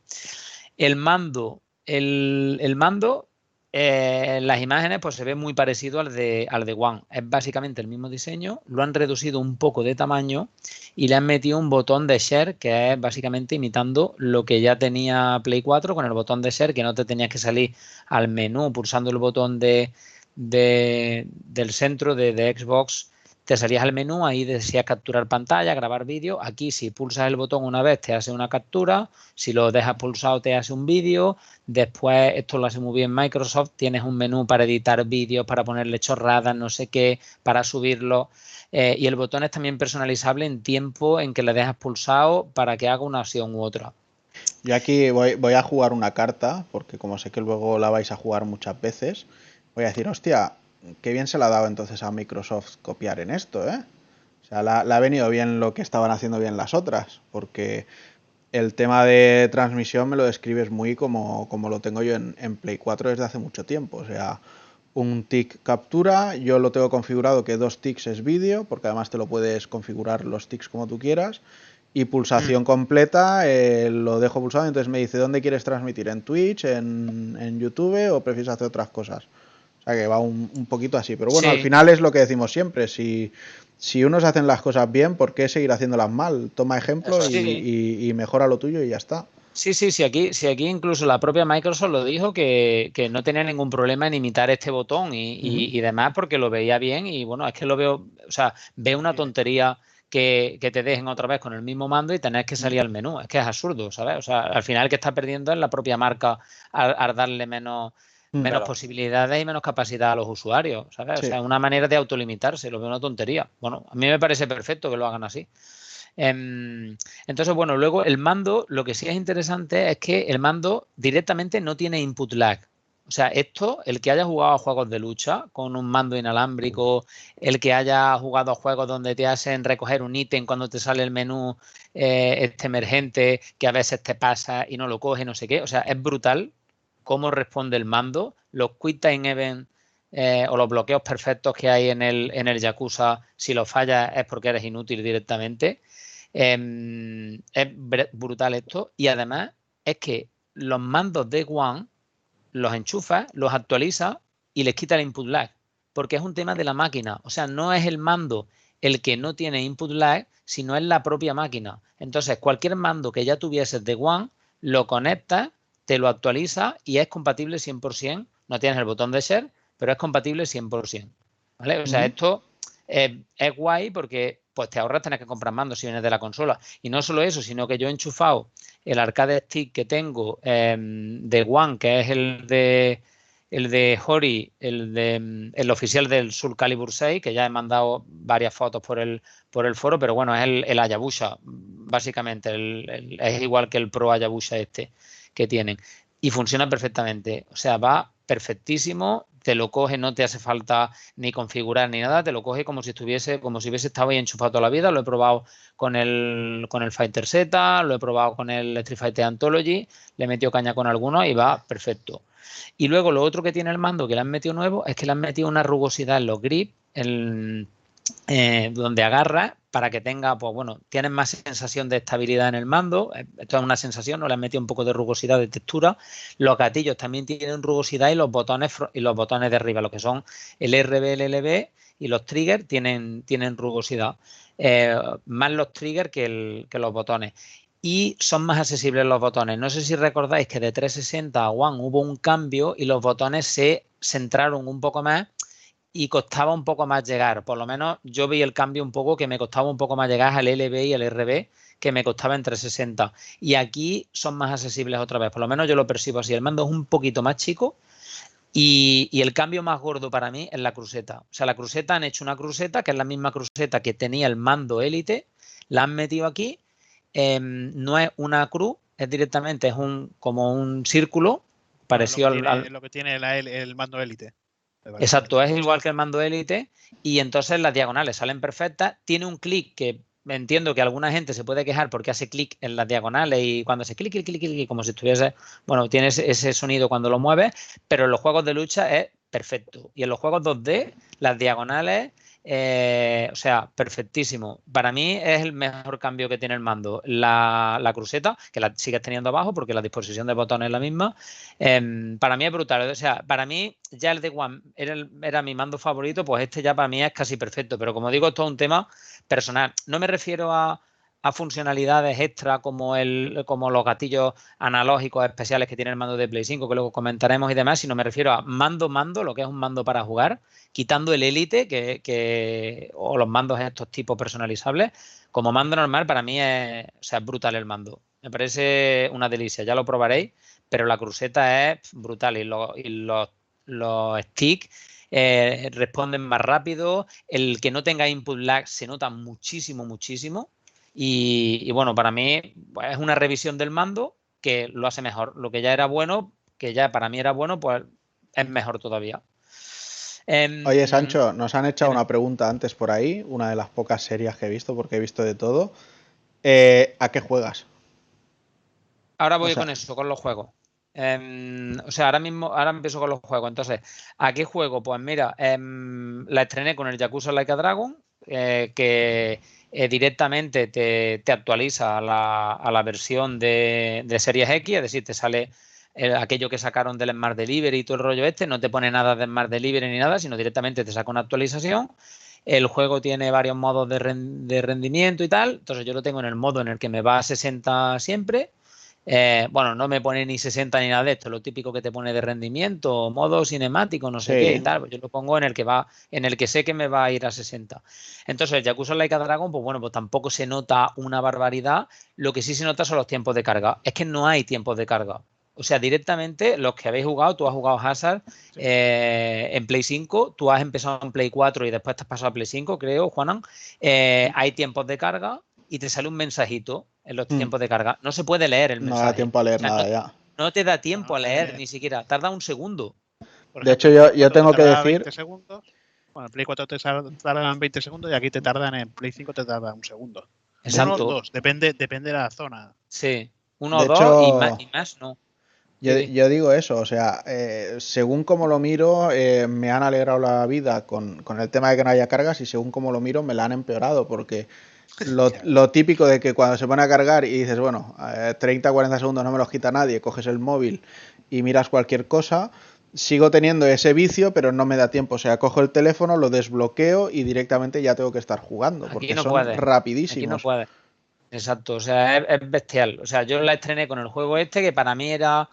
El mando, el, el mando eh, las imágenes pues se ve muy parecido al de, al de One. Es básicamente el mismo diseño, lo han reducido un poco de tamaño y le han metido un botón de share que es básicamente imitando lo que ya tenía Play 4 con el botón de share que no te tenías que salir al menú pulsando el botón de, del centro de, de Xbox te salías al menú, ahí decías capturar pantalla, grabar vídeo. Aquí si pulsas el botón una vez te hace una captura, si lo dejas pulsado te hace un vídeo. Después, esto lo hace muy bien Microsoft, tienes un menú para editar vídeos, para ponerle chorradas, no sé qué, para subirlo. Eh, y el botón es también personalizable en tiempo en que le dejas pulsado para que haga una acción u otra. Yo aquí voy, voy a jugar una carta, porque como sé que luego la vais a jugar muchas veces, voy a decir, hostia, qué bien se le ha dado entonces a Microsoft copiar en esto, ¿eh? O sea, le ha venido bien lo que estaban haciendo bien las otras, porque el tema de transmisión me lo describes muy como, como lo tengo yo en, en, Play 4 desde hace mucho tiempo. O sea, un tick captura, yo lo tengo configurado que dos ticks es vídeo, porque además te lo puedes configurar los ticks como tú quieras. Y pulsación mm. completa, eh, lo dejo pulsado, entonces me dice dónde quieres transmitir, en Twitch, en, en YouTube o prefieres hacer otras cosas. O sea que va un, poquito así. Pero bueno, al final es lo que decimos siempre. Si, si unos hacen las cosas bien, ¿por qué seguir haciéndolas mal? Toma ejemplo y, mejora lo tuyo y ya está. Sí, sí, sí, aquí, sí, aquí incluso la propia Microsoft lo dijo que, no tenía ningún problema en imitar este botón y, demás porque lo veía bien y bueno, es que lo veo, o sea, veo una tontería que, te dejen otra vez con el mismo mando y tenés que salir al menú, es que es absurdo, ¿sabes? O sea, al final el que está perdiendo es la propia marca al darle menos, menos posibilidades y menos capacidad a los usuarios, ¿sabes? O sea, una manera de autolimitarse, lo veo una tontería. Bueno, a mí me parece perfecto que lo hagan así. Em, entonces, bueno, luego el mando, lo que sí es interesante es que el mando directamente no tiene input lag. O sea, esto, el que haya jugado a juegos de lucha con un mando inalámbrico, el que haya jugado a juegos donde te hacen recoger un ítem cuando te sale el menú eh, este emergente, que a veces te pasa y no lo coge, no sé qué. O sea, es brutal cómo responde el mando, los quick time event eh, o los bloqueos perfectos que hay en el, en el Yakuza, si lo fallas es porque eres inútil directamente. Em, es brutal esto. Y además es que los mandos de One los enchufas, los actualiza y les quita el input lag. Porque es un tema de la máquina. O sea, no es el mando el que no tiene input lag, sino es la propia máquina. Entonces, cualquier mando que ya tuvieses de One, lo conectas te lo actualiza y es compatible 100%. No tienes el botón de share, pero es compatible 100%. ¿Vale? O sea, esto es guay porque pues te ahorras tener que comprar mando si vienes de la consola. Y no solo eso, sino que yo he enchufado el arcade stick que tengo em, de One, que es el de el de Hori, el de el oficial del Soul Calibur 6, que ya he mandado varias fotos por el por el foro, pero bueno, es el, el Ayabusa, básicamente, es igual que el Pro Ayabusa este que tienen. Y funciona perfectamente. O sea, va perfectísimo, te lo coge, no te hace falta ni configurar ni nada, te lo coge como si estuviese, como si hubiese estado ahí enchufado toda la vida. Lo he probado con el, con el Fighter Z, lo he probado con el Street Fighter Anthology, le he metido caña con alguno y va perfecto. Y luego lo otro que tiene el mando que le han metido nuevo es que le han metido una rugosidad en los grips, eh, donde agarra para que tenga, pues bueno, tienes más sensación de estabilidad en el mando. Eh, esto es una sensación, no le han metido un poco de rugosidad de textura. Los gatillos también tienen rugosidad y los botones y los botones de arriba, lo que son el RB, el LB y los triggers tienen, tienen rugosidad. Eh, más los triggers que, que los botones y son más accesibles los botones. No sé si recordáis que de 360 a One hubo un cambio y los botones se centraron un poco más y costaba un poco más llegar. Por lo menos yo vi el cambio un poco que me costaba un poco más llegar al LB y al RB que me costaba en 360. Y aquí son más accesibles otra vez. Por lo menos yo lo percibo así. El mando es un poquito más chico y, el cambio más gordo para mí es la cruceta. O sea, la cruceta han hecho una cruceta que es la misma cruceta que tenía el mando élite. La han metido aquí. Em, no es una cruz, es directamente, es un como un círculo parecido al, Lo que tiene el mando élite. Exacto, es igual que el mando élite y entonces las diagonales salen perfectas. Tiene un clic que entiendo que alguna gente se puede quejar porque hace clic en las diagonales y cuando hace clic, clic, clic, clic, como si estuviese, bueno, tienes ese sonido cuando lo mueves, pero en los juegos de lucha es perfecto. Y en los juegos 2D, las diagonales, eh, o sea, perfectísimo. Para mí es el mejor cambio que tiene el mando. La, cruceta, que la sigues teniendo abajo porque la disposición de botones es la misma. em, para mí es brutal. O sea, para mí ya el de One era, era mi mando favorito, pues este ya para mí es casi perfecto. Pero como digo, esto es un tema personal. No me refiero a, a funcionalidades extra como, el, como los gatillos analógicos especiales que tiene el mando de Play 5, que luego comentaremos y demás, sino me refiero a mando, mando, lo que es un mando para jugar, quitando el Elite que, que- o los mandos estos tipos personalizables. Como mando normal, para mí es, o sea, brutal el mando. Me parece una delicia, ya lo probaréis, pero la cruceta es brutal y, lo- y los, los sticks eh, responden más rápido. El que no tenga input lag se nota muchísimo, muchísimo. Y, y bueno, para mí pues, es una revisión del mando que lo hace mejor. Lo que ya era bueno, que ya para mí era bueno, pues es mejor todavía. Em, Oye, Sancho, nos han echado una pregunta antes por ahí, una de las pocas series que he visto, porque he visto de todo. Eh, ¿A qué juegas? Ahora voy O sea- con eso, con los juegos. Em, o sea, ahora mismo, ahora empiezo con los juegos. Entonces, ¿a qué juego? Pues mira, em, la estrené con el Yakuza Like a Dragon, eh, que eh, directamente te, actualiza a la, a la versión de, de Series X, es decir, te sale eh, aquello que sacaron del Smart Delivery y todo el rollo este, no te pone nada de Smart Delivery ni nada, sino directamente te saca una actualización. El juego tiene varios modos de, de rendimiento y tal, entonces yo lo tengo en el modo en el que me va a 60 siempre. Eh, bueno, no me pone ni 60 ni nada de esto, lo típico que te pone de rendimiento, modo cinemático, no sé Sí. qué y tal. pues yo lo pongo en el que va, en el que sé que me va a ir a 60. Entonces, el Yakuza Like a Dragon, pues bueno, pues tampoco se nota una barbaridad. Lo que sí se nota son los tiempos de carga. Es que no hay tiempos de carga. O sea, directamente los que habéis jugado, tú has jugado Hazard eh, en Play 5, tú has empezado en Play 4 y después te has pasado a Play 5, creo, Juanan. Eh, hay tiempos de carga y te sale un mensajito en los Mm. tiempos de carga. No se puede leer el No mensaje. da tiempo a leer O sea, nada no- ya. No te da tiempo a No, leer eh. ni siquiera. Tarda un segundo. Por De hecho, yo- yo Play 4 tengo te que decir- 20 segundos. Bueno, en Play 4 te tardan 20 segundos y aquí te tardan en Play 5 te tarda un segundo. Exacto. Uno o dos, depende, depende de la zona. Sí. Uno De o dos y más, y más no. Yo, yo digo eso, o sea, eh, según como lo miro, eh, me han alegrado la vida con, con el tema de que no haya cargas y según como lo miro, me la han empeorado porque lo, lo típico de que cuando se pone a cargar y dices, bueno, eh, 30, 40 segundos no me los quita nadie, coges el móvil y miras cualquier cosa, sigo teniendo ese vicio, pero no me da tiempo. O sea, cojo el teléfono, lo desbloqueo y directamente ya tengo que estar jugando Aquí porque no son puedes. Aquí no rapidísimos. puede. Exacto, o sea, es, es bestial. O sea, yo la estrené con el juego este que para mí era,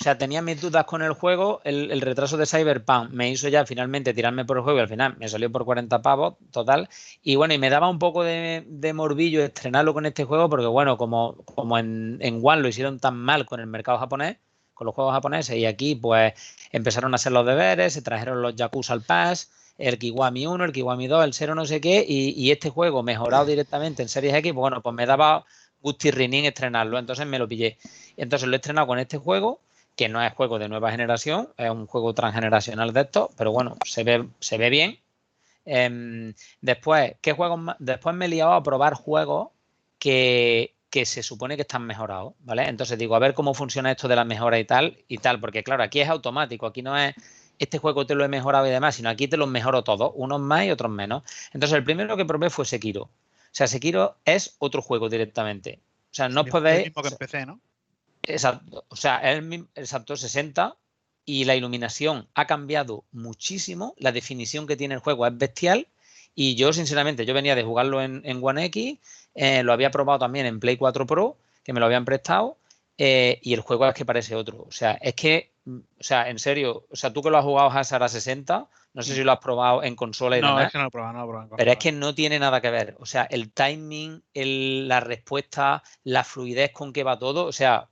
o sea, tenía mis dudas con el juego, el, retraso de Cyberpunk me hizo ya finalmente tirarme por el juego y al final me salió por 40 pavos total. Y bueno, y me daba un poco de, morbillo estrenarlo con este juego porque bueno, como, como en, en One lo hicieron tan mal con el mercado japonés, con los juegos japoneses y aquí pues empezaron a hacer los deberes, se trajeron los Yakuza al Pass, el Kiwami 1, el Kiwami 2, el 0 no sé qué, y, y este juego mejorado directamente en Series X, pues bueno, pues me daba gusti rinin estrenarlo, entonces me lo pillé. Entonces lo he estrenado con este juego, que no es juego de nueva generación, es un juego transgeneracional de estos, pero bueno, se ve, se ve bien. Em, después, ¿qué juegos más? Después me he liado a probar juegos que, que se supone que están mejorados, ¿vale? Entonces digo, a ver cómo funciona esto de la mejora y tal, y tal, porque claro, aquí es automático, aquí no es este juego te lo he mejorado y demás, sino aquí te los mejoro todos, unos más y otros menos. Entonces, el primero que probé fue Sekiro. O sea, Sekiro es otro juego directamente. O sea, no os El podéis. mismo que empecé, ¿no? Exacto. O sea, es el exacto, 60 y la iluminación ha cambiado muchísimo. La definición que tiene el juego es bestial. Y yo, sinceramente, yo venía de jugarlo en, en One X, eh, lo había probado también en Play 4 Pro, que me lo habían prestado, eh, y el juego es que parece otro. O sea, es que, mm, o sea, en serio, o sea, tú que lo has jugado Hazard a 60, no sé si lo has probado en consola y No, demás. es que no lo he probado, no lo he probado. Pero es que no tiene nada que ver. O sea, el timing, el- la respuesta, la fluidez con que va todo. O sea,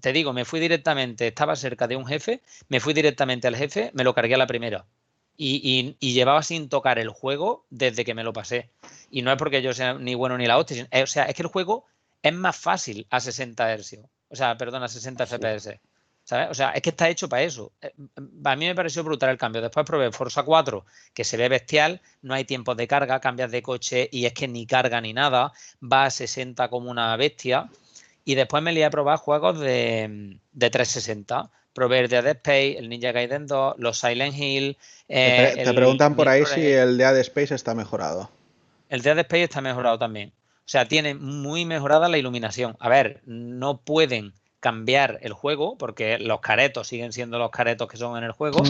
te digo, me fui directamente, estaba cerca de un jefe, me fui directamente al jefe, me lo cargué a la primera. Y, y- y llevaba sin tocar el juego desde que me lo pasé. Y no es porque yo sea ni bueno ni la hostia. eh, o sea, es que el juego es más fácil a 60 Hz. O sea, perdón, a 60 FPS. ¿Sabes? O sea, es que está hecho para eso. Eh, A mí me pareció brutal el cambio. Después probé Forza 4, que se ve bestial, no hay tiempos de carga, cambias de coche y es que ni carga ni nada, va a 60 como una bestia. Y después me lié a probar juegos de, de 360. probé el Dead Space, el Ninja Gaiden 2, los Silent Hill. te, eh, pre- te el preguntan por ahí si el Dead Space está mejorado. El Dead Space está mejorado también. O sea, tiene muy mejorada la iluminación. A ver, no pueden cambiar el juego porque los caretos siguen siendo los caretos que son en el juego,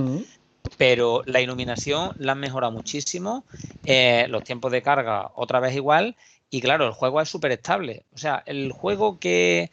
pero la iluminación la han mejorado muchísimo. eh, los tiempos de carga otra vez igual. Y claro, el juego es súper estable. O sea, el juego que,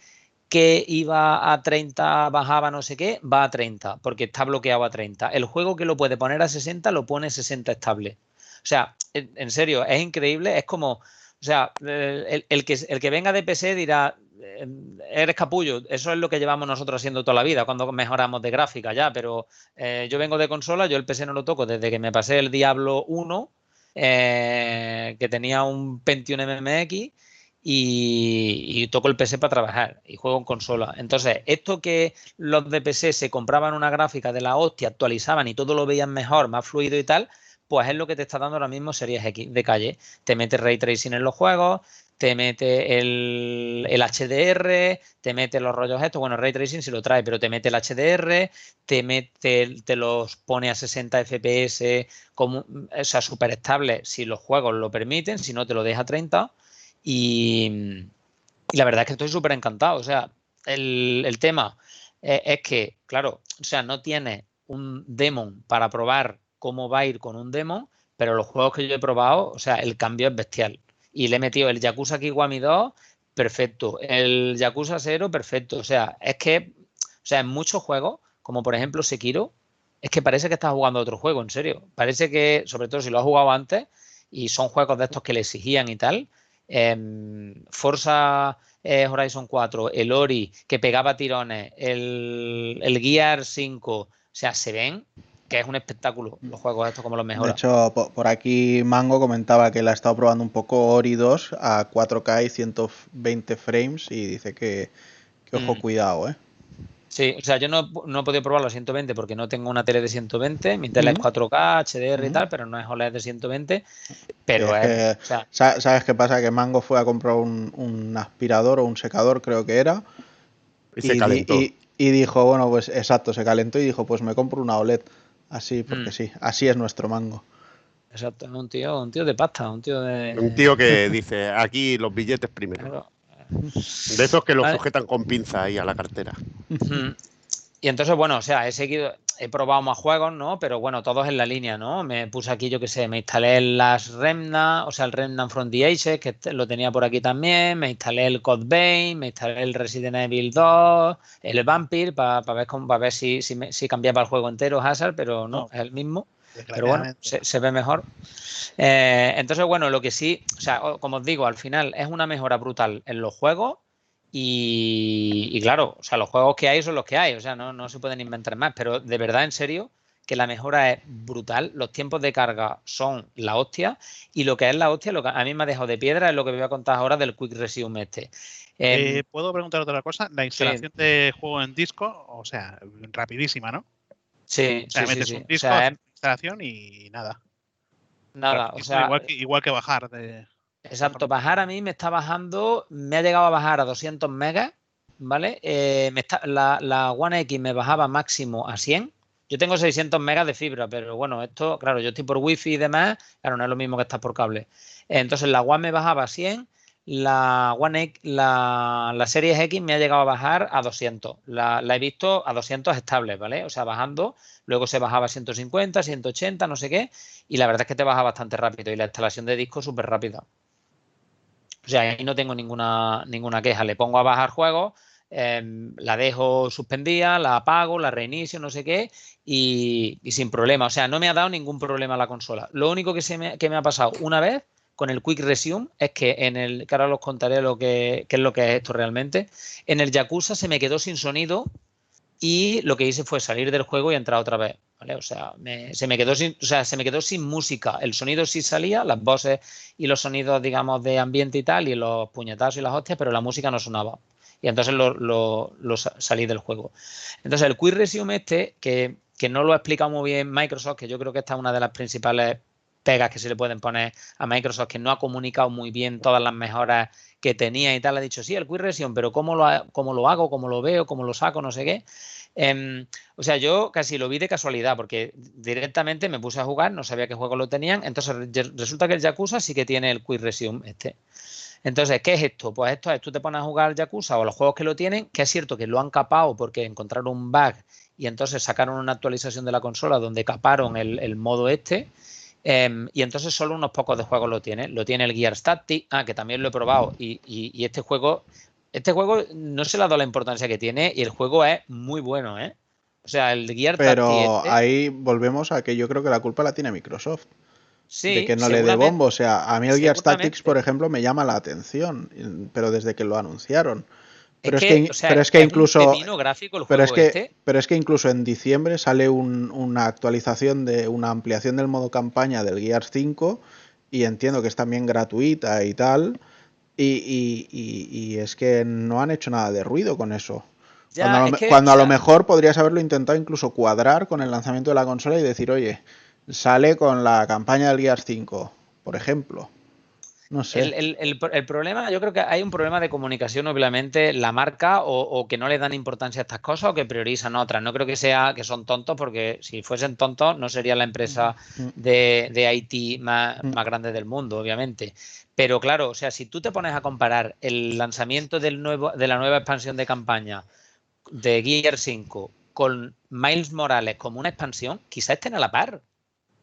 que iba a 30, bajaba no sé qué, va a 30, porque está bloqueado a 30. El juego que lo puede poner a 60, lo pone 60 estable. O sea, en, serio, es increíble. Es como, o sea, el, el que, el que venga de PC dirá, eh, eres capullo. Eso es lo que llevamos nosotros haciendo toda la vida, cuando mejoramos de gráfica ya. Pero eh, yo vengo de consola, yo el PC no lo toco desde que me pasé el Diablo 1, eh, que tenía un Pentium MMX y, y toco el PC para trabajar y juego en consola. Entonces, esto que los de PC se compraban una gráfica de la hostia, actualizaban y todo lo veían mejor, más fluido y tal, pues es lo que te está dando ahora mismo Series X de calle. Te mete ray tracing en los juegos, te mete el, el HDR, te mete los rollos estos. Bueno, ray tracing si lo trae, pero te mete el HDR, te mete, te los pone a 60 FPS, como, o sea, súper estable si los juegos lo permiten, si no te lo deja a 30. Y, y la verdad es que estoy súper encantado. O sea, el, el tema es, es que, claro, o sea, no tiene un demon para probar cómo va a ir con un demon, pero los juegos que yo he probado, o sea, el cambio es bestial. Y le he metido el Yakuza Kiwami 2, perfecto. El Yakuza 0, perfecto. O sea, es que, o sea, en muchos juegos, como por ejemplo Sekiro, es que parece que estás jugando otro juego, en serio. Parece que, sobre todo si lo has jugado antes, y son juegos de estos que le exigían y tal, eh, Forza eh, Horizon 4, el Ori, que pegaba tirones, el, el Gear 5, o sea, se ven que es un espectáculo los juegos estos como los De mejores. hecho, po- por aquí Mango comentaba que la ha estado probando un poco Ori 2 a 4K y 120 frames y dice que, que ojo, Mm. cuidado, ¿eh? Sí, o sea, yo no, no he podido probarlo a 120 porque no tengo una tele de 120, mi tele es 4K, HDR y tal, pero no es OLED de 120, pero Es es, que- o sea, Sa- ¿Sabes qué pasa? Que Mango fue a comprar un, un aspirador o un secador, creo que era, Y se calentó. y- y dijo, bueno, pues exacto, se calentó y dijo, pues me compro una OLED. Así, porque Mm. sí, así es nuestro Mango. exacto, un tío, un tío de pasta, un tío de... Un tío que dice, aquí los billetes primero. Claro. De esos que los Vale. sujetan con pinza ahí a la cartera. Mm. Y entonces, bueno, o sea, he seguido, he probado más juegos, ¿no? Pero bueno, todos en la línea, ¿no? Me puse aquí, yo qué sé, me instalé las Remnant, o sea, el Remnant from the que este- lo tenía por aquí también, me instalé el Code Vein, me instalé el Resident Evil 2, el Vampire, para ver, pa ver si, si, me- si cambiaba el juego entero Hazard, pero no, No. es el mismo. Pero bueno, se, se ve mejor. Eh, entonces, bueno, lo que sí, o sea, como os digo, al final es una mejora brutal en los juegos y, y claro, o sea, los juegos que hay son los que hay, o sea, no, no se pueden inventar más, pero de verdad, en serio, que la mejora es brutal, los tiempos de carga son la hostia y lo que es la hostia, lo que a mí me ha dejado de piedra es lo que voy a contar ahora del Quick Resume este. Em, Eh, ¿Puedo preguntar otra cosa? La instalación de juego en disco, o sea, rapidísima, ¿no? sí, O sea, sí, metes sí. un O disco, sea, haces es instalación y nada. nada, o sea, igual, que, igual que bajar. De... Exacto, bajar a mí me está bajando, me ha llegado a bajar a 200 megas, ¿vale? Eh, me está, la, la One X me bajaba máximo a 100. Yo tengo 600 megas de fibra, pero bueno, esto, claro, yo estoy por wifi y demás, claro, no es lo mismo que estar por cable. Entonces la One me bajaba a 100, la One X, la, la Series X me ha llegado a bajar a 200. La, la he visto a 200 estables, ¿vale? O sea, bajando, luego se bajaba a 150, 180, no sé qué, y la verdad es que te baja bastante rápido y la instalación de disco súper rápida. O sea, ahí no tengo ninguna, ninguna queja. Le pongo a bajar juegos, eh, la dejo suspendida, la apago, la reinicio, no sé qué, y, y sin problema. O sea, no me ha dado ningún problema la consola. Lo único que, se me, que me ha pasado una vez con el Quick Resume es que en el, que ahora os contaré lo que, qué es lo que es esto realmente, en el Yakuza se me quedó sin sonido y lo que hice fue salir del juego y entrar otra vez. ¿Vale? O sea, me- se, me quedó sin, o sea, se me quedó sin música. El sonido sí salía, las voces y los sonidos, digamos, de ambiente y tal, y los puñetazos y las hostias, pero la música no sonaba. Y entonces lo, lo- lo sa- salí del juego. Entonces, el Quick Resume este, que, que no lo ha explicado muy bien Microsoft, que yo creo que esta es una de las principales pegas que se le pueden poner a Microsoft, que no ha comunicado muy bien todas las mejoras que tenía y tal. Ha dicho, sí, el Quick Resume, pero ¿cómo lo, ha- cómo lo hago? ¿Cómo lo veo? ¿Cómo lo saco? No sé qué. Em, o sea, yo casi lo vi de casualidad porque directamente me puse a jugar, no sabía qué juego lo tenían. Entonces resulta que el Yakuza sí que tiene el Quick Resume este. Entonces, ¿qué es esto? Pues esto es, tú te pones a jugar Yakuza o los juegos que lo tienen, que es cierto que lo han capado porque encontraron un bug y entonces sacaron una actualización de la consola donde caparon el, modo este. Em, y entonces solo unos pocos de juegos lo tiene. Lo tiene el Gear Tactics, ah, que también lo he probado. y este juego este juego no se le ha dado la importancia que tiene y el juego es muy bueno, ¿eh? O sea, el Gear Pero este ahí volvemos a que yo creo que la culpa la tiene Microsoft. Sí, de que no le dé bombo. O sea, a mí el Gear Tactics, por ejemplo, me llama la atención, pero desde que lo anunciaron. Pero es que, pero es que incluso. pero, es que, este. pero es que incluso en diciembre sale una actualización de una ampliación del modo campaña del Gear 5 y entiendo que es también gratuita y tal. Y, es que no han hecho nada de ruido con eso. cuando, a lo, mejor podrías haberlo intentado incluso cuadrar con el lanzamiento de la consola y decir, oye, sale con la campaña del Gears 5, por ejemplo. No sé. El, problema, yo creo que hay un problema de comunicación, obviamente, la marca o, que no le dan importancia a estas cosas o que priorizan otras. No creo que sea que son tontos, porque si fuesen tontos no sería la empresa mm, mm. de, de IT más, mm. más grande del mundo, obviamente. Pero claro, o sea, si tú te pones a comparar el lanzamiento del nuevo, de la nueva expansión de campaña de Gear 5 con Miles Morales como una expansión, quizás estén a la par,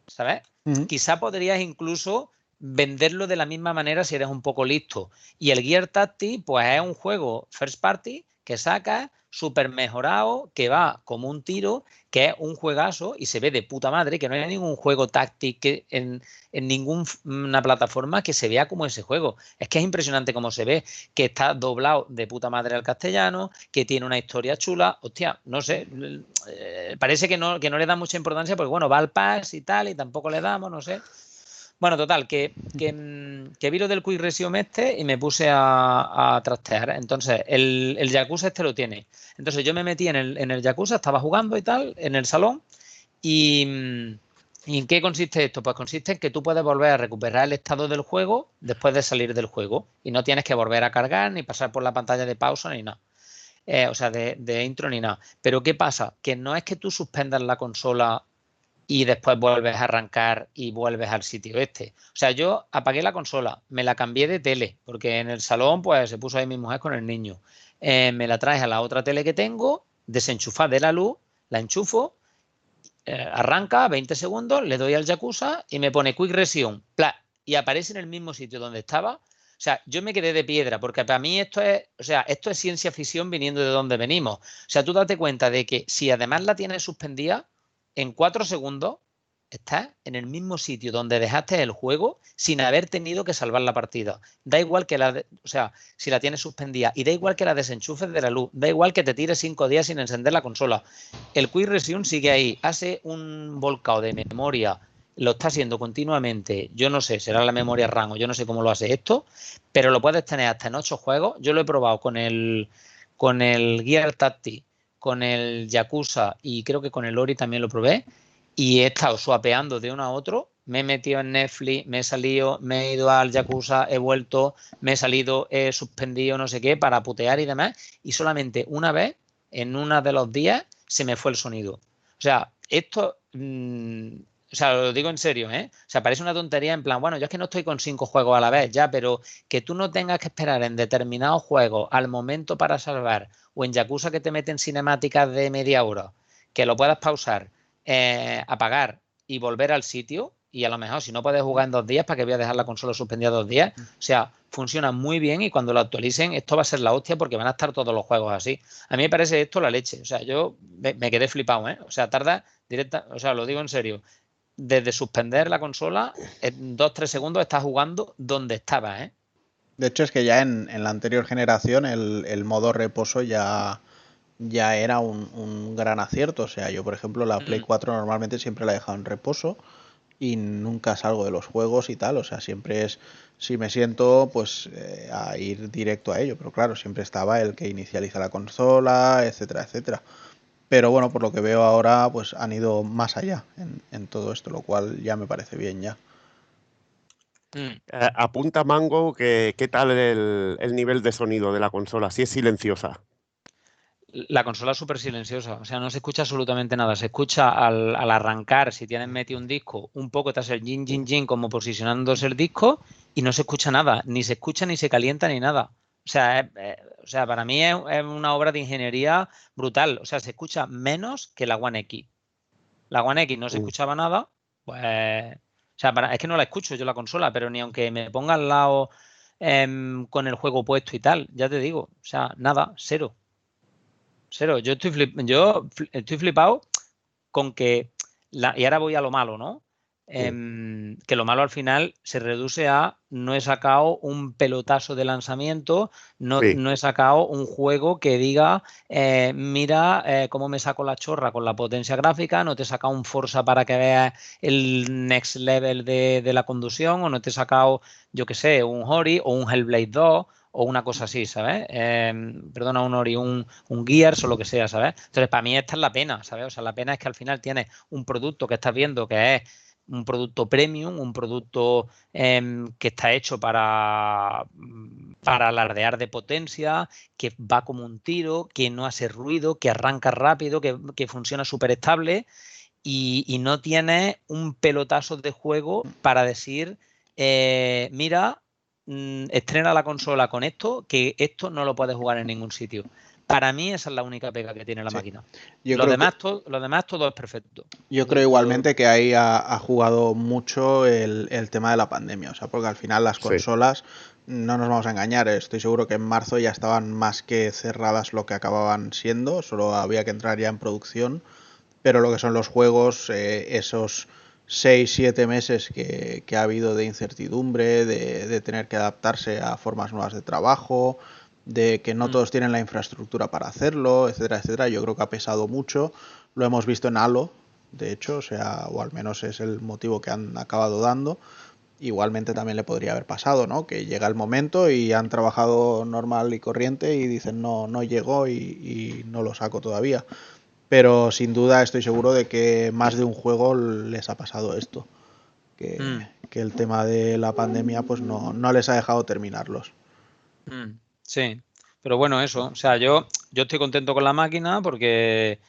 ¿sabes? Quizá podrías incluso venderlo de la misma manera si eres un poco listo. Y el Gear Tactics, pues es un juego first party que saca súper mejorado, que va como un tiro, que es un juegazo y se ve de puta madre, que no hay ningún juego táctico en, en ninguna plataforma que se vea como ese juego. Es que es impresionante cómo se ve, que está doblado de puta madre al castellano, que tiene una historia chula. Hostia, no sé, eh, parece que no, que no le da mucha importancia porque, bueno, va al pass y tal, y tampoco le damos, no sé. Bueno, total, que, que, mm, que vi del Quick Resume este y me puse a, trastear. Entononces, el, el Yakuza este lo tiene. Entonces, yo me metí en el, en el Yakuza, estaba jugando y tal, en el salón. Y, mm, ¿Y en qué consiste esto? Pues consiste en que tú puedes volver a recuperar el estado del juego después de salir del juego. Y no tienes que volver a cargar, ni pasar por la pantalla de pausa, ni nada. Eh, o sea, de, de, intro ni nada. Pero ¿qué pasa? Que no es que tú suspendas la consola y después vuelves a arrancar y vuelves al sitio este. O sea, yo apagué la consola, me la cambié de tele, porque en el salón pues se puso ahí mi mujer con el niño. Eh, me la traes a la otra tele que tengo, desenchufar de la luz, la enchufo, eh, arranca 20 segundos, le doy al Yakuza y me pone Quick Resume, y aparece en el mismo sitio donde estaba. O sea, yo me quedé de piedra, porque para mí esto es, o sea, esto es ciencia ficción viniendo de donde venimos. O sea, tú date cuenta de que si además la tienes suspendida, en cuatro segundos estás en el mismo sitio donde dejaste el juego sin haber tenido que salvar la partida. Da igual que la, o sea, si la tienes suspendida y da igual que la desenchufes de la luz, da igual que te tires cinco días sin encender la consola. El Quick Resume sigue ahí, hace un volcado de memoria, lo está haciendo continuamente. Yo no sé, será la memoria RAM o yo no sé cómo lo hace esto, pero lo puedes tener hasta en ocho juegos. Yo lo he probado con el con el Gear con el Yakuza y creo que con el Ori también lo probé. Y he estado swapeando de uno a otro. Me he metido en Netflix, me he salido, me he ido al Yakuza, he vuelto, me he salido, he suspendido no sé qué para putear y demás. Y solamente una vez, en uno de los días, se me fue el sonido. O sea, esto, mm, o sea, lo digo en serio, ¿eh? O sea, parece una tontería en plan, bueno, yo es que no estoy con cinco juegos a la vez, ya, pero que tú no tengas que esperar en determinados juegos al momento para salvar o en Yakuza que te meten cinemáticas de media hora, que lo puedas pausar, eh, apagar y volver al sitio. Y a lo mejor, si no puedes jugar en dos días, ¿para que voy a dejar la consola suspendida dos días? O sea, funciona muy bien y cuando lo actualicen, esto va a ser la hostia porque van a estar todos los juegos así. A mí me parece esto la leche. O sea, yo me, quedé flipado, ¿eh? O sea, tarda directa, o sea, lo digo en serio. Desde suspender la consola, en dos, tres segundos estás jugando donde estaba, ¿eh? De hecho, es que ya en, la anterior generación el, modo reposo ya, ya era un, gran acierto. O sea, yo, por ejemplo, la Play 4 mm. normalmente siempre la he dejado en reposo y nunca salgo de los juegos y tal. O sea, siempre es, si me siento, pues eh, a ir directo a ello. Pero claro, siempre estaba el que inicializa la consola, etcétera, etcétera. Pero bueno, por lo que veo ahora, pues han ido más allá en, en todo esto, lo cual ya me parece bien ya. Mm. Eh, apunta Mango que qué tal el, nivel de sonido de la consola, si es silenciosa. la consola es súper silenciosa, o sea, no se escucha absolutamente nada. Se escucha al, arrancar, si tienes metido un disco, un poco te hace el jin, jin, jin, como posicionándose el disco, y no se escucha nada, ni se escucha, ni se calienta, ni nada. O sea, o sea para mí es, una obra de ingeniería brutal. O sea, se escucha menos que la One X. La One X no se escuchaba nada, pues. O sea, es que no la escucho yo la consola, pero ni aunque me ponga al lado em, con el juego puesto y tal, ya te digo, o sea, nada, cero. Cero. Yo estoy, yo estoy flipado con que, la, y ahora voy a lo malo, ¿no? Em, que lo malo al final se reduce a no he sacado un pelotazo de lanzamiento, no, no he sacado un juego que diga, eh, mira eh, cómo me saco la chorra con la potencia gráfica, no te he sacado un Forza para que veas el next level de, la conducción, o no te he sacado, yo que sé, un Hori o un Hellblade 2 o una cosa así, ¿sabes? Em, perdona, un Ori, un, un Gears o lo que sea, ¿sabes? Entonces, para mí esta es la pena, ¿sabes? O sea, la pena es que al final tienes un producto que estás viendo que es un producto premium, un producto em, que está hecho para, para alardear de potencia, que va como un tiro, que no hace ruido, que arranca rápido, que, funciona súper estable y, no tiene un pelotazo de juego para decir, eh, mira, mm, estrena la consola con esto, que esto no lo puedes jugar en ningún sitio. Para mí esa es la única pega que tiene la máquina. lo, demás, todo, lo demás todo es perfecto. Yo creo igualmente que ahí ha, jugado mucho el, tema de la pandemia. O sea, porque al final las consolas, no nos vamos a engañar, estoy seguro que en marzo ya estaban más que cerradas lo que acababan siendo, solo había que entrar ya en producción. Pero lo que son los juegos, eh, esos 6, 7 meses que, ha habido de incertidumbre, de tener que adaptarse a formas nuevas de trabajo, de que no mm. todos tienen la infraestructura para hacerlo, etcétera, etcétera. Yo creo que ha pesado mucho. Lo hemos visto en Halo, de hecho, o sea, o al menos es el motivo que han acabado dando. Igualmente también le podría haber pasado, ¿no? Que llega el momento y han trabajado normal y corriente y dicen no, no llegó y, no lo saco todavía. Pero sin duda estoy seguro de que más de un juego les ha pasado esto. Que, mm. que el tema de la pandemia pues no, no les ha dejado terminarlos. Mm. Sí, pero bueno, eso. O sea, yo, yo estoy contento con la máquina porque,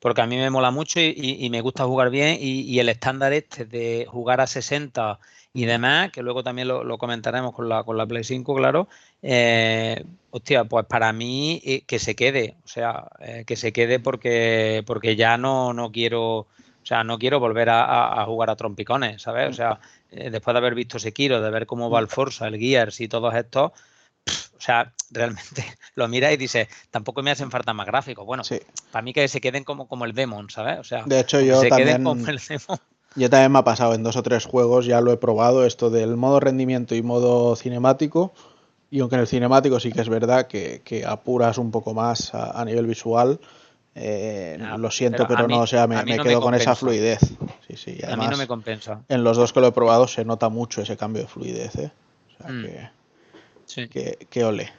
porque a mí me mola mucho y, me gusta jugar bien. Y, el estándar este de jugar a 60 y demás, que luego también lo, comentaremos con la, con la Play 5, claro. Eh, hostia, pues para mí eh, que se quede. O sea, eh, que se quede porque, porque ya no, no quiero. O sea, no quiero volver a, jugar a trompicones, ¿sabes? O sea, después de haber visto Sekiro, de ver cómo va el Forza, el Gears y todos estos, o sea, realmente lo mira y dice, tampoco me hacen falta más gráficos. Bueno, para mí que se queden como, como el Demon, ¿sabes? O sea, de hecho yo también, Yo también me ha pasado en dos o tres juegos, ya lo he probado, esto del modo rendimiento y modo cinemático. Y aunque en el cinemático sí que es verdad que, apuras un poco más a, nivel visual, eh, lo siento, pero, no, o sea, me, quedo con esa fluidez. Sí, sí, a mí no me compensa. En los dos que lo he probado se nota mucho ese cambio de fluidez. ¿eh? O sea, mm. que que, ole.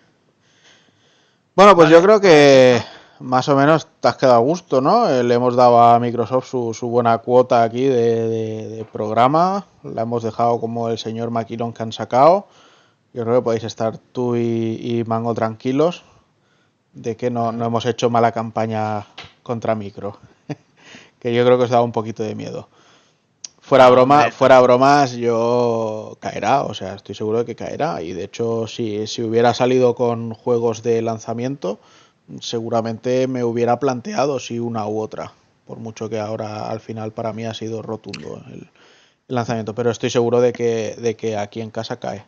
Bueno, pues yo creo que más o menos te has quedado a gusto, ¿no? Eh, le hemos dado a Microsoft su, buena cuota aquí de, programa. La hemos dejado como el señor maquilón que han sacado. Yo creo que podéis estar tú y, Mango tranquilos de que no, no, hemos hecho mala campaña contra Micro. que yo creo que os da un poquito de miedo. Fuera broma, fuera bromas, yo caerá, o sea, estoy seguro de que caerá. Y de hecho, si, si hubiera salido con juegos de lanzamiento, seguramente me hubiera planteado si una u otra. Por mucho que ahora al final para mí ha sido rotundo el, lanzamiento. Pero estoy seguro de que, de que aquí en casa cae.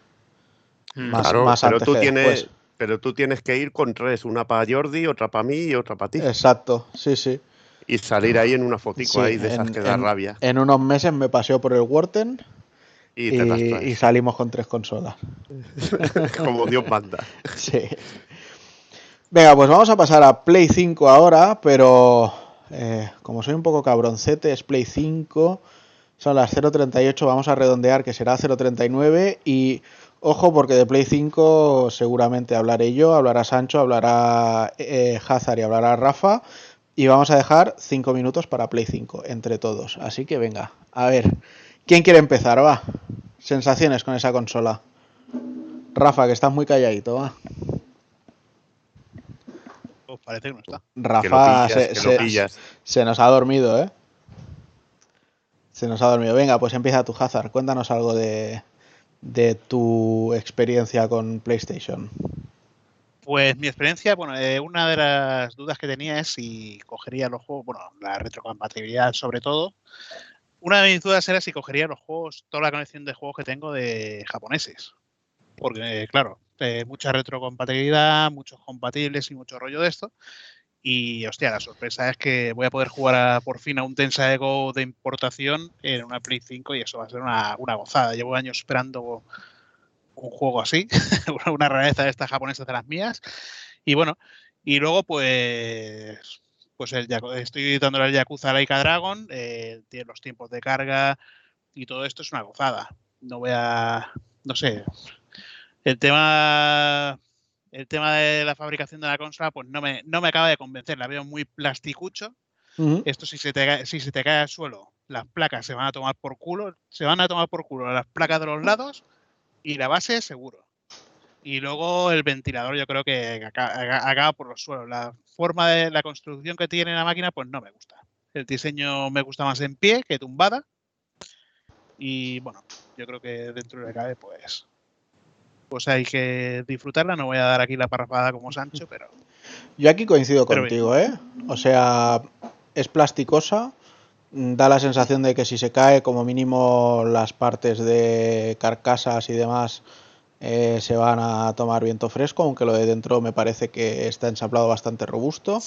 Mm. Más, más pero, tú tienes, pero tú tienes que ir con tres, una para Jordi, otra para mí y otra para ti. Exacto, sí, sí y salir ahí en una fotico ahí de esas que da rabia. En unos meses me paseo por el Wharton y, salimos con tres consolas. Como Dios manda. Sí. Venga, pues vamos a pasar a Play 5 ahora, pero eh, como soy un poco cabroncete, es Play 5, son las 0.38, vamos a redondear que será 0.39 y ojo porque de Play 5 seguramente hablaré yo, hablará Sancho, hablará eh, Hazard y hablará Rafa y vamos a dejar 5 minutos para Play 5 entre todos. Así que venga, a ver, ¿quién quiere empezar? Va. Sensaciones con esa consola. Rafa, que estás muy calladito, va. parece que no está. Rafa Que lo pillas, se, que se- lo pillas. se nos ha dormido, ¿eh? Se nos ha dormido. Venga, pues empieza tu Hazard. Cuéntanos algo de, de tu experiencia con PlayStation. Pues mi experiencia, bueno, eh, una de las dudas que tenía es si cogería los juegos, bueno, la retrocompatibilidad sobre todo. Una de mis dudas era si cogería los juegos, toda la colección de juegos que tengo de japoneses. Porque, eh, claro, eh, mucha retrocompatibilidad, muchos compatibles y mucho rollo de esto. Y, hostia, la sorpresa es que voy a poder jugar por fin a un Tensei Go de importación en una Play 5 y eso va a ser una, una gozada. Llevo años esperando un juego así, una rareza de estas japonesas de las mías. Y bueno, y luego pues pues el, estoy dándole al Yakuza Laika Dragon, eh, tiene los tiempos de carga y todo esto es una gozada. No voy a, no sé, el tema el tema de la fabricación de la consola pues no me, no me acaba de convencer, la veo muy plasticucho. Esto si se, te si se te cae al suelo, las placas se van a tomar por culo, se van a tomar por culo las placas de los lados y la base seguro. Y luego el ventilador yo creo que aca- aca- acaba por los suelos. La forma de la construcción que tiene la máquina pues no me gusta. El diseño me gusta más en pie que tumbada. Y bueno, yo creo que dentro de cabe pues pues hay que disfrutarla. No voy a dar aquí la parrafada como Sancho, pero Yo aquí coincido Pero contigo, ¿eh? O sea, es plasticosa. Da la sensación de que si se cae, como mínimo las partes de carcasas y demás eh, se van a tomar viento fresco, aunque lo de dentro me parece que está ensamblado bastante robusto.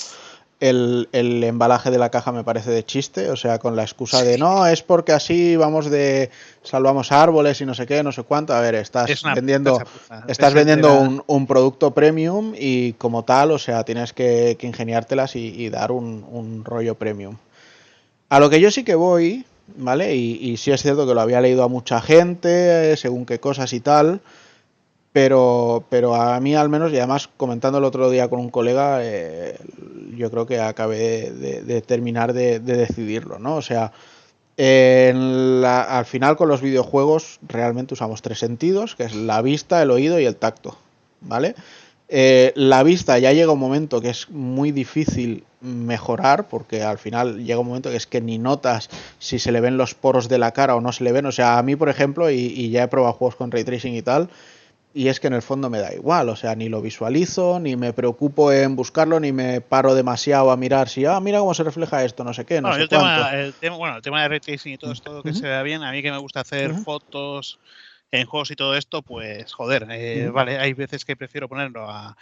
El, el embalaje de la caja me parece de chiste, o sea, con la excusa de no, es porque así vamos de salvamos árboles y no sé qué, no sé cuánto. A ver, estás es vendiendo puta. Estás Es vendiendo un, un producto premium y como tal, o sea, tienes que, que ingeniártelas y, y dar un, un rollo premium. A lo que yo sí que voy, ¿vale? Y, y sí es cierto que lo había leído a mucha gente, eh, según qué cosas y tal, pero, pero a mí al menos, y además comentando el otro día con un colega, eh, yo creo que acabé de, terminar de, de decidirlo, ¿no? O sea, en la- al final con los videojuegos realmente usamos tres sentidos, que es la vista, el oído y el tacto, ¿vale? Eh, la vista ya llega un momento que es muy difícil mejorar, porque al final llega un momento que es que ni notas si se le ven los poros de la cara o no se le ven. O sea, a mí, por ejemplo, y, y ya he probado juegos con ray tracing y tal, y es que en el fondo me da igual, o sea, ni lo visualizo, ni me preocupo en buscarlo, ni me paro demasiado a mirar si, ah, mira cómo se refleja esto, no sé qué, no Bueno, sé el cuánto. tema, el tema- bueno, el tema de ray tracing y todo esto que Ujú. se vea bien, a mí que me gusta hacer fotos en juegos y todo esto, pues joder, eh, vale, hay veces que prefiero ponerlo a,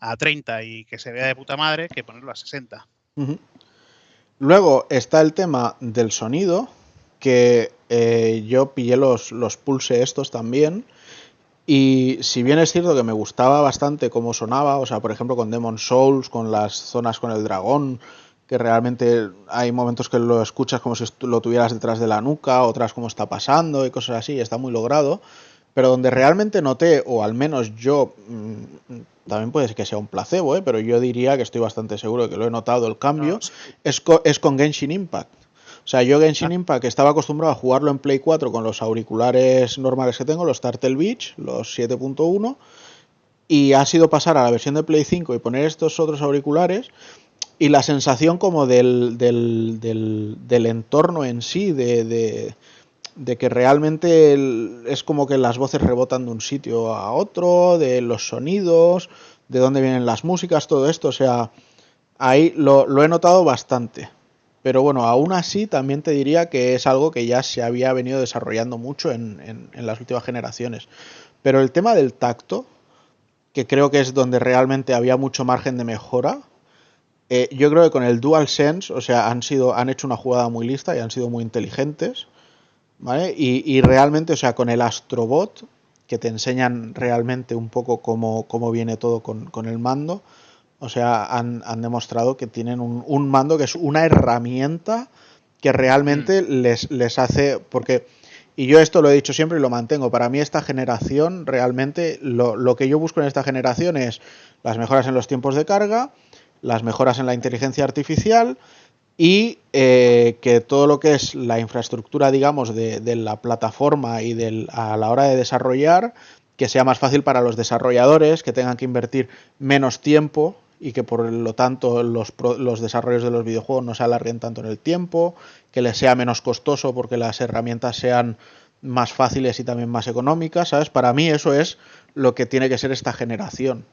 a 30 y que se vea de puta madre que ponerlo a 60. Ujú. Luego está el tema del sonido, que eh, yo pillé los, los pulse estos también. Y si bien es cierto que me gustaba bastante cómo sonaba, o sea, por ejemplo con Demon Souls, con las zonas con el dragón, que realmente hay momentos que lo escuchas como si lo tuvieras detrás de la nuca, otras como está pasando y cosas así, está muy logrado. Pero donde realmente noté, o al menos yo, mm, también puede ser que sea un placebo, ¿eh? pero yo diría que estoy bastante seguro de que lo he notado el cambio, No, sí. es, co- es con Genshin Impact. O sea, yo Genshin Impact estaba acostumbrado a jugarlo en Play 4 con los auriculares normales que tengo, los Turtle Beach, los 7.1, y ha sido pasar a la versión de Play 5 y poner estos otros auriculares y la sensación como del, del, del, entorno en sí, de, de, que realmente es como que las voces rebotan de un sitio a otro, de los sonidos, de dónde vienen las músicas, todo esto, o sea, ahí lo, lo he notado bastante. Pero bueno, aún así también te diría que es algo que ya se había venido desarrollando mucho en- en las últimas generaciones. Pero el tema del tacto, que creo que es donde realmente había mucho margen de mejora, eh, yo creo que con el DualSense, o sea, han sido, han hecho una jugada muy lista y han sido muy inteligentes, ¿vale? Y, y realmente, o sea, con el Astrobot, que te enseñan realmente un poco cómo, cómo viene todo con, con el mando, o sea, han, han demostrado que tienen un, un mando que es una herramienta que realmente les, les hace, porque, y yo esto lo he dicho siempre y lo mantengo, para mí esta generación, realmente lo, lo que yo busco en esta generación es las mejoras en los tiempos de carga, las mejoras en la inteligencia artificial y eh, que todo lo que es la infraestructura, digamos, de, de la plataforma y del, a la hora de desarrollar, que sea más fácil para los desarrolladores, que tengan que invertir menos tiempo y que por lo tanto los, los desarrollos de los videojuegos no se alarguen tanto en el tiempo, que les sea menos costoso porque las herramientas sean más fáciles y también más económicas, ¿sabes? Para mí eso es lo que tiene que ser esta generación,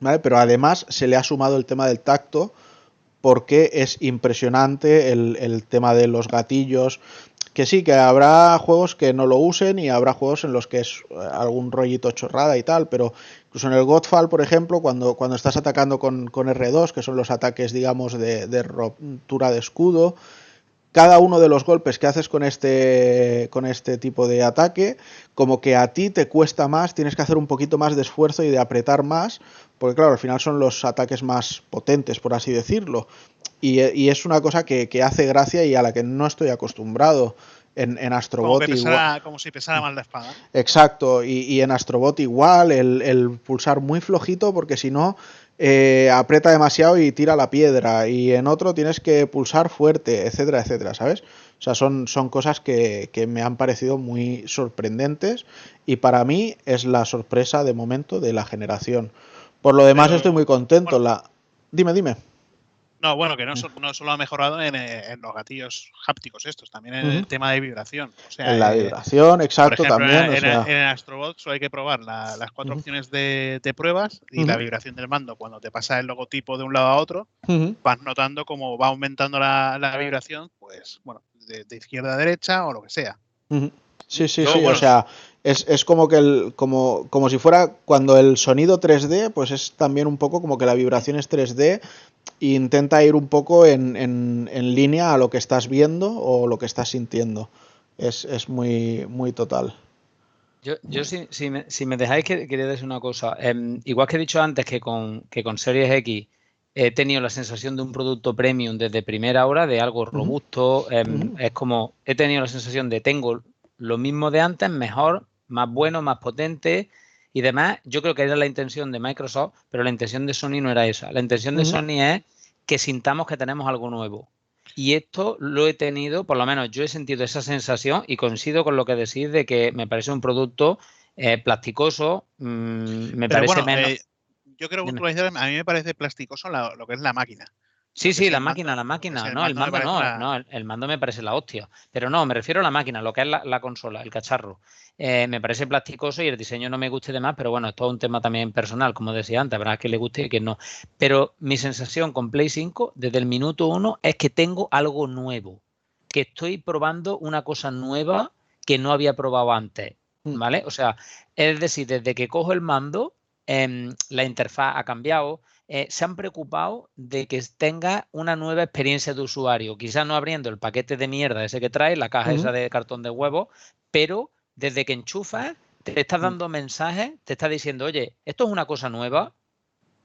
¿vale? Pero además se le ha sumado el tema del tacto porque es impresionante el, el tema de los gatillos, que sí, que habrá juegos que no lo usen y habrá juegos en los que es eh, algún rollito chorrada y tal, pero incluso en el Godfall, por ejemplo, cuando, cuando estás atacando con, con R2, que son los ataques, digamos, de, de ruptura de escudo, cada uno de los golpes que haces con este, con este tipo de ataque, como que a ti te cuesta más, tienes que hacer un poquito más de esfuerzo y de apretar más, porque claro, al final son los ataques más potentes, por así decirlo. Y, y es una cosa que, que, hace gracia y a la que no estoy acostumbrado. En, en Astrobot como, pesara, igual. como si pesara más la espada. Exacto, y, y en Astrobot igual, el, el, pulsar muy flojito, porque si no, eh, aprieta demasiado y tira la piedra, y en otro tienes que pulsar fuerte, etcétera, etcétera, ¿sabes? O sea, son, son cosas que, que, me han parecido muy sorprendentes y para mí es la sorpresa de momento de la generación. Por lo demás, Pero, estoy muy contento. Bueno, la... Dime, dime. No, bueno, que no, no solo ha mejorado en, en, los gatillos hápticos estos, también en uh -huh. el tema de vibración. O sea, en la vibración, exacto, ejemplo, también. En, o sea... en, Astrobot solo hay que probar la, las cuatro uh -huh. opciones de, de, pruebas y uh -huh. la vibración del mando. Cuando te pasa el logotipo de un lado a otro, vas notando cómo va aumentando la, la vibración, pues, bueno, de, de, izquierda a derecha o lo que sea. Sí, sí, sí. Bueno, o sea, es, es, como que el, como, como si fuera cuando el sonido 3D, pues es también un poco como que la vibración es 3D e intenta ir un poco en, en, en, línea a lo que estás viendo o lo que estás sintiendo. Es, es muy, muy total. Yo, yo si, si, me, si, me, dejáis, quería decir una cosa. Eh, igual que he dicho antes que con, que con Series X he tenido la sensación de un producto premium desde primera hora, de algo robusto. Uh -huh. eh, uh -huh. Es como, he tenido la sensación de tengo lo mismo de antes, mejor, más bueno, más potente y demás. Yo creo que era la intención de Microsoft, pero la intención de Sony no era esa. La intención de uh -huh. Sony es que sintamos que tenemos algo nuevo. Y esto lo he tenido, por lo menos yo he sentido esa sensación y coincido con lo que decís de que me parece un producto eh, plasticoso, mmm, me pero parece bueno, menos... Eh, yo creo que a mí me parece plasticoso la, lo que es la máquina. Sí, sí, la máquina, la máquina. El no, el mando no, no, el mando me parece la hostia. Pero no, me refiero a la máquina, lo que es la, la consola, el cacharro. Eh, me parece plasticoso y el diseño no me guste demás, pero bueno, es todo un tema también personal, como decía antes, habrá que le guste y que no. Pero mi sensación con Play 5, desde el minuto uno, es que tengo algo nuevo. Que estoy probando una cosa nueva que no había probado antes. ¿Vale? O sea, es decir, desde que cojo el mando, eh, la interfaz ha cambiado, eh, se han preocupado de que tenga una nueva experiencia de usuario. Quizás no abriendo el paquete de mierda ese que trae, la caja uh -huh. esa de cartón de huevo, pero desde que enchufas, te estás dando mensajes, te está diciendo, oye, esto es una cosa nueva.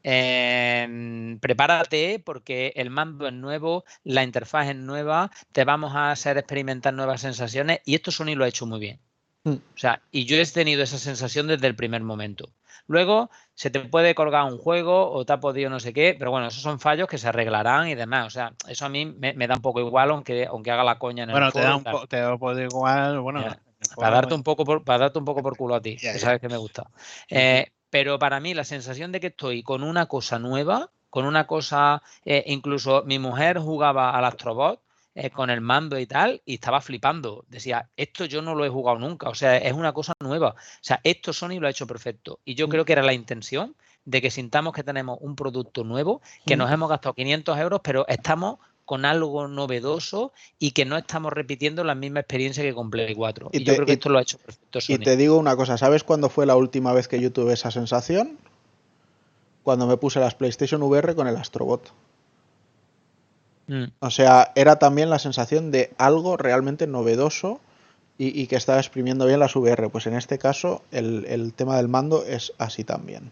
Eh, prepárate porque el mando es nuevo, la interfaz es nueva, te vamos a hacer experimentar nuevas sensaciones y esto Sony lo ha hecho muy bien. -huh. O sea, y yo he tenido esa sensación desde el primer momento. Luego se te puede colgar un juego o te ha podido no sé qué, pero bueno, esos son fallos que se arreglarán y demás. O sea, eso a mí me, me da un poco igual, aunque, aunque haga la coña en bueno, el te da un poco te da un poco igual, bueno. Ya, para, darte un poco por, para darte un poco por culo a ti, ya, que sabes que me gusta. Eh, pero para mí la sensación de que estoy con una cosa nueva, con una cosa, eh, incluso mi mujer jugaba al Astrobot eh, con el mando y tal, y estaba flipando. Decía, esto yo no lo he jugado nunca, o sea, es una cosa nueva. O sea, esto Sony lo ha hecho perfecto. Y yo creo que era la intención de que sintamos que tenemos un producto nuevo, que nos hemos gastado 500 euros, pero estamos con algo novedoso y que no estamos repitiendo la misma experiencia que con Play 4. Y, y te, yo creo que esto lo ha hecho perfecto Sony. Y te digo una cosa, ¿sabes cuándo fue la última vez que yo tuve esa sensación? Cuando me puse las PlayStation VR con el Astrobot. Mm. O sea, era también la sensación de algo realmente novedoso y, y, que estaba exprimiendo bien las VR. Pues en este caso, el, el tema del mando es así también.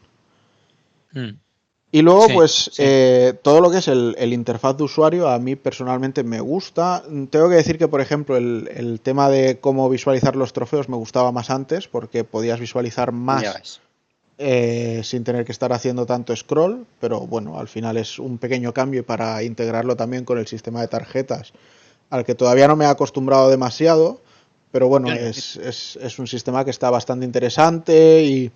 Mm. Y luego, sí, pues, sí. Eh, todo lo que es el, el, interfaz de usuario, a mí personalmente me gusta. Tengo que decir que, por ejemplo, el, el tema de cómo visualizar los trofeos me gustaba más antes, porque podías visualizar más eh, sin tener que estar haciendo tanto scroll, pero bueno, al final es un pequeño cambio para integrarlo también con el sistema de tarjetas, al que todavía no me he acostumbrado demasiado, pero bueno, es, es, es un sistema que está bastante interesante y,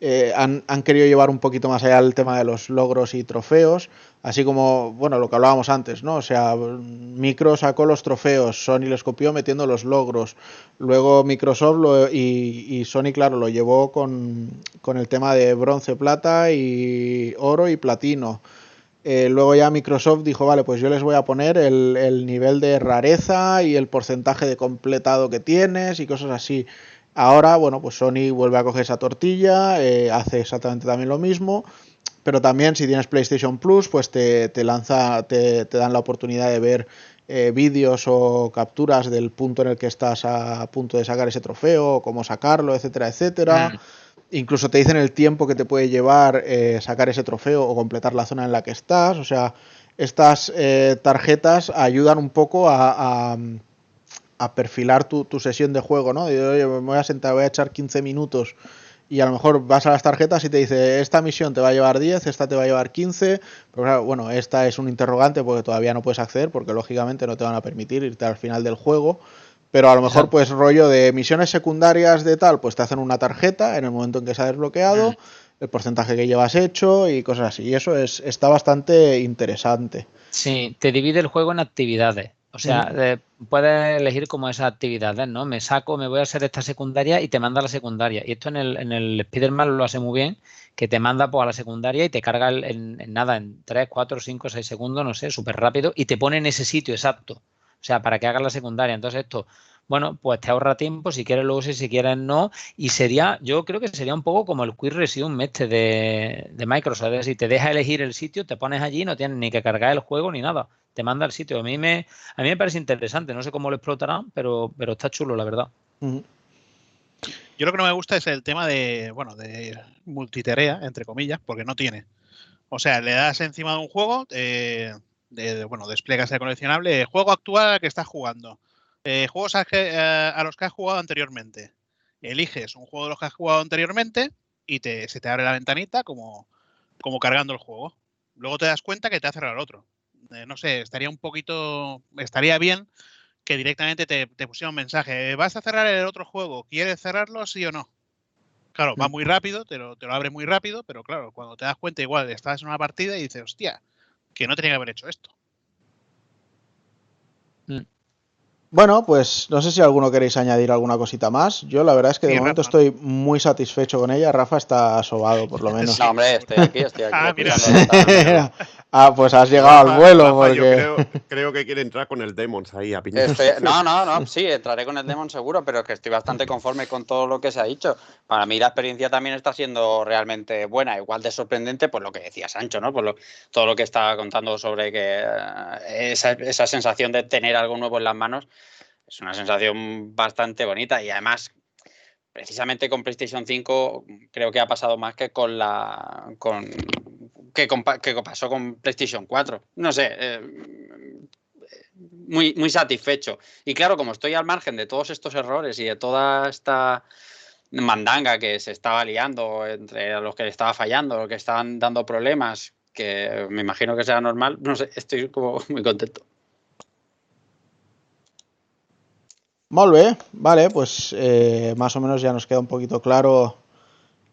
eh, han, querido llevar un poquito más allá el tema de los logros y trofeos, así como, bueno, lo que hablábamos antes, ¿no? O sea, Micro sacó los trofeos, Sony les copió metiendo los logros, luego Microsoft y, Sony, claro, lo llevó con, con, el tema de bronce, plata y oro y platino. Eh, luego ya Microsoft dijo, vale, pues yo les voy a poner el, el nivel de rareza y el porcentaje de completado que tienes y cosas así. Ahora, bueno, pues Sony vuelve a coger esa tortilla, eh, hace exactamente también lo mismo, pero también si tienes PlayStation Plus, pues te, te lanza, te, te, dan la oportunidad de ver eh, vídeos o capturas del punto en el que estás a punto de sacar ese trofeo, cómo sacarlo, etcétera, etcétera. Mm. Incluso te dicen el tiempo que te puede llevar eh, sacar ese trofeo o completar la zona en la que estás. O sea, estas tarjetas ayudan un poco a, a a perfilar tu, tu, sesión de juego, ¿no? Y, oye, me voy a sentar, voy a echar 15 minutos y a lo mejor vas a las tarjetas y te dice, esta misión te va a llevar 10, esta te va a llevar 15, pero claro, bueno, esta es un interrogante porque todavía no puedes acceder porque lógicamente no te van a permitir irte al final del juego. Pero a lo mejor, pues rollo de misiones secundarias de tal, pues te hacen una tarjeta en el momento en que se ha desbloqueado, el porcentaje que llevas hecho y cosas así. Y eso es, está bastante interesante. Sí, te divide el juego en actividades. O sea, eh, puedes elegir como esas actividades, ¿no? Me saco, me voy a hacer esta secundaria y te manda a la secundaria. Y esto en el, en el Spider-Man lo hace muy bien, que te manda pues, a la secundaria y te carga en, en nada, en 3, 4, 5, 6 segundos, no sé, súper rápido, y te pone en ese sitio exacto. O sea, para que hagas la secundaria. Entonces esto, bueno, pues te ahorra tiempo, si quieres lo uses, si quieres no, y sería, yo creo que sería un poco como el Quick Resume este de, de Microsoft, es decir, te deja elegir el sitio, te pones allí, no tienes ni que cargar el juego ni nada, te manda al sitio. A mí me, a mí me parece interesante, no sé cómo lo explotarán, pero, pero está chulo, la verdad. Uh -huh. Yo lo que no me gusta es el tema de, bueno, de multitarea, entre comillas, porque no tiene. O sea, le das encima de un juego, eh, de, de, bueno, despliegas el coleccionable, juego actual que estás jugando, eh, juegos a, que, a, a, los que has jugado anteriormente. Eliges un juego de los que has jugado anteriormente y te, se te abre la ventanita como, como cargando el juego. Luego te das cuenta que te ha cerrado el otro. Eh, no sé, estaría un poquito, estaría bien que directamente te, te, pusiera un mensaje. ¿Vas a cerrar el otro juego? ¿Quieres cerrarlo, sí o no? Claro, va muy rápido, te lo, te lo abre muy rápido, pero claro, cuando te das cuenta, igual estás en una partida y dices, hostia, que no tenía que haber hecho esto. Mm. Bueno, pues no sé si alguno queréis añadir alguna cosita más. Yo la verdad es que de sí, momento Rafa. estoy muy satisfecho con ella. Rafa está sobado, por lo menos. No, hombre, estoy aquí, estoy aquí. Ah, mira. ah, pues has llegado Rafa, al vuelo. Rafa, porque... Yo creo, creo, que quiere entrar con el Demons ahí a piñar. Estoy... No, no, no, sí, entraré con el Demon seguro, pero es que estoy bastante conforme con todo lo que se ha dicho. Para mí la experiencia también está siendo realmente buena, igual de sorprendente, por lo que decía Sancho, ¿no? Por lo, todo lo que estaba contando sobre que uh, esa, esa sensación de tener algo nuevo en las manos es una sensación bastante bonita y además precisamente con PlayStation 5 creo que ha pasado más que con la con que, que pasó con PlayStation 4 no sé eh, muy, muy satisfecho. Y claro como estoy al margen de todos estos errores y de toda esta mandanga que se estaba liando entre los que le estaba fallando los que estaban dando problemas que me imagino que sea normal no sé estoy como muy contento Molt bé, vale, pues eh, más o menos ya nos queda un poquito claro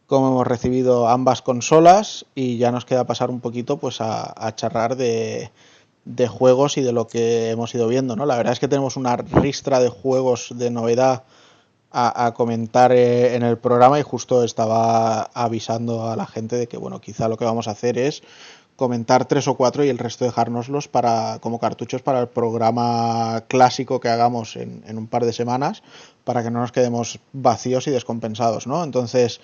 cómo hemos recibido ambas consolas y ya nos queda pasar un poquito pues a, a charlar de, de, juegos y de lo que hemos ido viendo, ¿no? La verdad es que tenemos una ristra de juegos de novedad a, a comentar eh, en el programa y justo estaba avisando a la gente de que, bueno, quizá lo que vamos a hacer es comentar tres o cuatro y el resto dejárnoslos para, como cartuchos para el programa clásico que hagamos en, en, un par de semanas para que no nos quedemos vacíos y descompensados, ¿no? Entonces,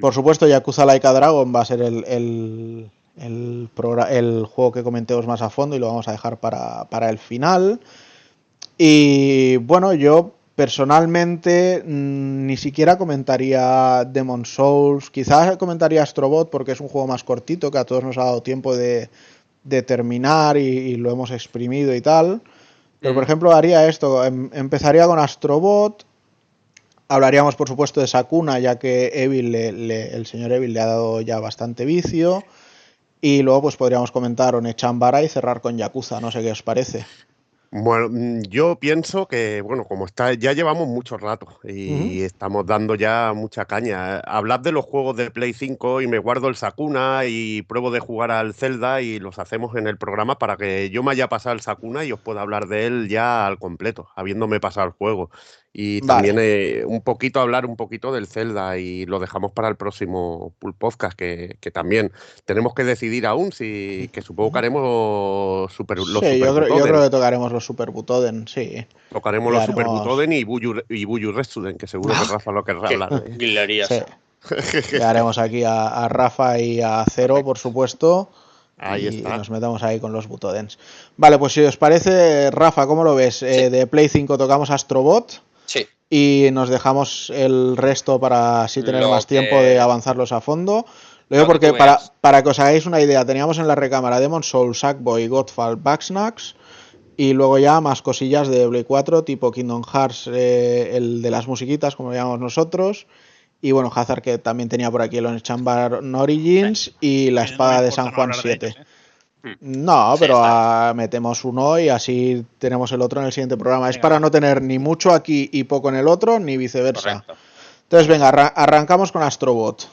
por supuesto, Yakuza Laika Dragon va a ser el, el, el, el juego que comentemos más a fondo y lo vamos a dejar para, para el final. Y bueno, yo personalmente mmm, ni siquiera comentaría Demon Souls, quizás comentaría Astrobot porque es un juego más cortito que a todos nos ha dado tiempo de, de terminar y, y, lo hemos exprimido y tal. Pero por ejemplo haría esto, em, empezaría con Astrobot, hablaríamos por supuesto de Sakuna ya que Evil le, le, el señor Evil le ha dado ya bastante vicio. Y luego pues podríamos comentar Onechambara y cerrar con Yakuza, no sé qué os parece. Bueno, mm, yo pienso que, bueno, como está, ya llevamos mucho rato y estamos dando ya mucha caña. Hablad de los juegos de Play 5 y me guardo el Sakuna y pruebo de jugar al Zelda y los hacemos en el programa para que yo me haya pasado el Sakuna y os pueda hablar de él ya al completo, habiéndome pasado el juego. Y también eh, un poquito hablar un poquito del Zelda y lo dejamos para el próximo podcast, que, también tenemos que decidir aún si, que supongo que haremos super, los sí, yo creo, yo creo, que tocaremos los Super Butoden, sí. Tocaremos los Super Butoden y Buyu, y Buyu que seguro que Rafa lo querrá hablar. Sí. haremos aquí a, Rafa y a Cero, por supuesto. Ahí y nos metamos ahí con los Butodens. Vale, pues si os parece, Rafa, ¿cómo lo ves? Eh, de Play 5 tocamos Astrobot. Sí. Y nos dejamos el resto para así tener más tiempo de avanzarlos a fondo. Lo digo porque para, para, que os hagáis una idea, teníamos en la recámara Demon Soul, Sackboy, Godfall, Backsnacks y luego ya más cosillas de Play 4, tipo Kingdom Hearts, eh, el de las musiquitas, como lo llamamos nosotros. Y bueno, Hazard que también tenía por aquí el Chamber Origins y la espada de San Juan 7. No, pero metemos uno y así tenemos el otro en el siguiente programa. Es para no tener ni mucho aquí y poco en el otro, ni viceversa. Entonces, venga, arrancamos con Astrobot.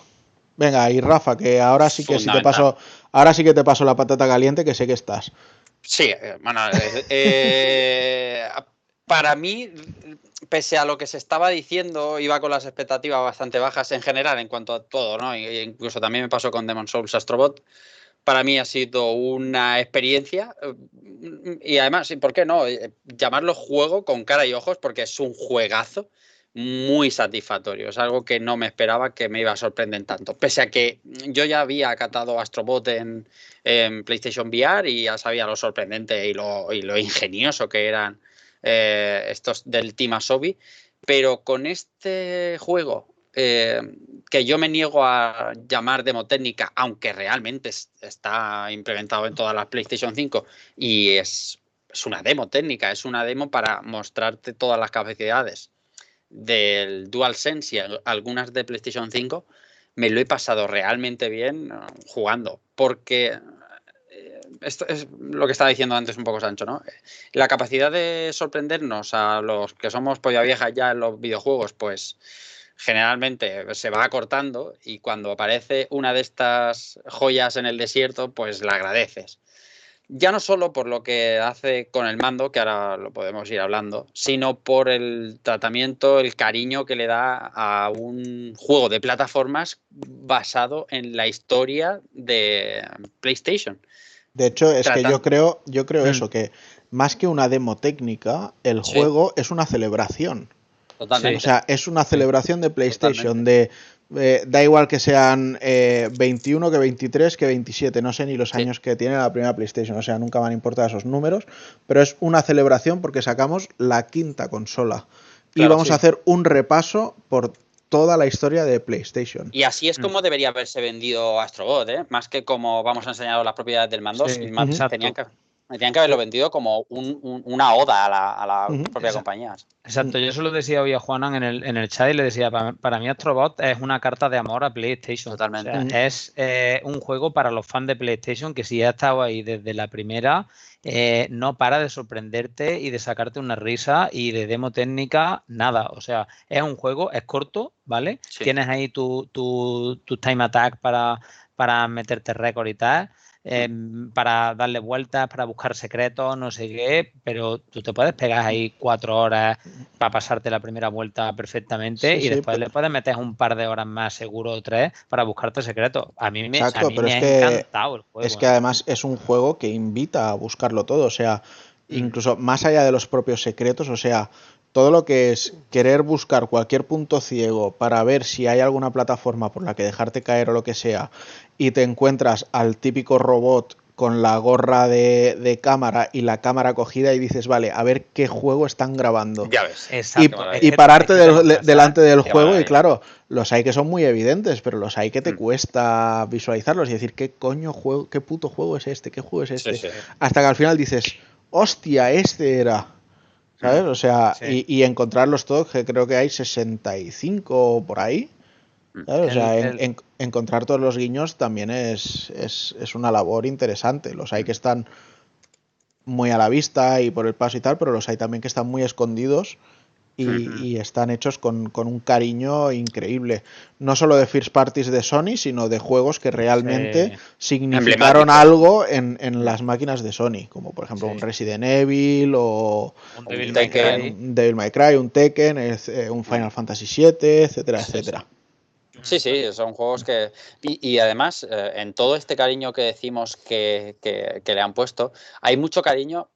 Venga, y Rafa, que ahora sí que sí te paso, ahora sí que te paso la patata caliente, que sé que estás. Sí, eh, bueno, eh, para mí, pese a lo que se estaba diciendo, iba con las expectativas bastante bajas en general en cuanto a todo, ¿no? Incluso también me pasó con Demon Souls Astrobot para mí ha sido una experiencia eh, y además, ¿por qué no? Eh, llamarlo juego con cara y ojos porque es un juegazo muy satisfactorio. Es algo que no me esperaba que me iba a sorprender tanto. Pese a que yo ya había catado Astrobot en, PlayStation VR y ya sabía lo sorprendente y lo, ingenioso que eran eh, estos del Team Asobi. Pero con este juego eh, que yo me niego a llamar demo técnica, aunque realmente está implementado en todas las PlayStation 5 y es, es una demo técnica, es una demo para mostrarte todas las capacidades del DualSense y algunas de PlayStation 5, me lo he pasado realmente bien uh, jugando, porque eh, esto es lo que estaba diciendo antes un poco Sancho, ¿no? La capacidad de sorprendernos a los que somos polla vieja ya en los videojuegos, pues generalmente se va acortando y cuando aparece una de estas joyas en el desierto, pues la agradeces. Ya no solo por lo que hace con el mando, que ahora lo podemos ir hablando, sino por el tratamiento, el cariño que le da a un juego de plataformas basado en la historia de PlayStation. De hecho, es que yo creo, yo creo mm. eso, que más que una demo técnica, el juego es una celebración. O sea, es una celebración de PlayStation, de eh, da igual que sean 21, eh, que 23, que 27, no sé ni los años que tiene la primera PlayStation, o sea, nunca van a importar esos números, pero es una celebración porque sacamos la quinta consola. y vamos a hacer un repaso por toda la historia de PlayStation. Y así es mm. como debería haberse vendido Astrobot, ¿eh? más que como vamos a enseñar las propiedades del mando. tenían que tenían que haberlo vendido como una oda a la, propia compañía. Exacto, yo eso lo decía hoy a Juanan en el, en el chat y le decía, para, mí Astrobot es una carta de amor a PlayStation. Totalmente. Es eh, un juego para los fans de PlayStation que si ha estado ahí desde la primera, eh, no para de sorprenderte y de sacarte una risa y de demo técnica, nada. O sea, es un juego, es corto, ¿vale? Tienes ahí tu, tu, tu time attack para, para meterte récord y tal Em, para darle vueltas, para buscar secretos, no sé qué, pero tú te puedes pegar ahí cuatro horas para pasarte la primera vuelta perfectamente y después le puedes meter un par de horas más, seguro, o tres, para buscarte secretos. A mí me, Exacto, pero es que, encantado el juego. Es que ¿eh? además es un juego que invita a buscarlo todo, o sea, mm. incluso más allá de los propios secretos, o sea, todo lo que es querer buscar cualquier punto ciego para ver si hay alguna plataforma por la que dejarte caer o lo que sea, y te encuentras al típico robot con la gorra de, cámara y la cámara cogida y dices, vale, a ver qué juego están grabando. Ya ves. Y, pararte delante del juego y claro, los hay que son muy evidentes, pero los hay que te mm. cuesta visualizarlos y decir, ¿qué coño juego, qué puto juego es este? ¿Qué juego es este? Hasta que al final dices, hostia, este era. ¿Sabes? O sea, y, encontrar los todos, que creo que hay 65 por ahí. Mm. O sea, encontrar todos los guiños también es, es, una labor interesante. Los hay que están muy a la vista y por el paso y tal, pero los hay también que están muy escondidos y, están hechos con, un cariño increíble. No solo de first parties de Sony, sino de juegos que realmente significaron algo en, las máquinas de Sony, como por ejemplo un Resident Evil o un Devil, May Cry, un Tekken, eh, un Final Fantasy VII, etcétera, etcétera. Sí, sí, son juegos que... Y, además, eh, en todo este cariño que decimos que, le han puesto, hay mucho cariño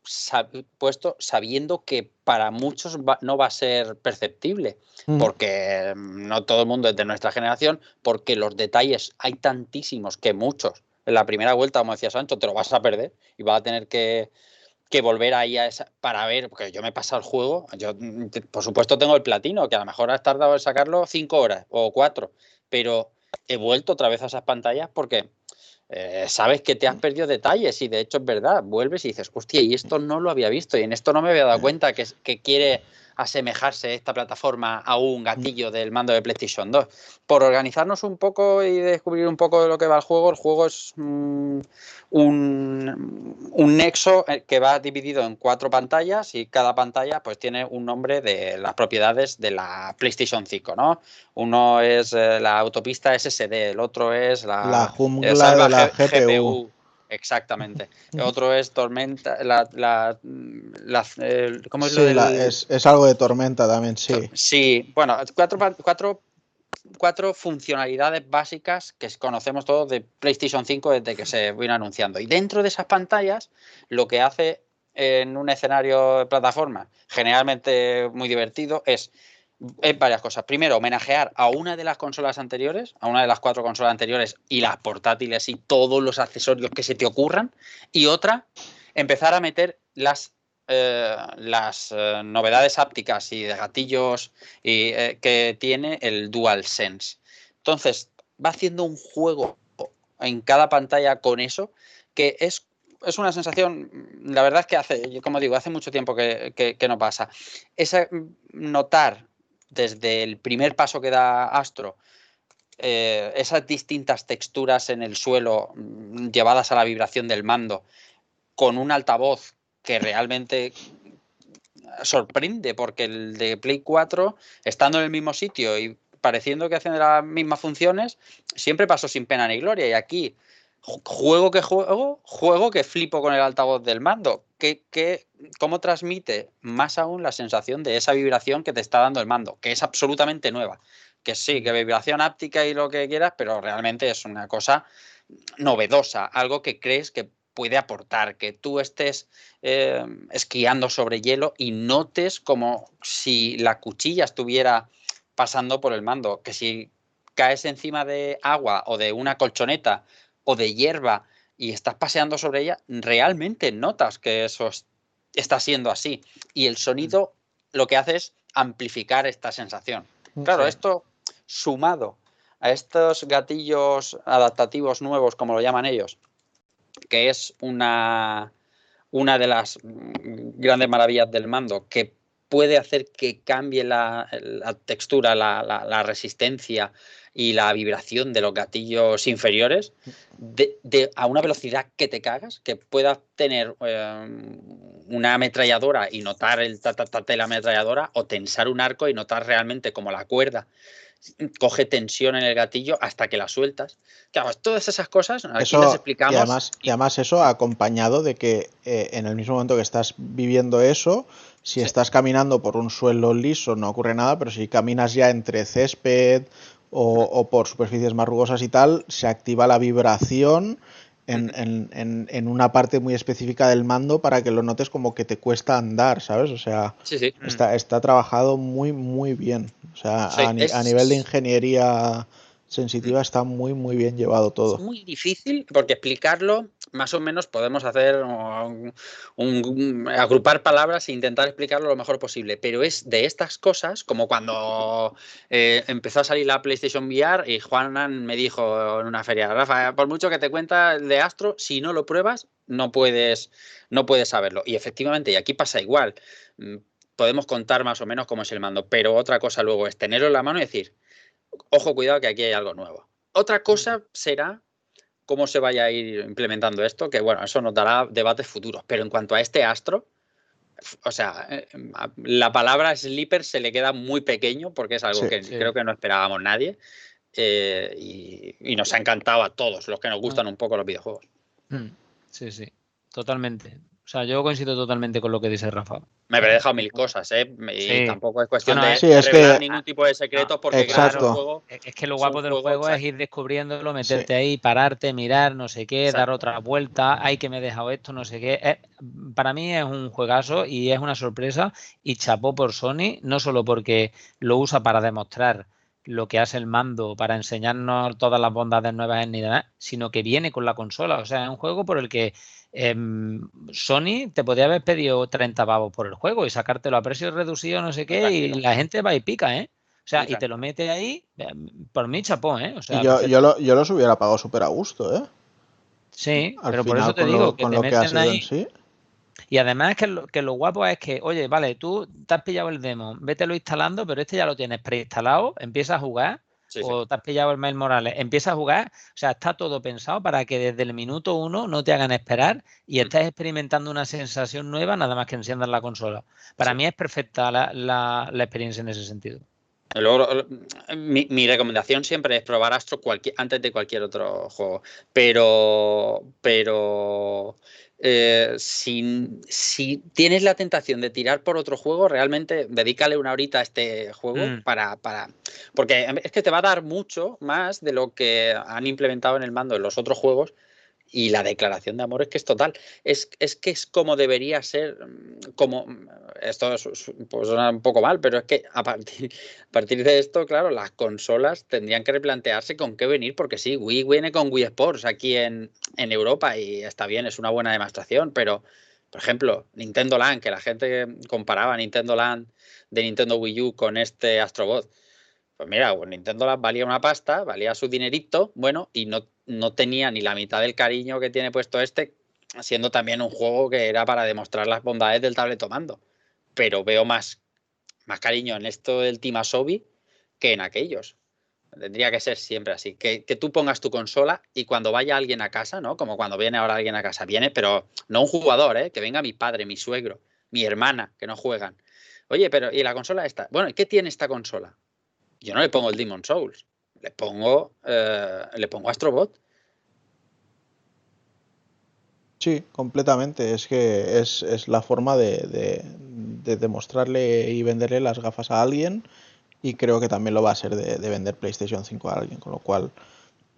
puesto sabiendo que para muchos no va a ser perceptible, mm. porque mm, no todo el mundo es de nuestra generación, porque los detalles hay tantísimos que muchos. En la primera vuelta, como decía Sancho, te lo vas a perder y vas a tener que, que volver ahí a esa, para ver, porque yo me he pasado el juego, yo mm, por supuesto tengo el platino, que a lo mejor has tardado en sacarlo cinco horas o cuatro, pero he vuelto otra vez a esas pantallas porque eh, sabes que te has perdido detalles y de hecho es verdad, vuelves y dices, hostia, y esto no lo había visto y en esto no me había dado cuenta que, que quiere asemejarse esta plataforma a un gatillo del mando de PlayStation 2. Por organizarnos un poco y descubrir un poco de lo que va el juego, el juego es mm, un, un, nexo eh, que va dividido en cuatro pantallas y cada pantalla pues tiene un nombre de las propiedades de la PlayStation 5, ¿no? Uno es eh, la autopista SSD, el otro es la, la jungla de la GPU. Exactamente. Otro es tormenta, la, la, ¿cómo es lo es, algo de tormenta también, sí. Sí, bueno, cuatro, cuatro, cuatro funcionalidades básicas que conocemos todos de PlayStation 5 desde que se vino anunciando. Y dentro de esas pantallas, lo que hace en un escenario de plataforma, generalmente muy divertido, es es varias cosas. Primero, homenajear a una de las consolas anteriores, a una de las cuatro consolas anteriores y las portátiles y todos los accesorios que se te ocurran. Y otra, empezar a meter las, eh, las eh, novedades ápticas y de gatillos y, eh, que tiene el DualSense. Entonces, va haciendo un juego en cada pantalla con eso que es es una sensación, la verdad es que hace, como digo, hace mucho tiempo que, que no pasa. Esa, notar desde el primer paso que da Astro, eh, esas distintas texturas en el suelo mm, llevadas a la vibración del mando, con un altavoz que realmente sorprende, porque el de Play 4, estando en el mismo sitio y pareciendo que hacen las mismas funciones, siempre pasó sin pena ni gloria. Y aquí, juego que juego, juego que flipo con el altavoz del mando que, cómo transmite más aún la sensación de esa vibración que te está dando el mando, que es absolutamente nueva. Que sí, que vibración áptica y lo que quieras, pero realmente es una cosa novedosa, algo que crees que puede aportar, que tú estés eh, esquiando sobre hielo y notes como si la cuchilla estuviera pasando por el mando, que si caes encima de agua o de una colchoneta o de hierba y estás paseando sobre ella, realmente notas que eso está siendo así. Y el sonido lo que hace es amplificar esta sensación. Claro, esto sumado a estos gatillos adaptativos nuevos, como lo llaman ellos, que es una, una de las grandes maravillas del mando, que puede hacer que cambie la, textura, la, resistencia y la vibración de los gatillos inferiores de, a una velocidad que te cagas, que puedas tener em, una ametralladora y notar el tatatata de la ametralladora o tensar un arco y notar realmente como la cuerda coge tensión en el gatillo hasta que la sueltas. Claro, todas esas cosas aquí las explicamos. Y además, y además eso acompañado de que eh, en el mismo momento que estás viviendo eso, si estás caminando por un suelo liso no ocurre nada, pero si caminas ya entre césped o, por superficies más rugosas y tal, se activa la vibración en, una parte muy específica del mando para que lo notes como que te cuesta andar, ¿sabes? O sea, Está, está trabajado muy, muy bien. O sea, a, a, nivel de ingeniería sensitiva está muy, muy bien llevado todo. Es muy difícil porque explicarlo, más o menos podemos hacer un, agrupar palabras e intentar explicarlo lo mejor posible, pero es de estas cosas, como cuando eh, empezó a salir la PlayStation VR y Juan me dijo en una feria, Rafa, por mucho que te cuenta el de Astro, si no lo pruebas, no puedes, no puedes saberlo. Y efectivamente, y aquí pasa igual. Mm, podemos contar más o menos cómo es el mando, pero otra cosa luego es tenerlo en la mano y decir, ojo, cuidado que aquí hay algo nuevo. Otra cosa será cómo se vaya a ir implementando esto, que bueno, eso nos dará debates futuros. Pero en cuanto a este astro, o sea, eh, la palabra sleeper se le queda muy pequeño porque es algo Sí, que sí. creo que no esperábamos nadie. eh, y, y nos ha encantado a todos los que nos gustan un poco los videojuegos. Mm, Sí, sí, totalmente. O sea, yo coincido totalmente con lo que dice Rafa. Me habré dejado mil cosas, ¿eh? Y Sí. tampoco es cuestión Bueno, de, eh, Sí, de es que- revelar ningún tipo de secretos porque Exacto. claro, el juego Es que lo guapo del juego, juego es ir descubriéndolo, meterte ahí, pararte, mirar, no sé qué, dar otra vuelta, ay que me he dejado esto, no sé qué. Para mí es un juegazo y es una sorpresa y chapó por Sony, no solo porque lo usa para demostrar lo que hace el mando, para enseñarnos todas las bondades nuevas ni nada, sino que viene con la consola. O sea, es un juego por el que em, Sony te podía haber pedido 30 pavos por el juego y sacártelo a precio reducido, no sé qué, y la gente va y pica, ¿eh? O sea, y te lo mete ahí, eh, por mí chapó, ¿eh? O sea, Y yo, perfecto. yo, lo- yo los hubiera pagado súper a gusto, ¿eh? sí, Al pero por eso te digo lo, que con te lo que ha meten sido ahí. en sí. Y además que lo, que lo guapo es que, oye, vale, tú te has pillado el demo, vételo instalando, pero este ya lo tienes preinstalado, empiezas a jugar, Sí, sí. o te has pillado el Mail Morales, empiezas a jugar, o sea, está todo pensado para que desde el minuto uno no te hagan esperar y Mm. estés experimentando una sensación nueva nada más que enciendas la consola. Para Sí. mí es perfecta la, la- la experiencia en ese sentido. Luego, mi, mi recomendación siempre es probar Astro cualquier, antes de cualquier otro juego. Pero, pero eh, si, si tienes la tentación de tirar por otro juego, realmente dedícale una horita a este juego Mm. para, para. Porque es que te va a dar mucho más de lo que han implementado en el mando en los otros juegos. Y la declaración de amor es que es total. Es, es que es como debería ser, mm, como mm, esto es, es- pues suena un poco mal, pero es que a partir, a partir de esto, claro, las consolas tendrían que replantearse con qué venir, porque sí, Wii viene con Wii Sports aquí en, en Europa y está bien, es una buena demostración, pero, por ejemplo, Nintendo Land, que la gente comparaba Nintendo Land de Nintendo Wii U con este Astrobot. Pues mira, pues Nintendo Land valía una pasta, valía su dinerito, bueno, y no, no tenía ni la mitad del cariño que tiene puesto este, siendo también un juego que era para demostrar las bondades del tabletomando. Pero veo más, más cariño en esto del Team Asobi que en aquellos. Tendría que ser siempre así. Que, que tú pongas tu consola y cuando vaya alguien a casa, ¿no? Como cuando viene ahora alguien a casa, viene, pero no un jugador, ¿eh? Que venga mi padre, mi suegro, mi hermana, que no juegan. Oye, pero ¿y la consola esta? Bueno, ¿y qué tiene esta consola? Yo no le pongo el Demon Souls, le pongo, eh, le pongo Astrobot. Sí, completamente. Es que es, es la forma de, de- de demostrarle y venderle las gafas a alguien y creo que también lo va a ser de, de vender PlayStation 5 a alguien, con lo cual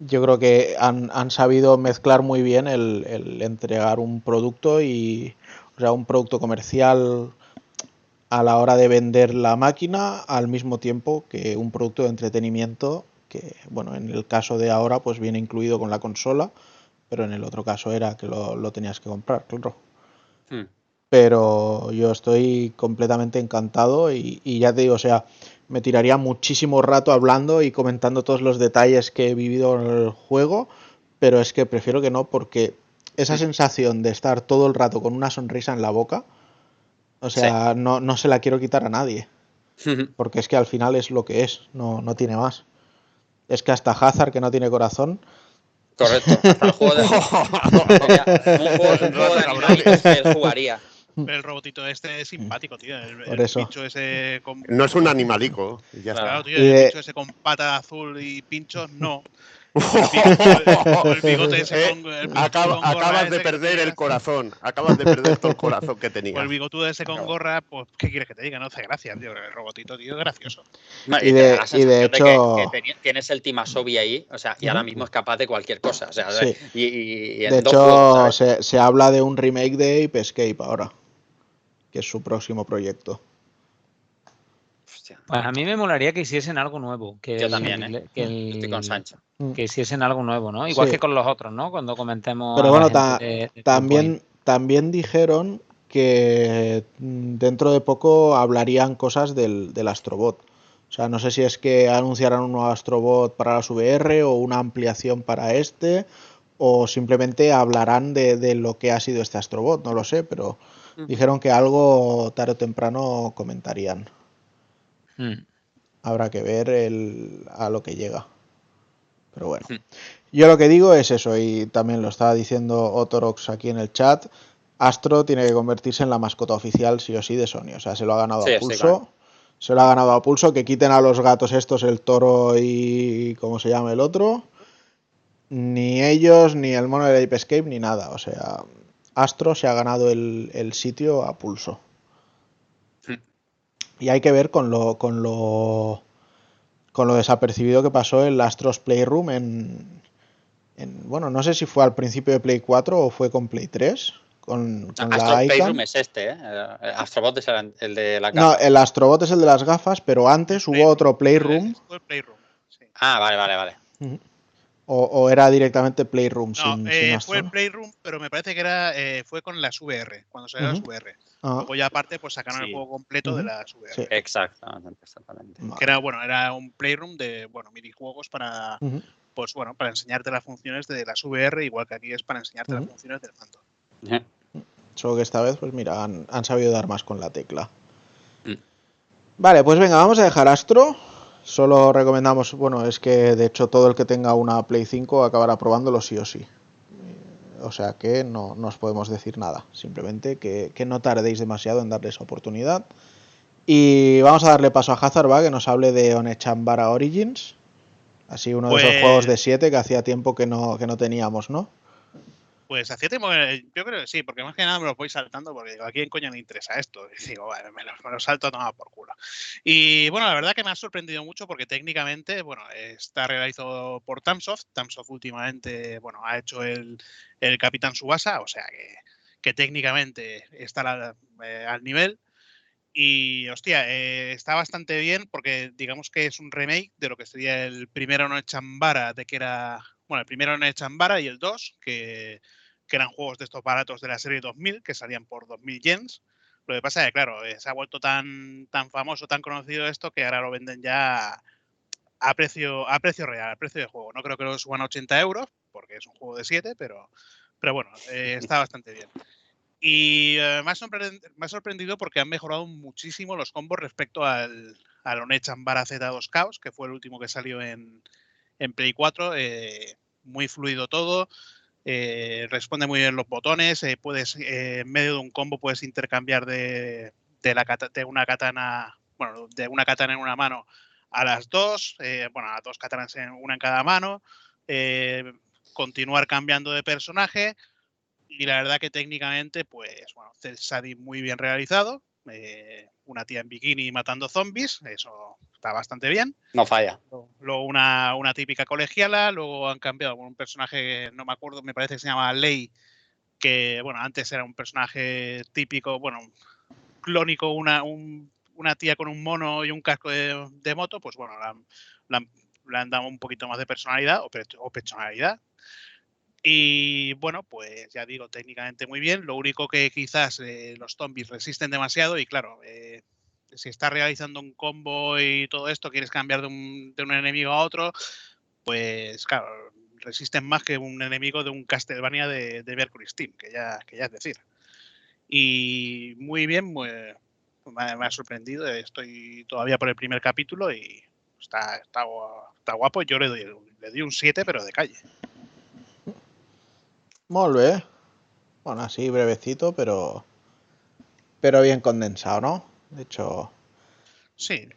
yo creo que han, han sabido mezclar muy bien el, el entregar un producto y, o sea, un producto comercial a la hora de vender la máquina al mismo tiempo que un producto de entretenimiento que, bueno, en el caso de ahora pues viene incluido con la consola, pero en el otro caso era que lo, lo tenías que comprar, claro. Hmm. Pero yo estoy completamente encantado y, y ya te digo, o sea, me tiraría muchísimo rato hablando y comentando todos los detalles que he vivido en el juego, pero es que prefiero que no porque esa sensación de estar todo el rato con una sonrisa en la boca, o sea, no, no se la quiero quitar a nadie, porque es que al final es lo que es, no, no tiene más. Es que hasta Hazard, que no tiene corazón, Correcto, hasta el juego de, un juego, un juego de animalitos que él jugaría. Pero el robotito este es simpático, tío. El, Por el eso. bicho ese con. No es un animalico. ya Claro, Claro. tío, el de- bicho ese con pata azul y pinchos, no. El bigote, el ese Eh, con. El bigote Acaba- con gorra acabas ese de perder el corazón. Acabas de perder todo el corazón que O el tenías. bigotudo ese con gorra, pues, ¿qué quieres que te diga? No hace gracia, tío. El robotito, tío, es gracioso. No, Y de- y de que- hecho- que, tienes el Team Asobi ahí, o sea, y ahora mismo es capaz de cualquier cosa. O sea, Sí. y, y- y en de hecho se, se habla de un remake de Ape Escape ahora, que es su próximo proyecto. Hostia, Pues a mí me molaría que hiciesen algo nuevo. Que Yo el- también, ¿eh? que yo estoy con Sancho. que hiciesen algo nuevo, ¿no? Igual Sí. que con los otros, ¿no? Cuando comentemos. Pero bueno, ta- de- de también, también dijeron que mm, dentro de poco hablarían cosas del, del Astrobot. O sea, no sé si es que anunciarán un nuevo Astrobot para las VR o una ampliación para este, o simplemente hablarán de, de lo que ha sido este Astrobot, no lo sé, pero Ujú. dijeron que algo tarde o temprano comentarían. Mm. Habrá que ver el, a lo que llega. Pero bueno. Hmm. Yo lo que digo es eso, y también lo estaba diciendo Otorox aquí en el chat. Astro tiene que convertirse en la mascota oficial sí o sí de Sony. O sea, se lo ha ganado Sí, a sí, pulso. claro. Se lo ha ganado a pulso. Que quiten a los gatos estos, el toro y. ¿Cómo se llama el otro? Ni ellos, ni el mono de Ape Escape, ni nada. O sea, Astro se ha ganado el, el sitio a pulso. Y hay que ver con lo, con lo, con lo desapercibido que pasó el Astros Playroom en, en- bueno, no sé si fue al principio de Play 4 o fue con Play 3, con, con Astro la Playroom es este, ¿eh? El Astrobot es el, el de la No, caja. el Astrobot es el de las gafas, pero antes hubo Playroom. otro Playroom Fue el Playroom. sí. Ah, vale, vale, vale. O, o era directamente Playroom No, sin, eh, fue el Playroom, pero me parece que era eh, fue con las VR, cuando salió las Ujú. VR. Ah, Luego ya aparte pues sacaron el juego completo de las VR. Sí. Exactamente, exactamente. vale. Que era bueno, era un Playroom de bueno, minijuegos para pues bueno, para enseñarte las funciones de las VR, igual que aquí es para enseñarte las funciones del mando. Solo que esta vez, pues mira, han, han sabido dar más con la tecla. Mm. Vale, pues venga, vamos a dejar Astro. Solo recomendamos, bueno, es que de hecho todo el que tenga una Play 5 acabará probándolo sí o sí. Eh, O sea que no, no os podemos decir nada. Simplemente que, que no tardéis demasiado en darles oportunidad. Y vamos a darle paso a Hazardba que nos hable de Onechambara Origins. Así uno de esos Pues- juegos de 7 que hacía tiempo que no, que no teníamos, ¿no? Pues hacía tiempo, que- yo creo que sí, porque más que nada me los voy saltando porque digo, ¿a quién coño le interesa esto? Y digo, bueno, me los, me los salto a tomar por culo. Y bueno, la verdad que me ha sorprendido mucho porque técnicamente, bueno, está realizado por Tamsoft. Tamsoft últimamente, bueno, ha hecho el, el Capitán Subasa, o sea que, que técnicamente está eh, al nivel. Y hostia, eh, está bastante bien porque digamos que es un remake de lo que sería el primero no Chambara, de que era, bueno, el primero no Chambara y el 2, que, que eran juegos de estos baratos de la serie 2000, que salían por 2000 yens. Lo que pasa es que, claro, eh, se ha vuelto tan, tan famoso, tan conocido esto, que ahora lo venden ya a precio, a precio real, a precio de juego. No creo que lo suban a 80 euros, porque es un juego de 7, pero, pero bueno, eh, está bastante bien. Y eh, me, ha sorprend- me ha sorprendido porque han mejorado muchísimo los combos respecto al, al Onechan Bara Z2 Chaos, que fue el último que salió en, en Play 4. eh, muy fluido todo. eh, responde muy bien los botones. eh, puedes, en medio de un combo, puedes intercambiar de, de una katana, bueno, de una katana en una mano a las dos, bueno, a dos katanas en una en cada mano. continuar cambiando de personaje. Y la verdad que técnicamente, pues, bueno, Cel Shading muy bien realizado. Eh, una tía en bikini matando zombies, eso está bastante bien. No falla. Luego una, una típica colegiala, luego han cambiado con un personaje, no me acuerdo, me parece que se llama Ley, que, bueno, antes era un personaje típico, bueno, clónico, una, un- una tía con un mono y un casco de, de moto, pues bueno, la, la le han dado un poquito más de personalidad o, o personalidad. Y bueno, pues ya digo, técnicamente muy bien. Lo único que quizás eh, los zombies resisten demasiado y claro, eh, si estás realizando un combo y todo esto, quieres cambiar de un, de un enemigo a otro, pues claro, resisten más que un enemigo de un Castlevania de, de Mercury Steam, que ya, que ya es decir. Y muy bien, me, ha, sorprendido. Estoy todavía por el primer capítulo y está, está, está guapo. Yo le doy, le doy un 7, pero de calle. Molt bé. Bueno, así brevecito, pero. Pero bien condensado, ¿no? De hecho, Sí,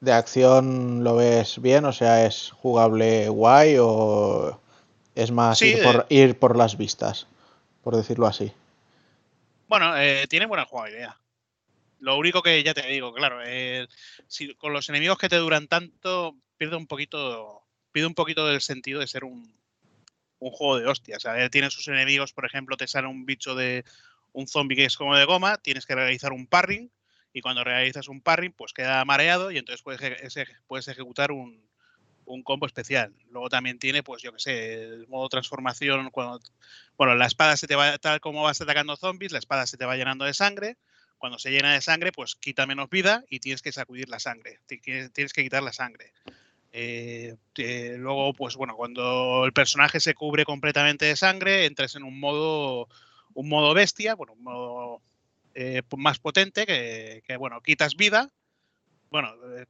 de acción lo ves bien, o sea, es jugable guay o es más Sí, ir, eh. por, ir por las vistas, por decirlo así. Bueno, eh, tiene buena jugabilidad. Lo único que ya te digo, claro, eh, si con los enemigos que te duran tanto, pierde un poquito, pierde un poquito del sentido de ser un, un juego de hostias. A tiene sus enemigos, por ejemplo, te sale un bicho de un zombie que es como de goma, tienes que realizar un parring y cuando realizas un parring, pues queda mareado y entonces puedes, puedes ejecutar un, un combo especial. Luego también tiene, pues yo que sé, el modo transformación cuando bueno, la espada se te va, tal como vas atacando zombies, la espada se te va llenando de sangre. Cuando se llena de sangre, pues quita menos vida y tienes que sacudir la sangre. ti- Tienes tienes que quitar la sangre. Eh, luego, pues bueno, cuando el personaje se cubre completamente de sangre, entras en un modo, un modo bestia, bueno, un modo eh, más potente, que, bueno, quitas vida, bueno, eh,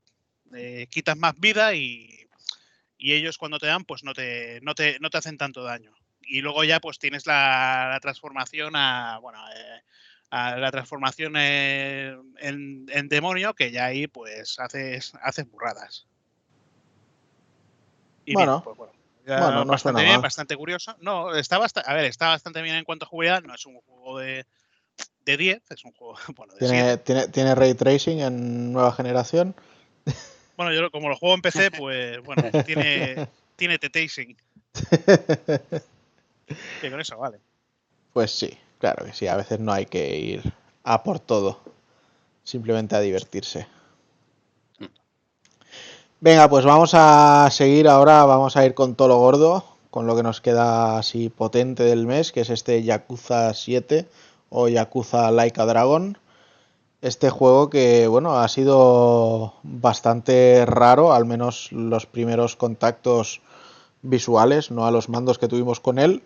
eh, quitas más vida y, ellos cuando te dan, pues no te, no te, no te hacen tanto daño. Y luego ya pues tienes la, transformación a, bueno, a la transformación en, en, demonio, que ya ahí pues haces, haces burradas. Y bueno, bien, pues, bueno, bueno no bastante bien, bastante curioso. No, está bastante, a ver, está bastante bien en cuanto a jugar, no es un juego de, de 10, es un juego bueno, de ¿Tiene, 7. ¿tiene, ¿Tiene ray tracing en nueva generación? Bueno, yo como lo juego en PC, pues bueno, tiene, tiene T-Tracing. que con eso vale. Pues sí, claro que sí, a veces no hay que ir a por todo, simplemente a divertirse. Venga, pues vamos a seguir ahora, vamos a ir con todo lo gordo, con lo que nos queda así potente del mes, que es este Yakuza 7 o Yakuza Like a Dragon este juego que bueno ha sido bastante raro, al menos los primeros contactos visuales, no a los mandos que tuvimos con él.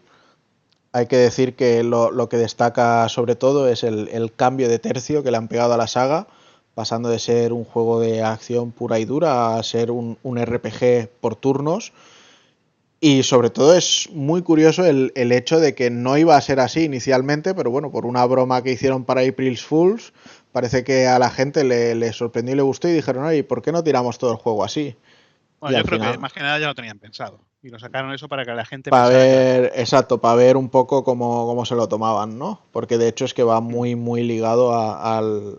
Hay que decir que lo, que destaca sobre todo es el, cambio de tercio que le han pegado a la saga, pasando de ser un juego de acción pura y dura a ser un, un RPG por turnos. Y sobre todo es muy curioso el, el, hecho de que no iba a ser así inicialmente, pero bueno, por una broma que hicieron para April's Fools, parece que a la gente le, le sorprendió y le gustó y dijeron, oye, ¿por qué no tiramos todo el juego así? Bueno, yo creo final, que más que nada ya lo tenían pensado. Y lo sacaron eso para que la gente... Para ver, que... exacto, para ver un poco cómo, cómo, se lo tomaban, ¿no? Porque de hecho es que va muy, muy ligado a, al,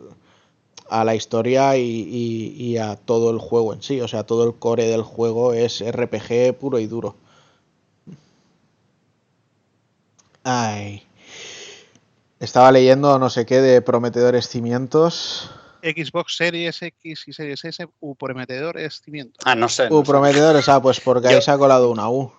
a la historia y, y, y, a todo el juego en sí. O sea, todo el core del juego es RPG puro y duro. Ay. Estaba leyendo no sé qué de prometedores cimientos. Xbox Series X y Series S, U prometedores cimientos. Ah, no sé. No U prometedores, ah, pues porque yo, ahí se ha colado una U.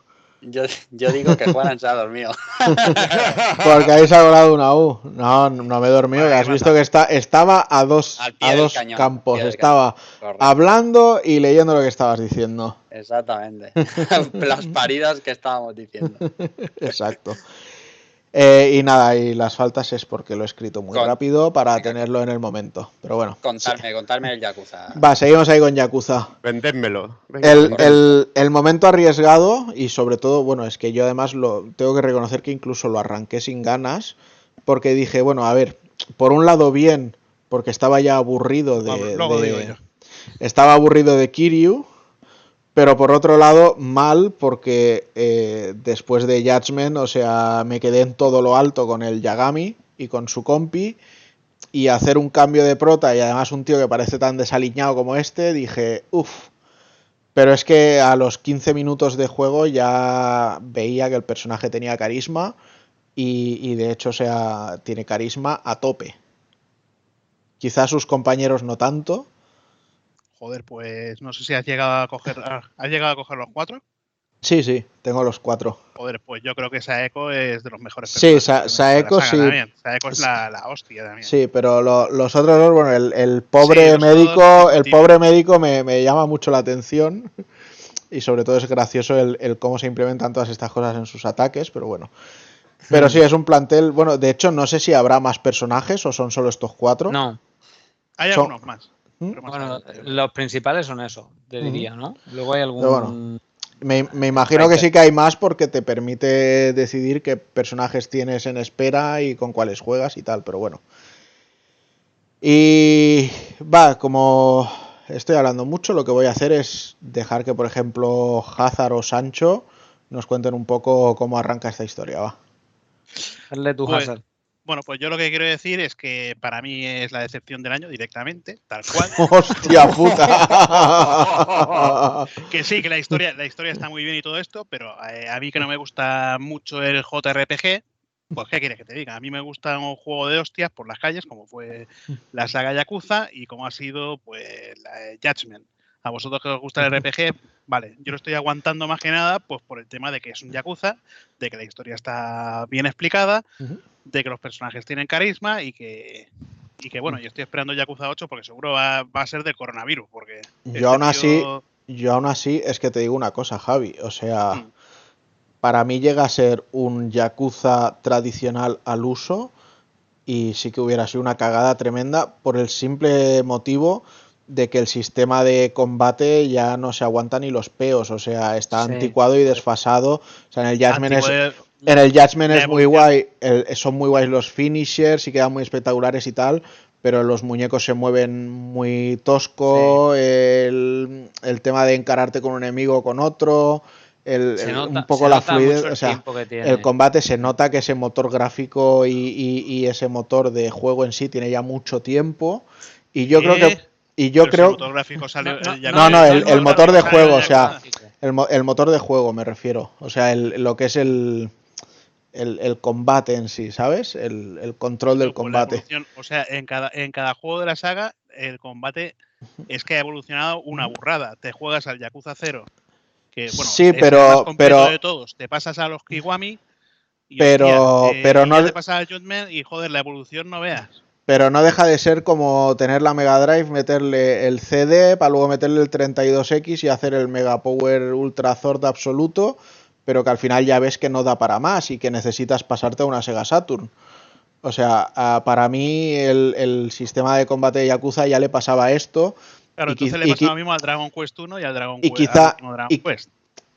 Yo, yo digo que Juan se ha dormido. porque ahí se ha colado una U. No, no me he dormido, has visto que está, estaba a dos, a dos cañón, campos. Estaba hablando y leyendo lo que estabas diciendo. Exactamente. Las paridas que estábamos diciendo. Exacto. Eh, y nada, y las faltas es porque lo he escrito muy con, rápido para venga, tenerlo en el momento. Pero bueno. Contarme, sí. contarme el Yakuza. Va, seguimos ahí con Yakuza. Vendédmelo. El, el, el, momento arriesgado, y sobre todo, bueno, es que yo además lo tengo que reconocer que incluso lo arranqué sin ganas, porque dije, bueno, a ver, por un lado bien, porque estaba ya aburrido de. Luego de digo yo. Estaba aburrido de Kiryu, pero por otro lado, mal, porque eh, después de Judgment, o sea, me quedé en todo lo alto con el Yagami y con su compi. Y hacer un cambio de prota y además un tío que parece tan desaliñado como este, dije, uff. Pero es que a los 15 minutos de juego ya veía que el personaje tenía carisma y, y de hecho, o sea, tiene carisma a tope. Quizás sus compañeros no tanto, Joder, pues no sé si has llegado a coger. ¿Has llegado a coger los cuatro? Sí, sí, tengo los cuatro. Joder, pues yo creo que Saeko es de los mejores. Sí, Sa Saeko sí. También. Saeko es la, la, hostia también. Sí, pero lo, los otros dos, bueno, el, el pobre sí, médico, el pobre médico me, me, llama mucho la atención. Y sobre todo es gracioso el, el, cómo se implementan todas estas cosas en sus ataques, pero bueno. Pero sí, es un plantel. Bueno, de hecho, no sé si habrá más personajes o son solo estos cuatro. No. Hay son, algunos más. Bueno, los principales son eso, te diría, ¿no? Luego hay algún. Bueno, me, me, imagino que sí que hay más porque te permite decidir qué personajes tienes en espera y con cuáles juegas y tal, pero bueno. Y va, como estoy hablando mucho, lo que voy a hacer es dejar que, por ejemplo, Hazard o Sancho nos cuenten un poco cómo arranca esta historia, va. Hazle tu pues, Hazard. Bueno, pues yo lo que quiero decir es que para mí es la decepción del año directamente, tal cual. ¡Hostia puta! que sí, que la historia, la historia está muy bien y todo esto, pero eh, a mí que no me gusta mucho el JRPG, pues ¿qué quieres que te diga? A mí me gusta un juego de hostias por las calles, como fue la saga Yakuza y como ha sido pues la Judgment. A vosotros que os gusta el RPG, vale, yo lo estoy aguantando más que nada pues por el tema de que es un Yakuza, de que la historia está bien explicada, uh -huh. de que los personajes tienen carisma y que, y que bueno, yo estoy esperando Yakuza 8 porque seguro va, va a ser de coronavirus, porque... Yo este aún así, tío... yo aún así es que te digo una cosa, Javi, o sea, mm. para mí llega a ser un Yakuza tradicional al uso y sí que hubiera sido una cagada tremenda por el simple motivo de que el sistema de combate ya no se aguanta ni los peos, o sea, está Sí. anticuado y desfasado. O sea, en el Judgment es, Antiguo- en el Judgment es muy guay, el- son muy guays los finishers y quedan muy espectaculares y tal, pero los muñecos se mueven muy tosco, el, el tema de encararte con un enemigo o con otro, el, nota- un poco la fluidez, o sea, el combate se nota que ese motor gráfico y, y- y ese motor de juego en sí tiene ya mucho tiempo y yo creo que ¿Qué? Y yo Pero si creo el motor gráfico salió- No, eh, ya no, no, el- el motor de juego, o sea, el, mo- el motor de juego me refiero, o sea, el- lo que es el, el, el combate en sí, ¿sabes? El, el control del combate. o sea, en cada, en cada juego de la saga, el combate es que ha evolucionado una burrada. Te juegas al Yakuza 0, que bueno, Sí, es el pero- más completo pero- de todos. Te pasas a los Kiwami. Y, Pero- hostia, eh, pero no- te pasas al Judgment y joder, la evolución no veas. Pero no deja de ser como tener la Mega Drive, meterle el CD, para luego meterle el 32X y hacer el Mega Power Ultra Zord absoluto, pero que al final ya ves que no da para más y que necesitas pasarte a una Sega Saturn. O sea, para mí el, el sistema de combate de Yakuza ya le pasaba esto. Claro, Y entonces le y pasa qui- lo mismo al Dragon Quest 1 y al Dragon y Quest. quizá- al Dragon y- Quest.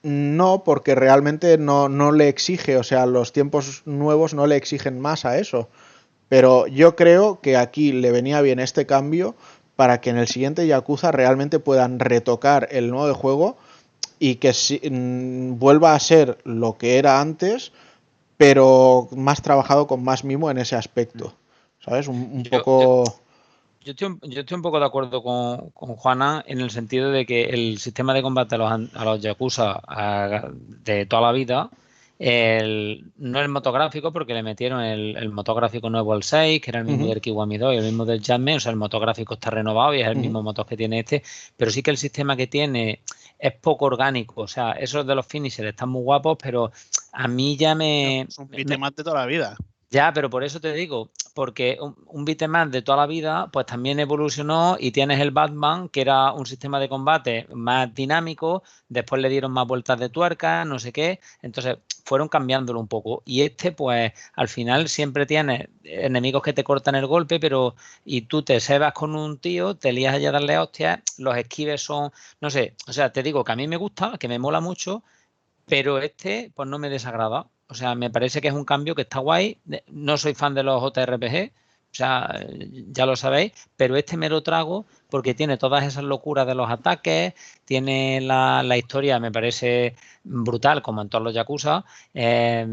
No, porque realmente no, no le exige, o sea, los tiempos nuevos no le exigen más a eso. Pero yo creo que aquí le venía bien este cambio para que en el siguiente Yakuza realmente puedan retocar el nuevo juego y que si- mm, vuelva a ser lo que era antes, pero más trabajado con más mimo en ese aspecto. ¿Sabes? Un, un Yo- poco... Yo estoy, un- yo estoy un poco de acuerdo con, con Juana en el sentido de que el sistema de combate a los, a los Yakuza a- de toda la vida, el- no el motográfico, porque le metieron el, el motográfico nuevo al 6, que era el mismo Ujú. del Kiwami 2 y el mismo del Judgment, o sea, el motográfico está renovado y es el mismo motor que tiene este, pero sí que el sistema que tiene es poco orgánico, o sea, esos de los finishers están muy guapos, pero a mí ya me... Es un de toda la vida. ya, pero por eso te digo, porque un, un de toda la vida, pues también evolucionó y tienes el Batman, que era un sistema de combate más dinámico, después le dieron más vueltas de tuerca, no sé qué, entonces fueron cambiándolo un poco. Y este, pues al final siempre tienes enemigos que te cortan el golpe, pero y tú te cebas con un tío, te lías allá a darle hostias, los esquives son, no sé, o sea, te digo que a mí me gusta, que me mola mucho, pero este pues no me desagrada. O sea, me parece que es un cambio que está guay. De- No soy fan de los JRPG, o sea, eh, ya lo sabéis, pero este me lo trago porque tiene todas esas locuras de los ataques, tiene la, historia, me parece brutal, como en todos los Yakuza, eh,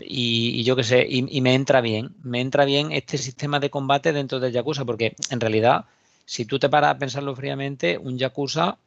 y, y yo qué sé, y, y me entra bien, me entra bien este sistema de combate dentro del Yakuza, porque en realidad, si tú te paras a pensarlo fríamente, un Yakuza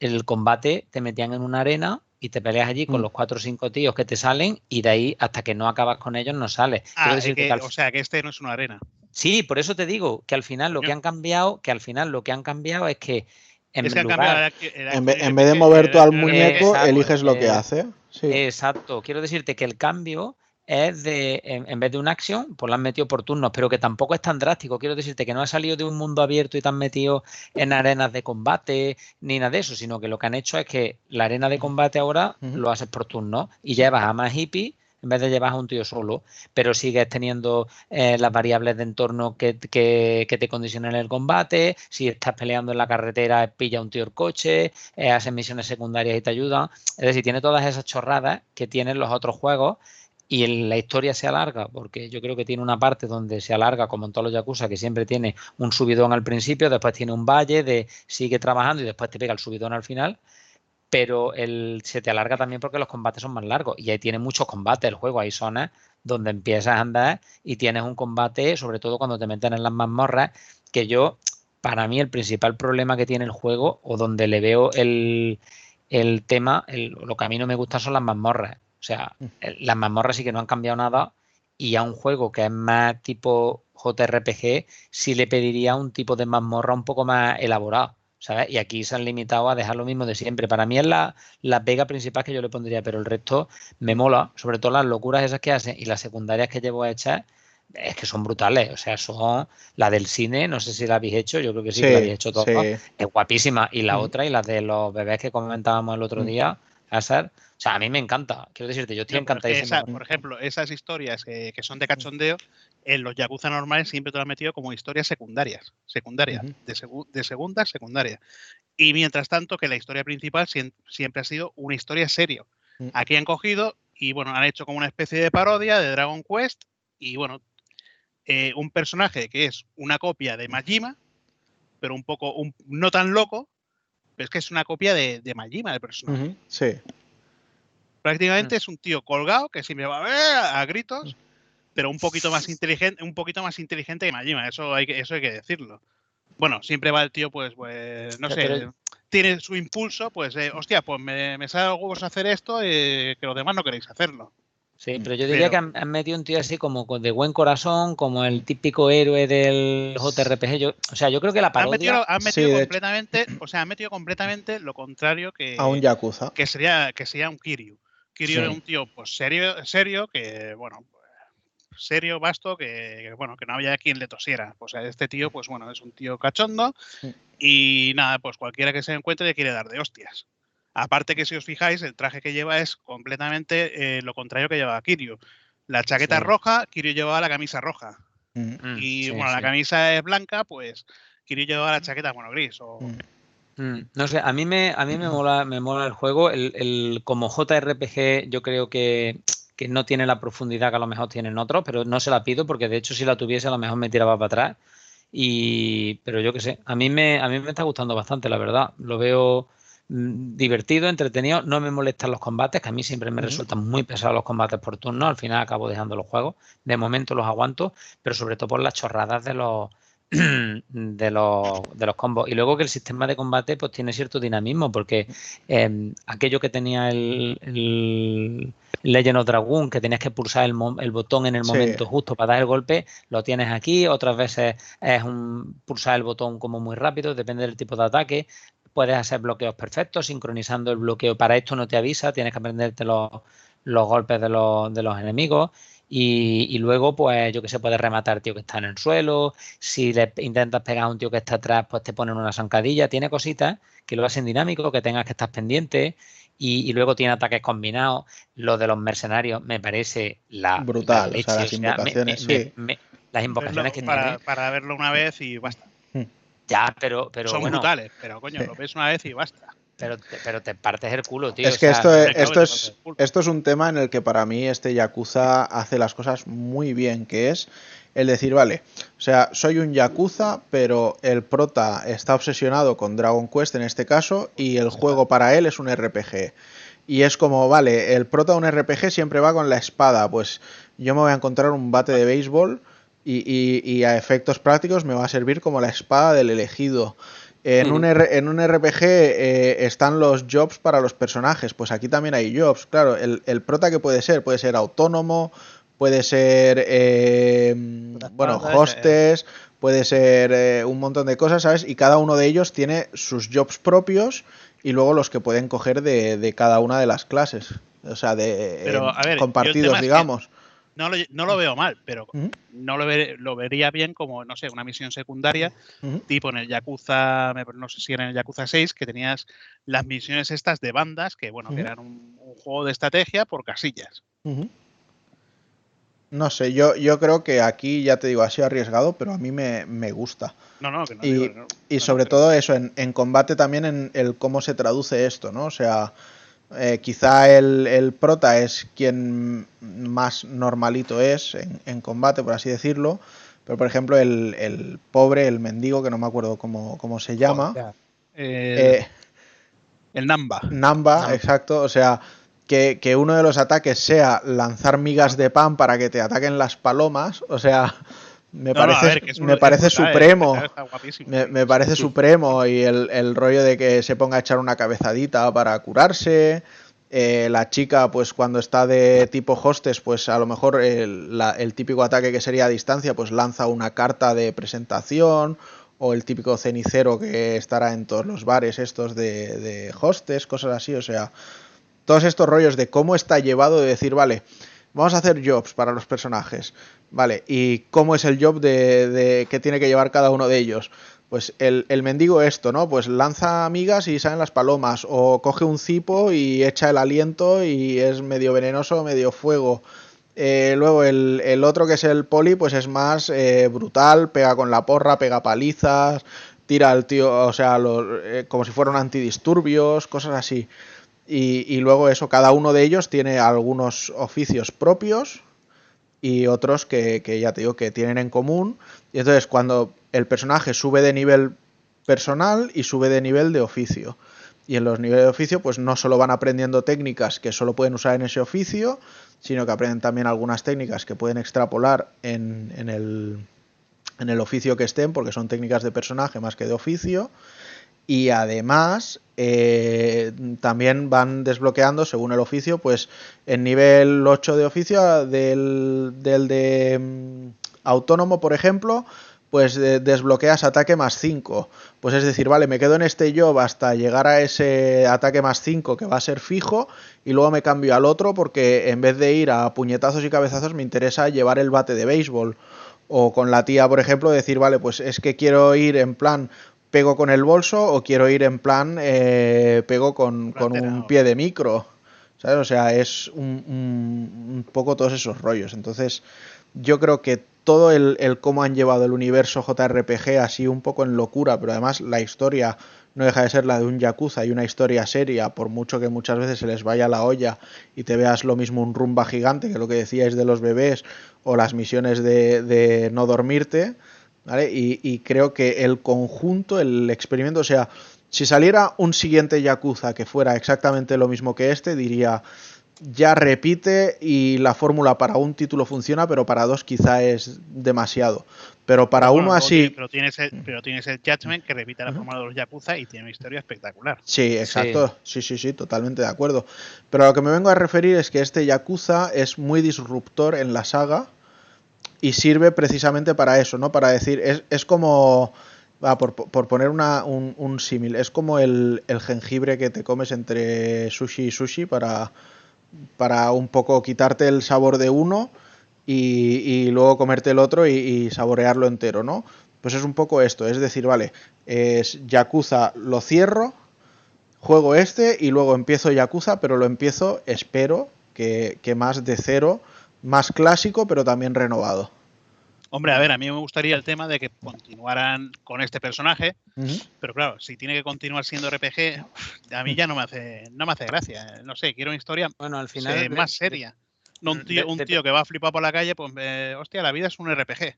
el combate te metían en una arena y te peleas allí con Mm. los cuatro o cinco tíos que te salen y de ahí hasta que no acabas con ellos no sales. Quiero Ah, es decirte que- que al- o sea, que este no es una arena. Sí, por eso te digo que al final lo que han cambiado, que al final lo que han cambiado es que en es que han lugar, cambiado el- el- En, ve- el- en vez de mover tú al muñeco, exacto, eliges lo que eh, hace. Sí. Exacto, quiero decirte que el cambio es de, en, en vez de una acción, pues la han metido por turnos, pero que tampoco es tan drástico. Quiero decirte que no ha salido de un mundo abierto y te han metido en arenas de combate ni nada de eso, sino que lo que han hecho es que la arena de combate ahora lo haces por turnos y llevas a más hippie en vez de llevar a un tío solo, pero sigues teniendo eh, las variables de entorno que, que- que te condicionan el combate. Si estás peleando en la carretera, pilla un tío el coche, eh, haces misiones secundarias y te ayudan. Es decir, tiene todas esas chorradas que tienen los otros juegos y la historia se alarga, porque yo creo que tiene una parte donde se alarga, como en todos los Yakuza, que siempre tiene un subidón al principio, después tiene un valle de sigue trabajando y después te pega el subidón al final, pero el, se te alarga también porque los combates son más largos y ahí tiene muchos combates el juego, hay zonas donde empiezas a andar y tienes un combate, sobre todo cuando te meten en las mazmorras, que yo, para mí el principal problema que tiene el juego o donde le veo el, el tema, lo que a mí no me gusta son las mazmorras. O sea, el- las mazmorras sí que no han cambiado nada y a un juego que es más tipo JRPG sí le pediría un tipo de mazmorra un poco más elaborado. ¿sabes? Y aquí se han limitado a dejar lo mismo de siempre. Para mí es la, la pega principal que yo le pondría, pero el resto me mola, sobre todo las locuras esas que hacen y las secundarias que llevo hechas, es que son brutales. O sea, son la del cine, no sé si la habéis hecho, yo creo que sí, que la habéis hecho todas. sí. Es guapísima. Y la Mm. otra, y las de los bebés que comentábamos el otro Mm. día, Hazard, o sea, a mí me encanta. Quiero decirte, yo estoy que encantadísimo. por ejemplo, esas historias que, que son de cachondeo, en los Yakuza normales siempre te lo han metido como historias secundarias, secundarias, de, segu- de segunda, secundaria. Y mientras tanto, que la historia principal siempre ha sido una historia serio. Mm. Aquí han cogido y bueno, han hecho como una especie de parodia de Dragon Quest y bueno, eh, un personaje que es una copia de Majima, pero un poco, un- no tan loco, pero es que es una copia de, de Majima, el personaje. Sí. Prácticamente es un tío colgado que siempre va a, a gritos, pero un poquito más inteligente, un poquito más inteligente que Majima, eso hay que, eso hay que decirlo. Bueno, siempre va el tío, pues, pues no sé, tiene su impulso, pues, eh, hostia, pues me, me sale huevos hacer esto, eh, que los demás no queréis hacerlo. Sí, Mm. pero yo diría Pero- que han, han metido un tío así como con- de buen corazón, como el típico héroe del JRPG. Yo, o sea, yo creo que la Han parodia. metido, han Sí, metido de hecho. completamente, o sea, han metido completamente lo contrario que, A un Yakuza. que sería que sería un Kiryu. Kiryu Sí. era un tío pues serio, serio que bueno, serio, vasto, que, que, bueno, que no había quien le tosiera. Pues este tío, pues bueno, es un tío cachondo y nada, pues cualquiera que se encuentre le quiere dar de hostias. Aparte que si os fijáis, el traje que lleva es completamente eh, lo contrario que llevaba Kiryu. La chaqueta Sí. es roja, Kiryu llevaba la camisa roja. Mm, Y sí, bueno, la camisa es blanca, pues Kiryu llevaba la chaqueta, bueno, gris. O. Mm, No sé, a mí me, a mí me mola, me mola el juego. El, el- como JRPG, yo creo que, que no tiene la profundidad que a lo mejor tienen otros, pero no se la pido porque de hecho si la tuviese a lo mejor me tiraba para atrás. Y, pero yo qué sé, a mí me, a mí me está gustando bastante, la verdad. Lo veo mm, divertido, entretenido. No me molestan los combates, que a mí siempre me resultan muy pesados los combates por turno. Al final acabo dejando los juegos. De momento los aguanto, pero sobre todo por las chorradas de los de los, de los combos. Y luego que el sistema de combate pues tiene cierto dinamismo, porque eh, aquello que tenía el, el Legend of Dragoon, que tenías que pulsar el, el botón en el Sí. momento justo para dar el golpe, lo tienes aquí. Otras veces es un pulsar el botón como muy rápido, depende del tipo de ataque. Puedes hacer bloqueos perfectos, sincronizando el bloqueo. Para esto no te avisa, tienes que aprenderte los, los golpes de los, de los enemigos. Y, y luego, pues, yo que sé, puedes rematar tío que está en el suelo. Si le intentas pegar a un tío que está atrás, pues te ponen una zancadilla. Tiene cositas que lo hacen dinámico, que tengas que estar pendiente. Y, y luego tiene ataques combinados. Lo de los mercenarios me parece la Brutal, la o sea, las me- invocaciones, me- sí. me- las invocaciones que para, tiene. para verlo una vez y basta. Ya, pero, pero Son bueno, brutales, pero coño, Sí. lo ves una vez y basta. Pero, te, pero te partes el culo, tío. Es o que sea, esto, es, esto, es, esto es un tema en el que para mí este Yakuza hace las cosas muy bien, que es el decir, vale, o sea, soy un Yakuza, pero el prota está obsesionado con Dragon Quest en este caso, y el juego para él es un RPG. Y es como, vale, el prota de un RPG siempre va con la espada, pues yo me voy a encontrar un bate de béisbol y, y- y a efectos prácticos me va a servir como la espada del elegido. En, un, R- en un RPG eh, están los jobs para los personajes, pues aquí también hay jobs. Claro, el, el prota que puede ser, puede ser autónomo, puede ser, eh, bueno, hostes, puede ser eh, un montón de cosas, ¿sabes? Y cada uno de ellos tiene sus jobs propios y luego los que pueden coger de, de cada una de las clases. O sea, de Pero, eh, ver, compartidos, tema es que- digamos. No lo, no lo veo mal, pero no lo, ve- lo vería bien como, no sé, una misión secundaria, tipo en el Yakuza, no sé si era en el Yakuza 6, que tenías las misiones estas de bandas, que bueno, que eran un, un juego de estrategia por casillas. No sé, yo, yo creo que aquí, ya te digo, ha sido arriesgado, pero a mí me, me gusta. No, no, que no Y- digo no. Y sobre todo eso, en, en combate también en el cómo se traduce esto, ¿no? O sea, eh, quizá el, el prota es quien más normalito es en, en combate, por así decirlo, pero por ejemplo el, el pobre, el mendigo, que no me acuerdo cómo, cómo se llama, El, eh, el Namba. Namba, Namba. exacto, o sea, que, que uno de los ataques sea lanzar migas de pan para que te ataquen las palomas, o sea, me No, no, a parece, ver, que es un- me parece supremo. está. Me, me parece supremo y el, el rollo de que se ponga a echar una cabezadita para curarse. eh, la chica, pues cuando está de tipo hostes, pues a lo mejor el, la- el típico ataque que sería a distancia, pues lanza una carta de presentación. O el típico cenicero que estará en todos los bares estos de, de hostes, cosas así. O sea, todos estos rollos de cómo está llevado de decir, vale, vamos a hacer jobs para los personajes, vale, y cómo es el job de, de que tiene que llevar cada uno de ellos. Pues el, el mendigo esto, ¿no? Pues lanza amigas y salen las palomas, o coge un cipo y echa el aliento y es medio venenoso, medio fuego. Eh, luego el, el otro que es el poli, pues es más eh, brutal, pega con la porra, pega palizas, tira al tío, o sea, los- eh, como si fueran antidisturbios, cosas así. Y, y luego eso, cada uno de ellos tiene algunos oficios propios y otros que, que ya te digo que tienen en común. Y entonces cuando el personaje sube de nivel personal y sube de nivel de oficio. Y en los niveles de oficio, pues no solo van aprendiendo técnicas que solo pueden usar en ese oficio, sino que aprenden también algunas técnicas que pueden extrapolar en, en el, en el oficio que estén, porque son técnicas de personaje más que de oficio. Y además eh, también van desbloqueando según el oficio, pues en nivel 8 de oficio del, del de mm, autónomo, por ejemplo, pues desbloqueas ataque más 5. Pues es decir, vale, me quedo en este job hasta llegar a ese ataque más 5 que va a ser fijo y luego me cambio al otro porque en vez de ir a puñetazos y cabezazos me interesa llevar el bate de béisbol. O con la tía, por ejemplo, decir, vale, pues es que quiero ir en plan pego con el bolso o quiero ir en plan eh, pego con, con un pie de micro. ¿Sabes? O sea, es un, un- un poco todos esos rollos. Entonces, yo creo que todo el, el cómo han llevado el universo JRPG así un poco en locura, pero además la historia no deja de ser la de un Yakuza y una historia seria, por mucho que muchas veces se les vaya la olla y te veas lo mismo un rumba gigante que lo que decíais de los bebés o las misiones de, de no dormirte, ¿vale? Y, y creo que el conjunto, el experimento, o sea, si saliera un siguiente Yakuza que fuera exactamente lo mismo que este, diría, ya repite y la fórmula para un título funciona, pero para dos quizá es demasiado. Pero para uno así... pero, tienes el, pero tienes el Judgment que repite la fórmula de los Yakuza y tiene una historia espectacular. Sí, exacto. Sí. sí, sí, totalmente de acuerdo. Pero a lo que me vengo a referir es que este Yakuza es muy disruptor en la saga y sirve precisamente para eso, ¿no? Para decir, es, es como, va, por, por poner una, un, un símil, es como el, el jengibre que te comes entre sushi y sushi para, para un poco quitarte el sabor de uno y, y luego comerte el otro y, y saborearlo entero, ¿no? Pues es un poco esto, es decir, vale, es Yakuza lo cierro, juego este y luego empiezo Yakuza, pero lo empiezo, espero, que, que más de cero, más clásico, pero también renovado. Hombre, a ver, a mí me gustaría el tema de que continuaran con este personaje, pero claro, si tiene que continuar siendo RPG, a mí ya no me hace, no me hace gracia. No sé, quiero una historia Bueno, al final. eh, de- más seria. No un de- tío, un tío que va a flipar por la calle, pues, eh, hostia, la vida es un RPG.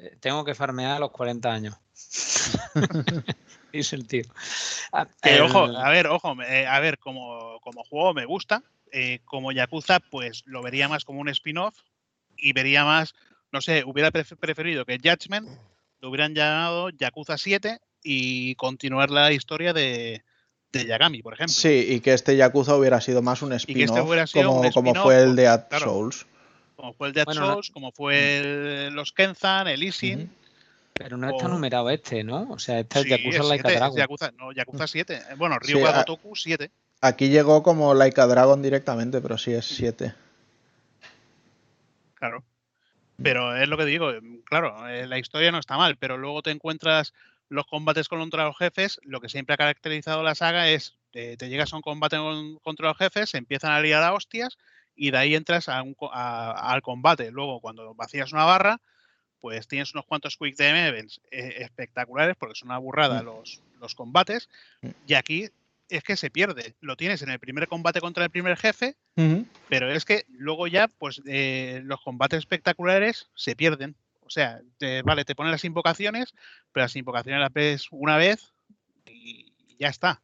eh, tengo que farmear a los 40 años. Dice el tío. Ah, Que, el- ojo, a ver, ojo, eh, a ver, como, como juego me gusta. Eh, como Yakuza, pues lo vería más como un spin-off y vería más, no sé, hubiera pref- preferido que Judgment lo hubieran llamado Yakuza 7 y continuar la historia de, de Yagami, por ejemplo. Sí, y que este Yakuza hubiera sido más un que este spin-off, hubiera sido como, un como fue el de At claro. Souls. Como fue el Dead Bueno, no- Souls, como fue el- los Kenzan, el Isin. Pero no está o- numerado este, ¿no? O sea, este Sí, es Yakuza es Like a siete, es Dragon. Yakuza, no, Yakuza 7. Eh, Bueno, Sí, Ryuga a- Gotoku 7. Aquí llegó como Like a Dragon directamente, pero sí es 7. Claro. Pero es lo que digo, claro, eh, la historia no está mal, pero luego te encuentras los combates contra los jefes. Lo que siempre ha caracterizado la saga es eh, te llegas a un combate con- contra los jefes, se empiezan a liar a hostias y de ahí entras a un a- al combate. Luego, cuando vacías una barra, pues tienes unos cuantos quick time events eh, espectaculares porque son una burrada Mm. los, los combates. Mm. Y aquí es que se pierde. Lo tienes en el primer combate contra el primer jefe pero es que luego ya, pues eh, los combates espectaculares se pierden. O sea, te- vale, te ponen las invocaciones, pero las invocaciones las ves una vez y ya está.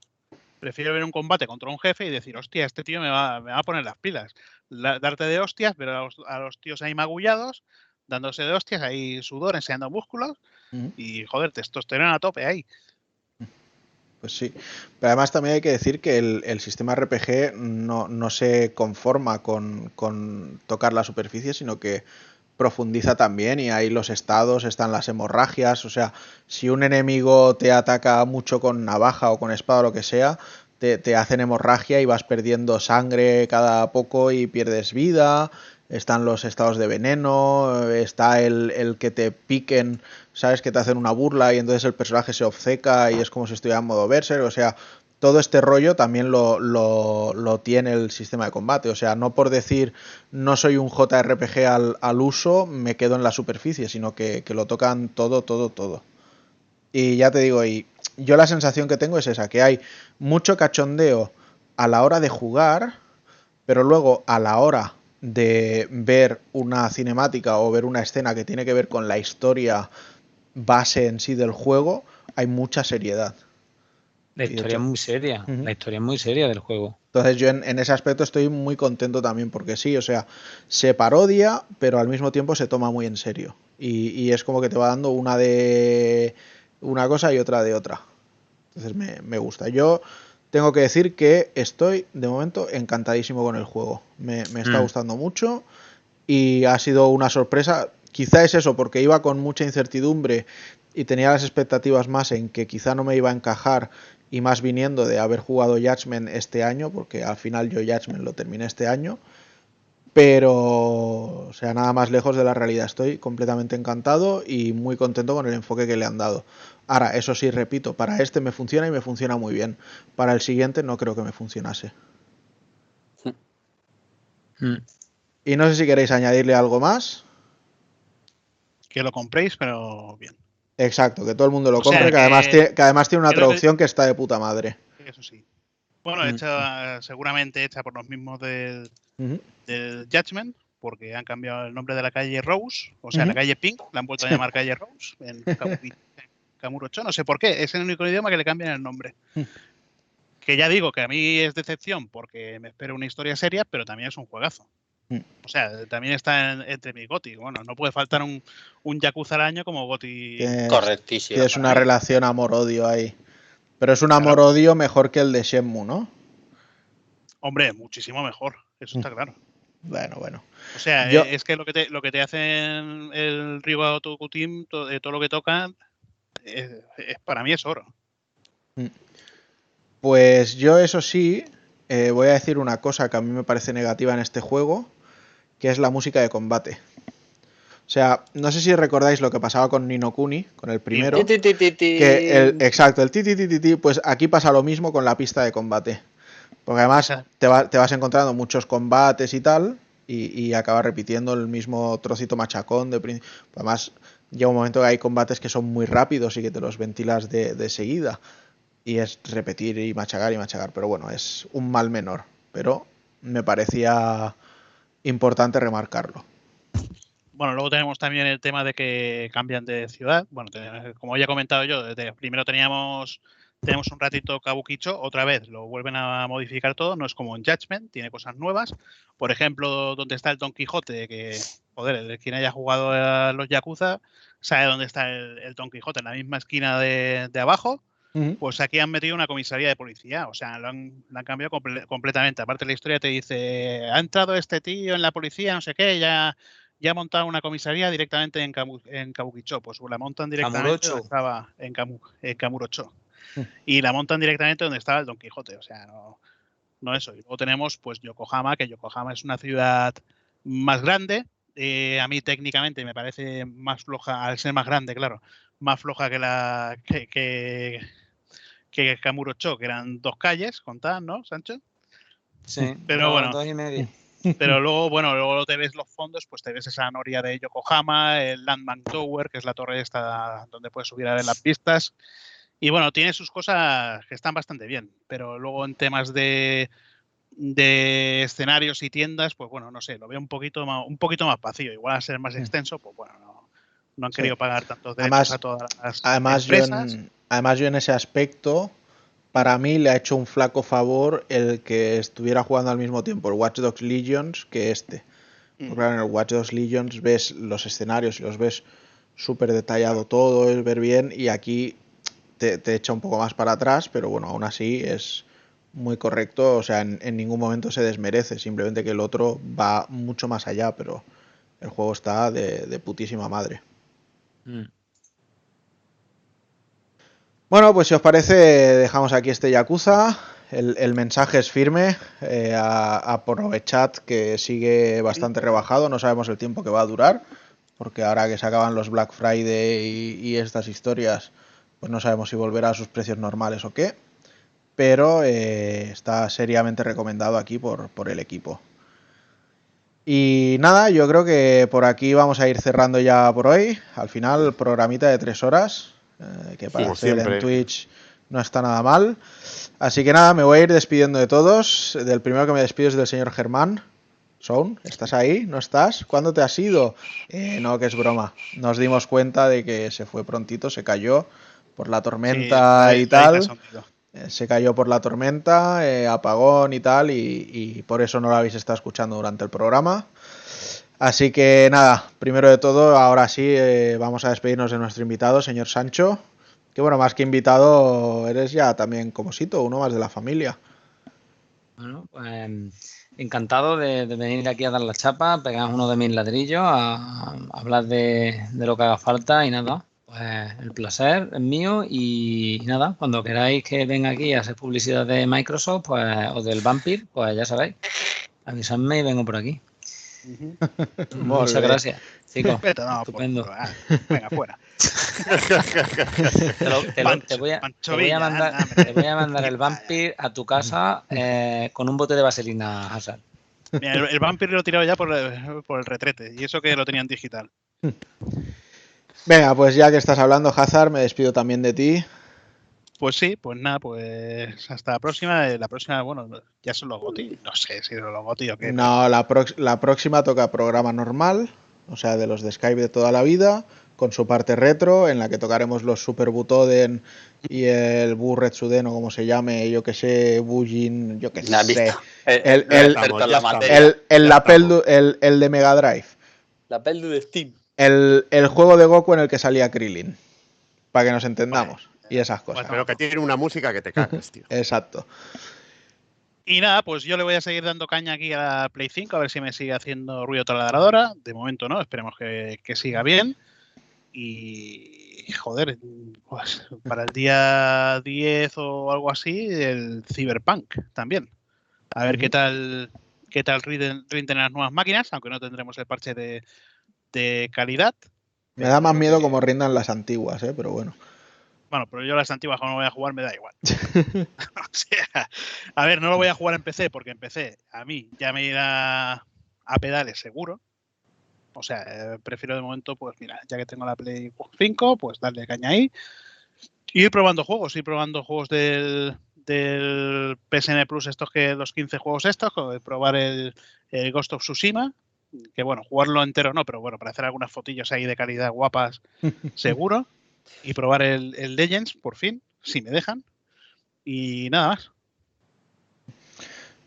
Prefiero ver un combate contra un jefe y decir, hostia, este tío me va, me va a poner las pilas. La- darte de hostias, ver a los, a los tíos ahí magullados, dándose de hostias, ahí sudor, enseñando músculos Ujú. y joder, testosterona a tope ahí. Pues sí. Pero además también hay que decir que el, el sistema RPG no, no se conforma con, con tocar la superficie, sino que profundiza también y ahí los estados, están las hemorragias, o sea, si un enemigo te ataca mucho con navaja o con espada o lo que sea, te, te hacen hemorragia y vas perdiendo sangre cada poco y pierdes vida, están los estados de veneno, está el, el que te piquen, sabes que te hacen una burla y entonces el personaje se obceca y es como si estuviera en modo berserk, o sea, todo este rollo también lo, lo, lo, tiene el sistema de combate. O sea, no por decir no soy un JRPG al, al uso, me quedo en la superficie, sino que, que, lo tocan todo, todo, todo. Y ya te digo, y yo la sensación que tengo es esa, que hay mucho cachondeo a la hora de jugar, pero luego a la hora de ver una cinemática o ver una escena que tiene que ver con la historia base en sí del juego, hay mucha seriedad. La historia es muy seria, uh -huh. la historia es muy seria del juego. Entonces yo en, en, ese aspecto estoy muy contento también porque sí, o sea, se parodia, pero al mismo tiempo se toma muy en serio. Y, y es como que te va dando una de una cosa y otra de otra. Entonces me, me, gusta. Yo tengo que decir que estoy de momento encantadísimo con el juego. Me, me está mm. gustando mucho y ha sido una sorpresa. Quizá es eso, porque iba con mucha incertidumbre y tenía las expectativas más en que quizá no me iba a encajar y más viniendo de haber jugado Judgment este año, porque al final yo Judgment lo terminé este año, pero, o sea, nada más lejos de la realidad. Estoy completamente encantado y muy contento con el enfoque que le han dado. Ahora, eso sí, repito, para este me funciona y me funciona muy bien. Para el siguiente no creo que me funcionase. Mm. Y no sé si queréis añadirle algo más. Que lo compréis, pero bien. Exacto, que todo el mundo lo compre, sea, que, que, además tiene, que, además tiene, una traducción que... que... está de puta madre. Eso sí. Bueno, hecha, seguramente hecha por los mismos del, Judgment, porque han cambiado el nombre de la calle Rose, o sea, la calle Pink, la han vuelto a llamar calle Rose en Kamurocho, no sé por qué, es el único idioma que le cambian el nombre. Que ya digo que a mí es decepción porque me espero una historia seria, pero también es un juegazo. O sea, también está en, entre mi Goti. Bueno, no puede faltar un, un Yakuza al año como Goti. Correctísimo. Es una relación amor-odio ahí. Pero es un amor-odio claro. mejor que el de Shenmue, ¿no? Hombre, muchísimo mejor. Eso está claro. Bueno, bueno. O sea, Yo... es que lo que te, lo que te hacen el Ryuga Tokutim, todo, todo lo que tocan, es, es, para mí es oro. Pues yo, eso sí, eh, voy a decir una cosa que a mí me parece negativa en este juego, que es la música de combate. O sea, no sé si recordáis lo que pasaba con Nino Kuni, con el primero. Que el, exacto, el ti, ti, ti, ti, pues aquí pasa lo mismo con la pista de combate. Porque además te, va, te vas encontrando muchos combates y tal, y, y acabas repitiendo el mismo trocito machacón. De, además, llega un momento que hay combates que son muy rápidos y que te los ventilas de, de seguida y es repetir y machacar y machacar. Pero bueno, es un mal menor. Pero me parecía importante remarcarlo. Bueno, luego tenemos también el tema de que cambian de ciudad. Bueno, como ya he comentado yo, primero teníamos tenemos un ratito Kabukicho, otra vez lo vuelven a modificar todo, no es como en Judgment, tiene cosas nuevas. Por ejemplo, donde está el Don Quijote, que, joder, el, quien haya jugado a los Yakuza sabe dónde está el, el Don Quijote, en la misma esquina de, de abajo pues aquí han metido una comisaría de policía, o sea, lo han, lo han cambiado comple completamente. Aparte la historia te dice, ha entrado este tío en la policía, no sé qué, ya, ya ha montado una comisaría directamente en, Kabu, en Kabukicho, pues la montan directamente donde estaba en, Kamu, en Kamurocho. Y la montan directamente donde estaba el Don Quijote, o sea, no, no eso. Y luego tenemos pues Yokohama, que Yokohama es una ciudad más grande, eh, a mí técnicamente me parece más floja, al ser más grande, claro, más floja que la que, que, que que eran dos calles, contadas, ¿no, Sancho? Sí, pero bueno. Dos y media. Pero luego, bueno, luego te ves los fondos, pues te ves esa noria de Yokohama, el Landmark Tower, que es la torre esta donde puedes subir a ver las pistas. Y bueno, tiene sus cosas que están bastante bien, pero luego en temas de, de escenarios y tiendas, pues bueno, no sé, lo veo un poquito más, un poquito más vacío. Igual a ser más extenso, pues bueno, no, no han sí. querido pagar tantos derechos además, a todas las además empresas. Yo en, además, yo en ese aspecto, para mí le ha hecho un flaco favor el que estuviera jugando al mismo tiempo el Watch Dogs Legions que este. Mm. Porque en el Watch Dogs Legions ves los escenarios y los ves súper detallado todo, es ver bien, y aquí te, te, echa un poco más para atrás, pero bueno, aún así es muy correcto, o sea, en, en ningún momento se desmerece, simplemente que el otro va mucho más allá, pero el juego está de, de putísima madre. Mm. Bueno, pues si os parece, dejamos aquí este Yakuza. El, el mensaje es firme. Eh, a, a Provechat que sigue bastante rebajado. No sabemos el tiempo que va a durar. Porque ahora que se acaban los Black Friday y, y estas historias, pues no sabemos si volverá a sus precios normales o qué. Pero eh, está seriamente recomendado aquí por, por el equipo. Y nada, yo creo que por aquí vamos a ir cerrando ya por hoy. Al final, programita de tres horas, eh, que para hacer en. Twitch no está nada mal. Así que nada, me voy a ir despidiendo de todos. Del primero que me despido es del señor Germán. Sound, ¿estás ahí? ¿No estás? ¿Cuándo te has ido? Eh, no, que es broma. Nos dimos cuenta de que se fue prontito, se cayó por la tormenta Sí, y tal. Eh, se cayó por la tormenta, eh, apagón y tal, y, por eso no lo habéis estado escuchando durante el programa. Así que nada, primero de todo, ahora sí, eh, vamos a despedirnos de nuestro invitado, señor Sancho. Que bueno, más que invitado, eres ya también como Sito, uno más de la familia. Bueno, pues encantado de, venir aquí a dar la chapa, pegar uno de mis ladrillos, a, hablar de lo que haga falta y nada. Pues el placer es mío y nada, cuando queráis que venga aquí a hacer publicidad de Microsoft pues, o del Vampir, pues ya sabéis, avisadme y vengo por aquí. Muchas gracias, chicos. No, por Estupendo. culo, ah, Venga, fuera. Te, lo- te lo- Pancho- te voy a, Pancho te voy a Villa, mandar, anda, hombre. te voy a mandar el Vampir a tu casa eh, con un bote de vaselina, Hazard. Mira, el, el Vampire lo he tirado ya por, el- por el retrete. Y eso que lo tenían digital. Venga, pues ya que estás hablando, Hazard, me despido también de ti. Pues sí, pues nada, pues hasta la próxima. Eh, La próxima, bueno, ya son los GOTI. No sé si son los GOTI o qué. No, la, próxima toca programa normal, o sea, de los de Skype de toda la vida, con su parte retro, en la que tocaremos los Super Butoden y el Burret Suden, o como se llame, yo que sé, Bujin, yo que ¿No has sé. El, El- el, el-. El, de Mega Drive. La pelu de Steam. El, el juego de Goku en el que salía Krillin. Para que nos entendamos. Y esas cosas. Pero que tiene una música que te cagas, tío. Exacto. Y nada, pues yo le voy a seguir dando caña aquí a la Play 5 a ver si me sigue haciendo ruido taladradora. De momento no, esperemos que, que siga bien. Y joder, pues para el día 10 o algo así, el Cyberpunk también. A ver qué tal qué tal rinden, rinden las nuevas máquinas, aunque no tendremos el parche de, de calidad. Me da más miedo como rindan las antiguas, ¿eh? pero bueno. Bueno, pero yo las antiguas como no voy a jugar me da igual. o sea, a ver, no lo voy a jugar en PC porque en PC a mí ya me irá a pedales seguro. O sea, eh, prefiero de momento, pues mira, ya que tengo la Play 5, pues darle caña ahí. Ir probando juegos, ir probando juegos del, del PSN Plus, estos que los 15 juegos estos, probar el, el Ghost of Tsushima, que bueno, jugarlo entero no, pero bueno, para hacer algunas fotillos ahí de calidad guapas, seguro. Y probar el, el Legends, por fin, si me dejan. Y nada más.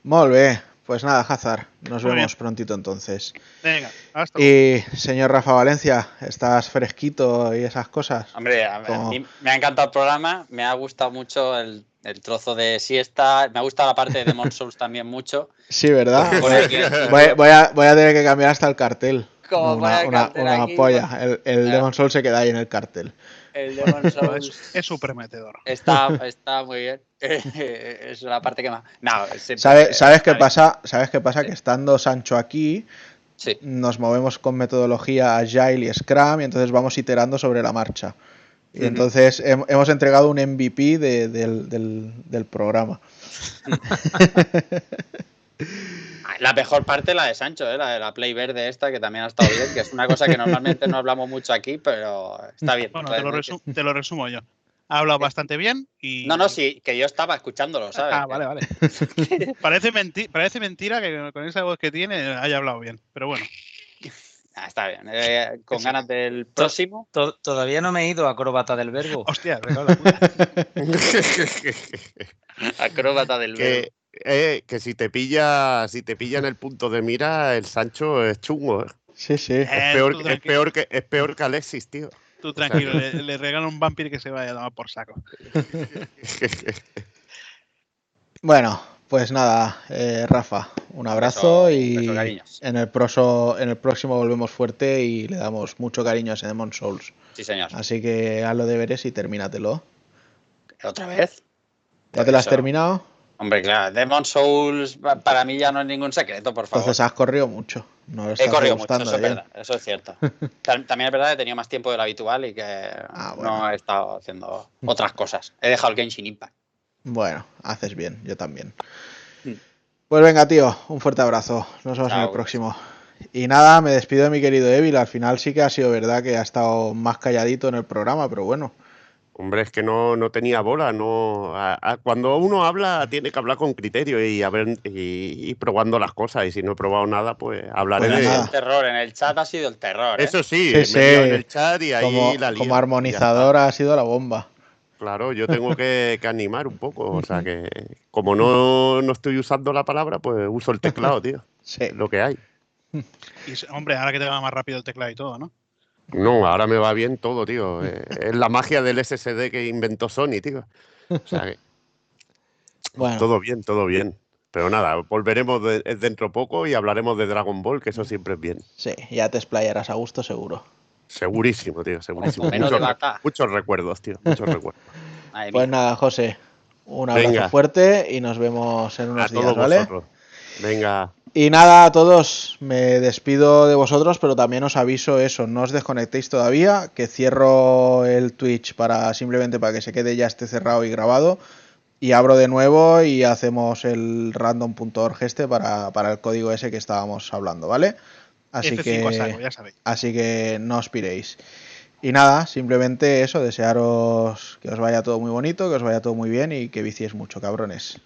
Molt bé. Pues nada, Hazard. Nos Muy vemos prontito entonces. Venga, hasta luego. Y señor Rafa Valencia, ¿estás fresquito y esas cosas? Hombre, a, mí me ha encantado el programa, me ha gustado mucho el, el trozo de siesta, me ha gustado la parte de Demon Souls también mucho. Sí, ¿verdad? Voy, voy a, voy a tener que cambiar hasta el cartel. Como No, una, una- cartel una aquí, polla. El. Demon Soul se queda ahí en el cartel. El Demon Souls Es, es súper metedor. está, está muy bien. es la parte que más. No, siempre- ¿Sabe- ¿Sabes qué pasa? ¿Sabes qué pasa? Sí. Que estando Sancho aquí, Sí. nos movemos con metodología Agile y Scrum y entonces vamos iterando sobre la marcha. Y entonces hem- hemos entregado un MVP de- del, del- del programa. La mejor parte la de Sancho, ¿eh? la de la Play verde esta, que también ha estado bien, que es una cosa que normalmente no hablamos mucho aquí, pero está bien. Bueno, te lo, realmente. resu- te lo resumo yo. Ha hablado bastante bien y. No, no, sí, que yo estaba escuchándolo, ¿sabes? Ah, vale, vale. parece, menti- parece mentira que con esa voz que tiene haya hablado bien. Pero bueno, Ah, está bien. Eh, con Sí. ganas del próximo. To- Todavía no me he ido a acróbata del verbo. hostia, la puta. Acróbata del verbo. que, eh, que si te pilla, si te pilla en el punto de mira, el Sancho es chungo. ¿eh? Sí, sí. Eh, Es, peor, tú es, tranqui- peor que, es peor que Alexis, tío. Tú tranquilo, le, le regalo un vampiro que se vaya a tomar por saco. Bueno, pues nada, eh, Rafa, un abrazo beso, y beso, en el, proso- en el próximo volvemos fuerte y le damos mucho cariño a ese Demon Souls. Sí, señor. Así que haz los deberes y termínatelo. ¿Otra vez? ¿Ya te lo has terminado? Hombre, claro, Demon Souls pa- para mí ya no es ningún secreto, por favor. Entonces has corrido mucho. No lo He corrido mucho, eso es bien. verdad, eso es cierto. Tam- También es verdad que he tenido más tiempo del habitual y que Ah, bueno. no he estado haciendo otras cosas. He dejado el Genshin Impact. Bueno, haces bien, yo también. Pues venga, tío, un fuerte abrazo. Nos vemos en el próximo. Y nada, me despido de mi querido Evil. Al final sí que ha sido verdad que ha estado más calladito en el programa, pero bueno. Hombre, es que no, no tenía bola, no. a- a- cuando uno habla, tiene que hablar con criterio y a ver y, y probando las cosas. Y si no he probado nada, pues hablaré Pues de. nada. El terror en el chat ha sido el terror. ¿eh? Eso sí, en el chat y ahí Como, la como armonizador ha sido la bomba. Claro, yo tengo que, que animar un poco. O sea que, como no, no estoy usando la palabra, pues uso el teclado, tío. Sí. Lo que hay. Y, hombre, ahora que te va más rápido el teclado y todo, ¿no? No, ahora me va bien todo, tío. Eh, es la magia del SSD que inventó Sony, tío. O sea que Bueno, todo bien, todo bien. Pero nada, volveremos de- dentro poco y hablaremos de Dragon Ball, que eso siempre es bien. sí, ya te explayarás a gusto seguro. Segurísimo, tío, segurísimo. Menos Muchos, re- bata. muchos recuerdos, tío, muchos recuerdos. Madre Pues mía. nada, José, un abrazo Venga. fuerte y nos vemos en A unos días, todos ¿vale? vosotros. Venga, Y nada, a todos, me despido de vosotros, pero también os aviso eso, no os desconectéis todavía, que cierro el Twitch para simplemente para que se quede ya esté cerrado y grabado. Y abro de nuevo y hacemos el random.org este para, para el código ese que estábamos hablando, ¿vale? Así F5 a saco, que, ya sabéis. así que no os piréis. Y nada, simplemente eso, desearos que os vaya todo muy bonito, que os vaya todo muy bien y que viciéis mucho, cabrones.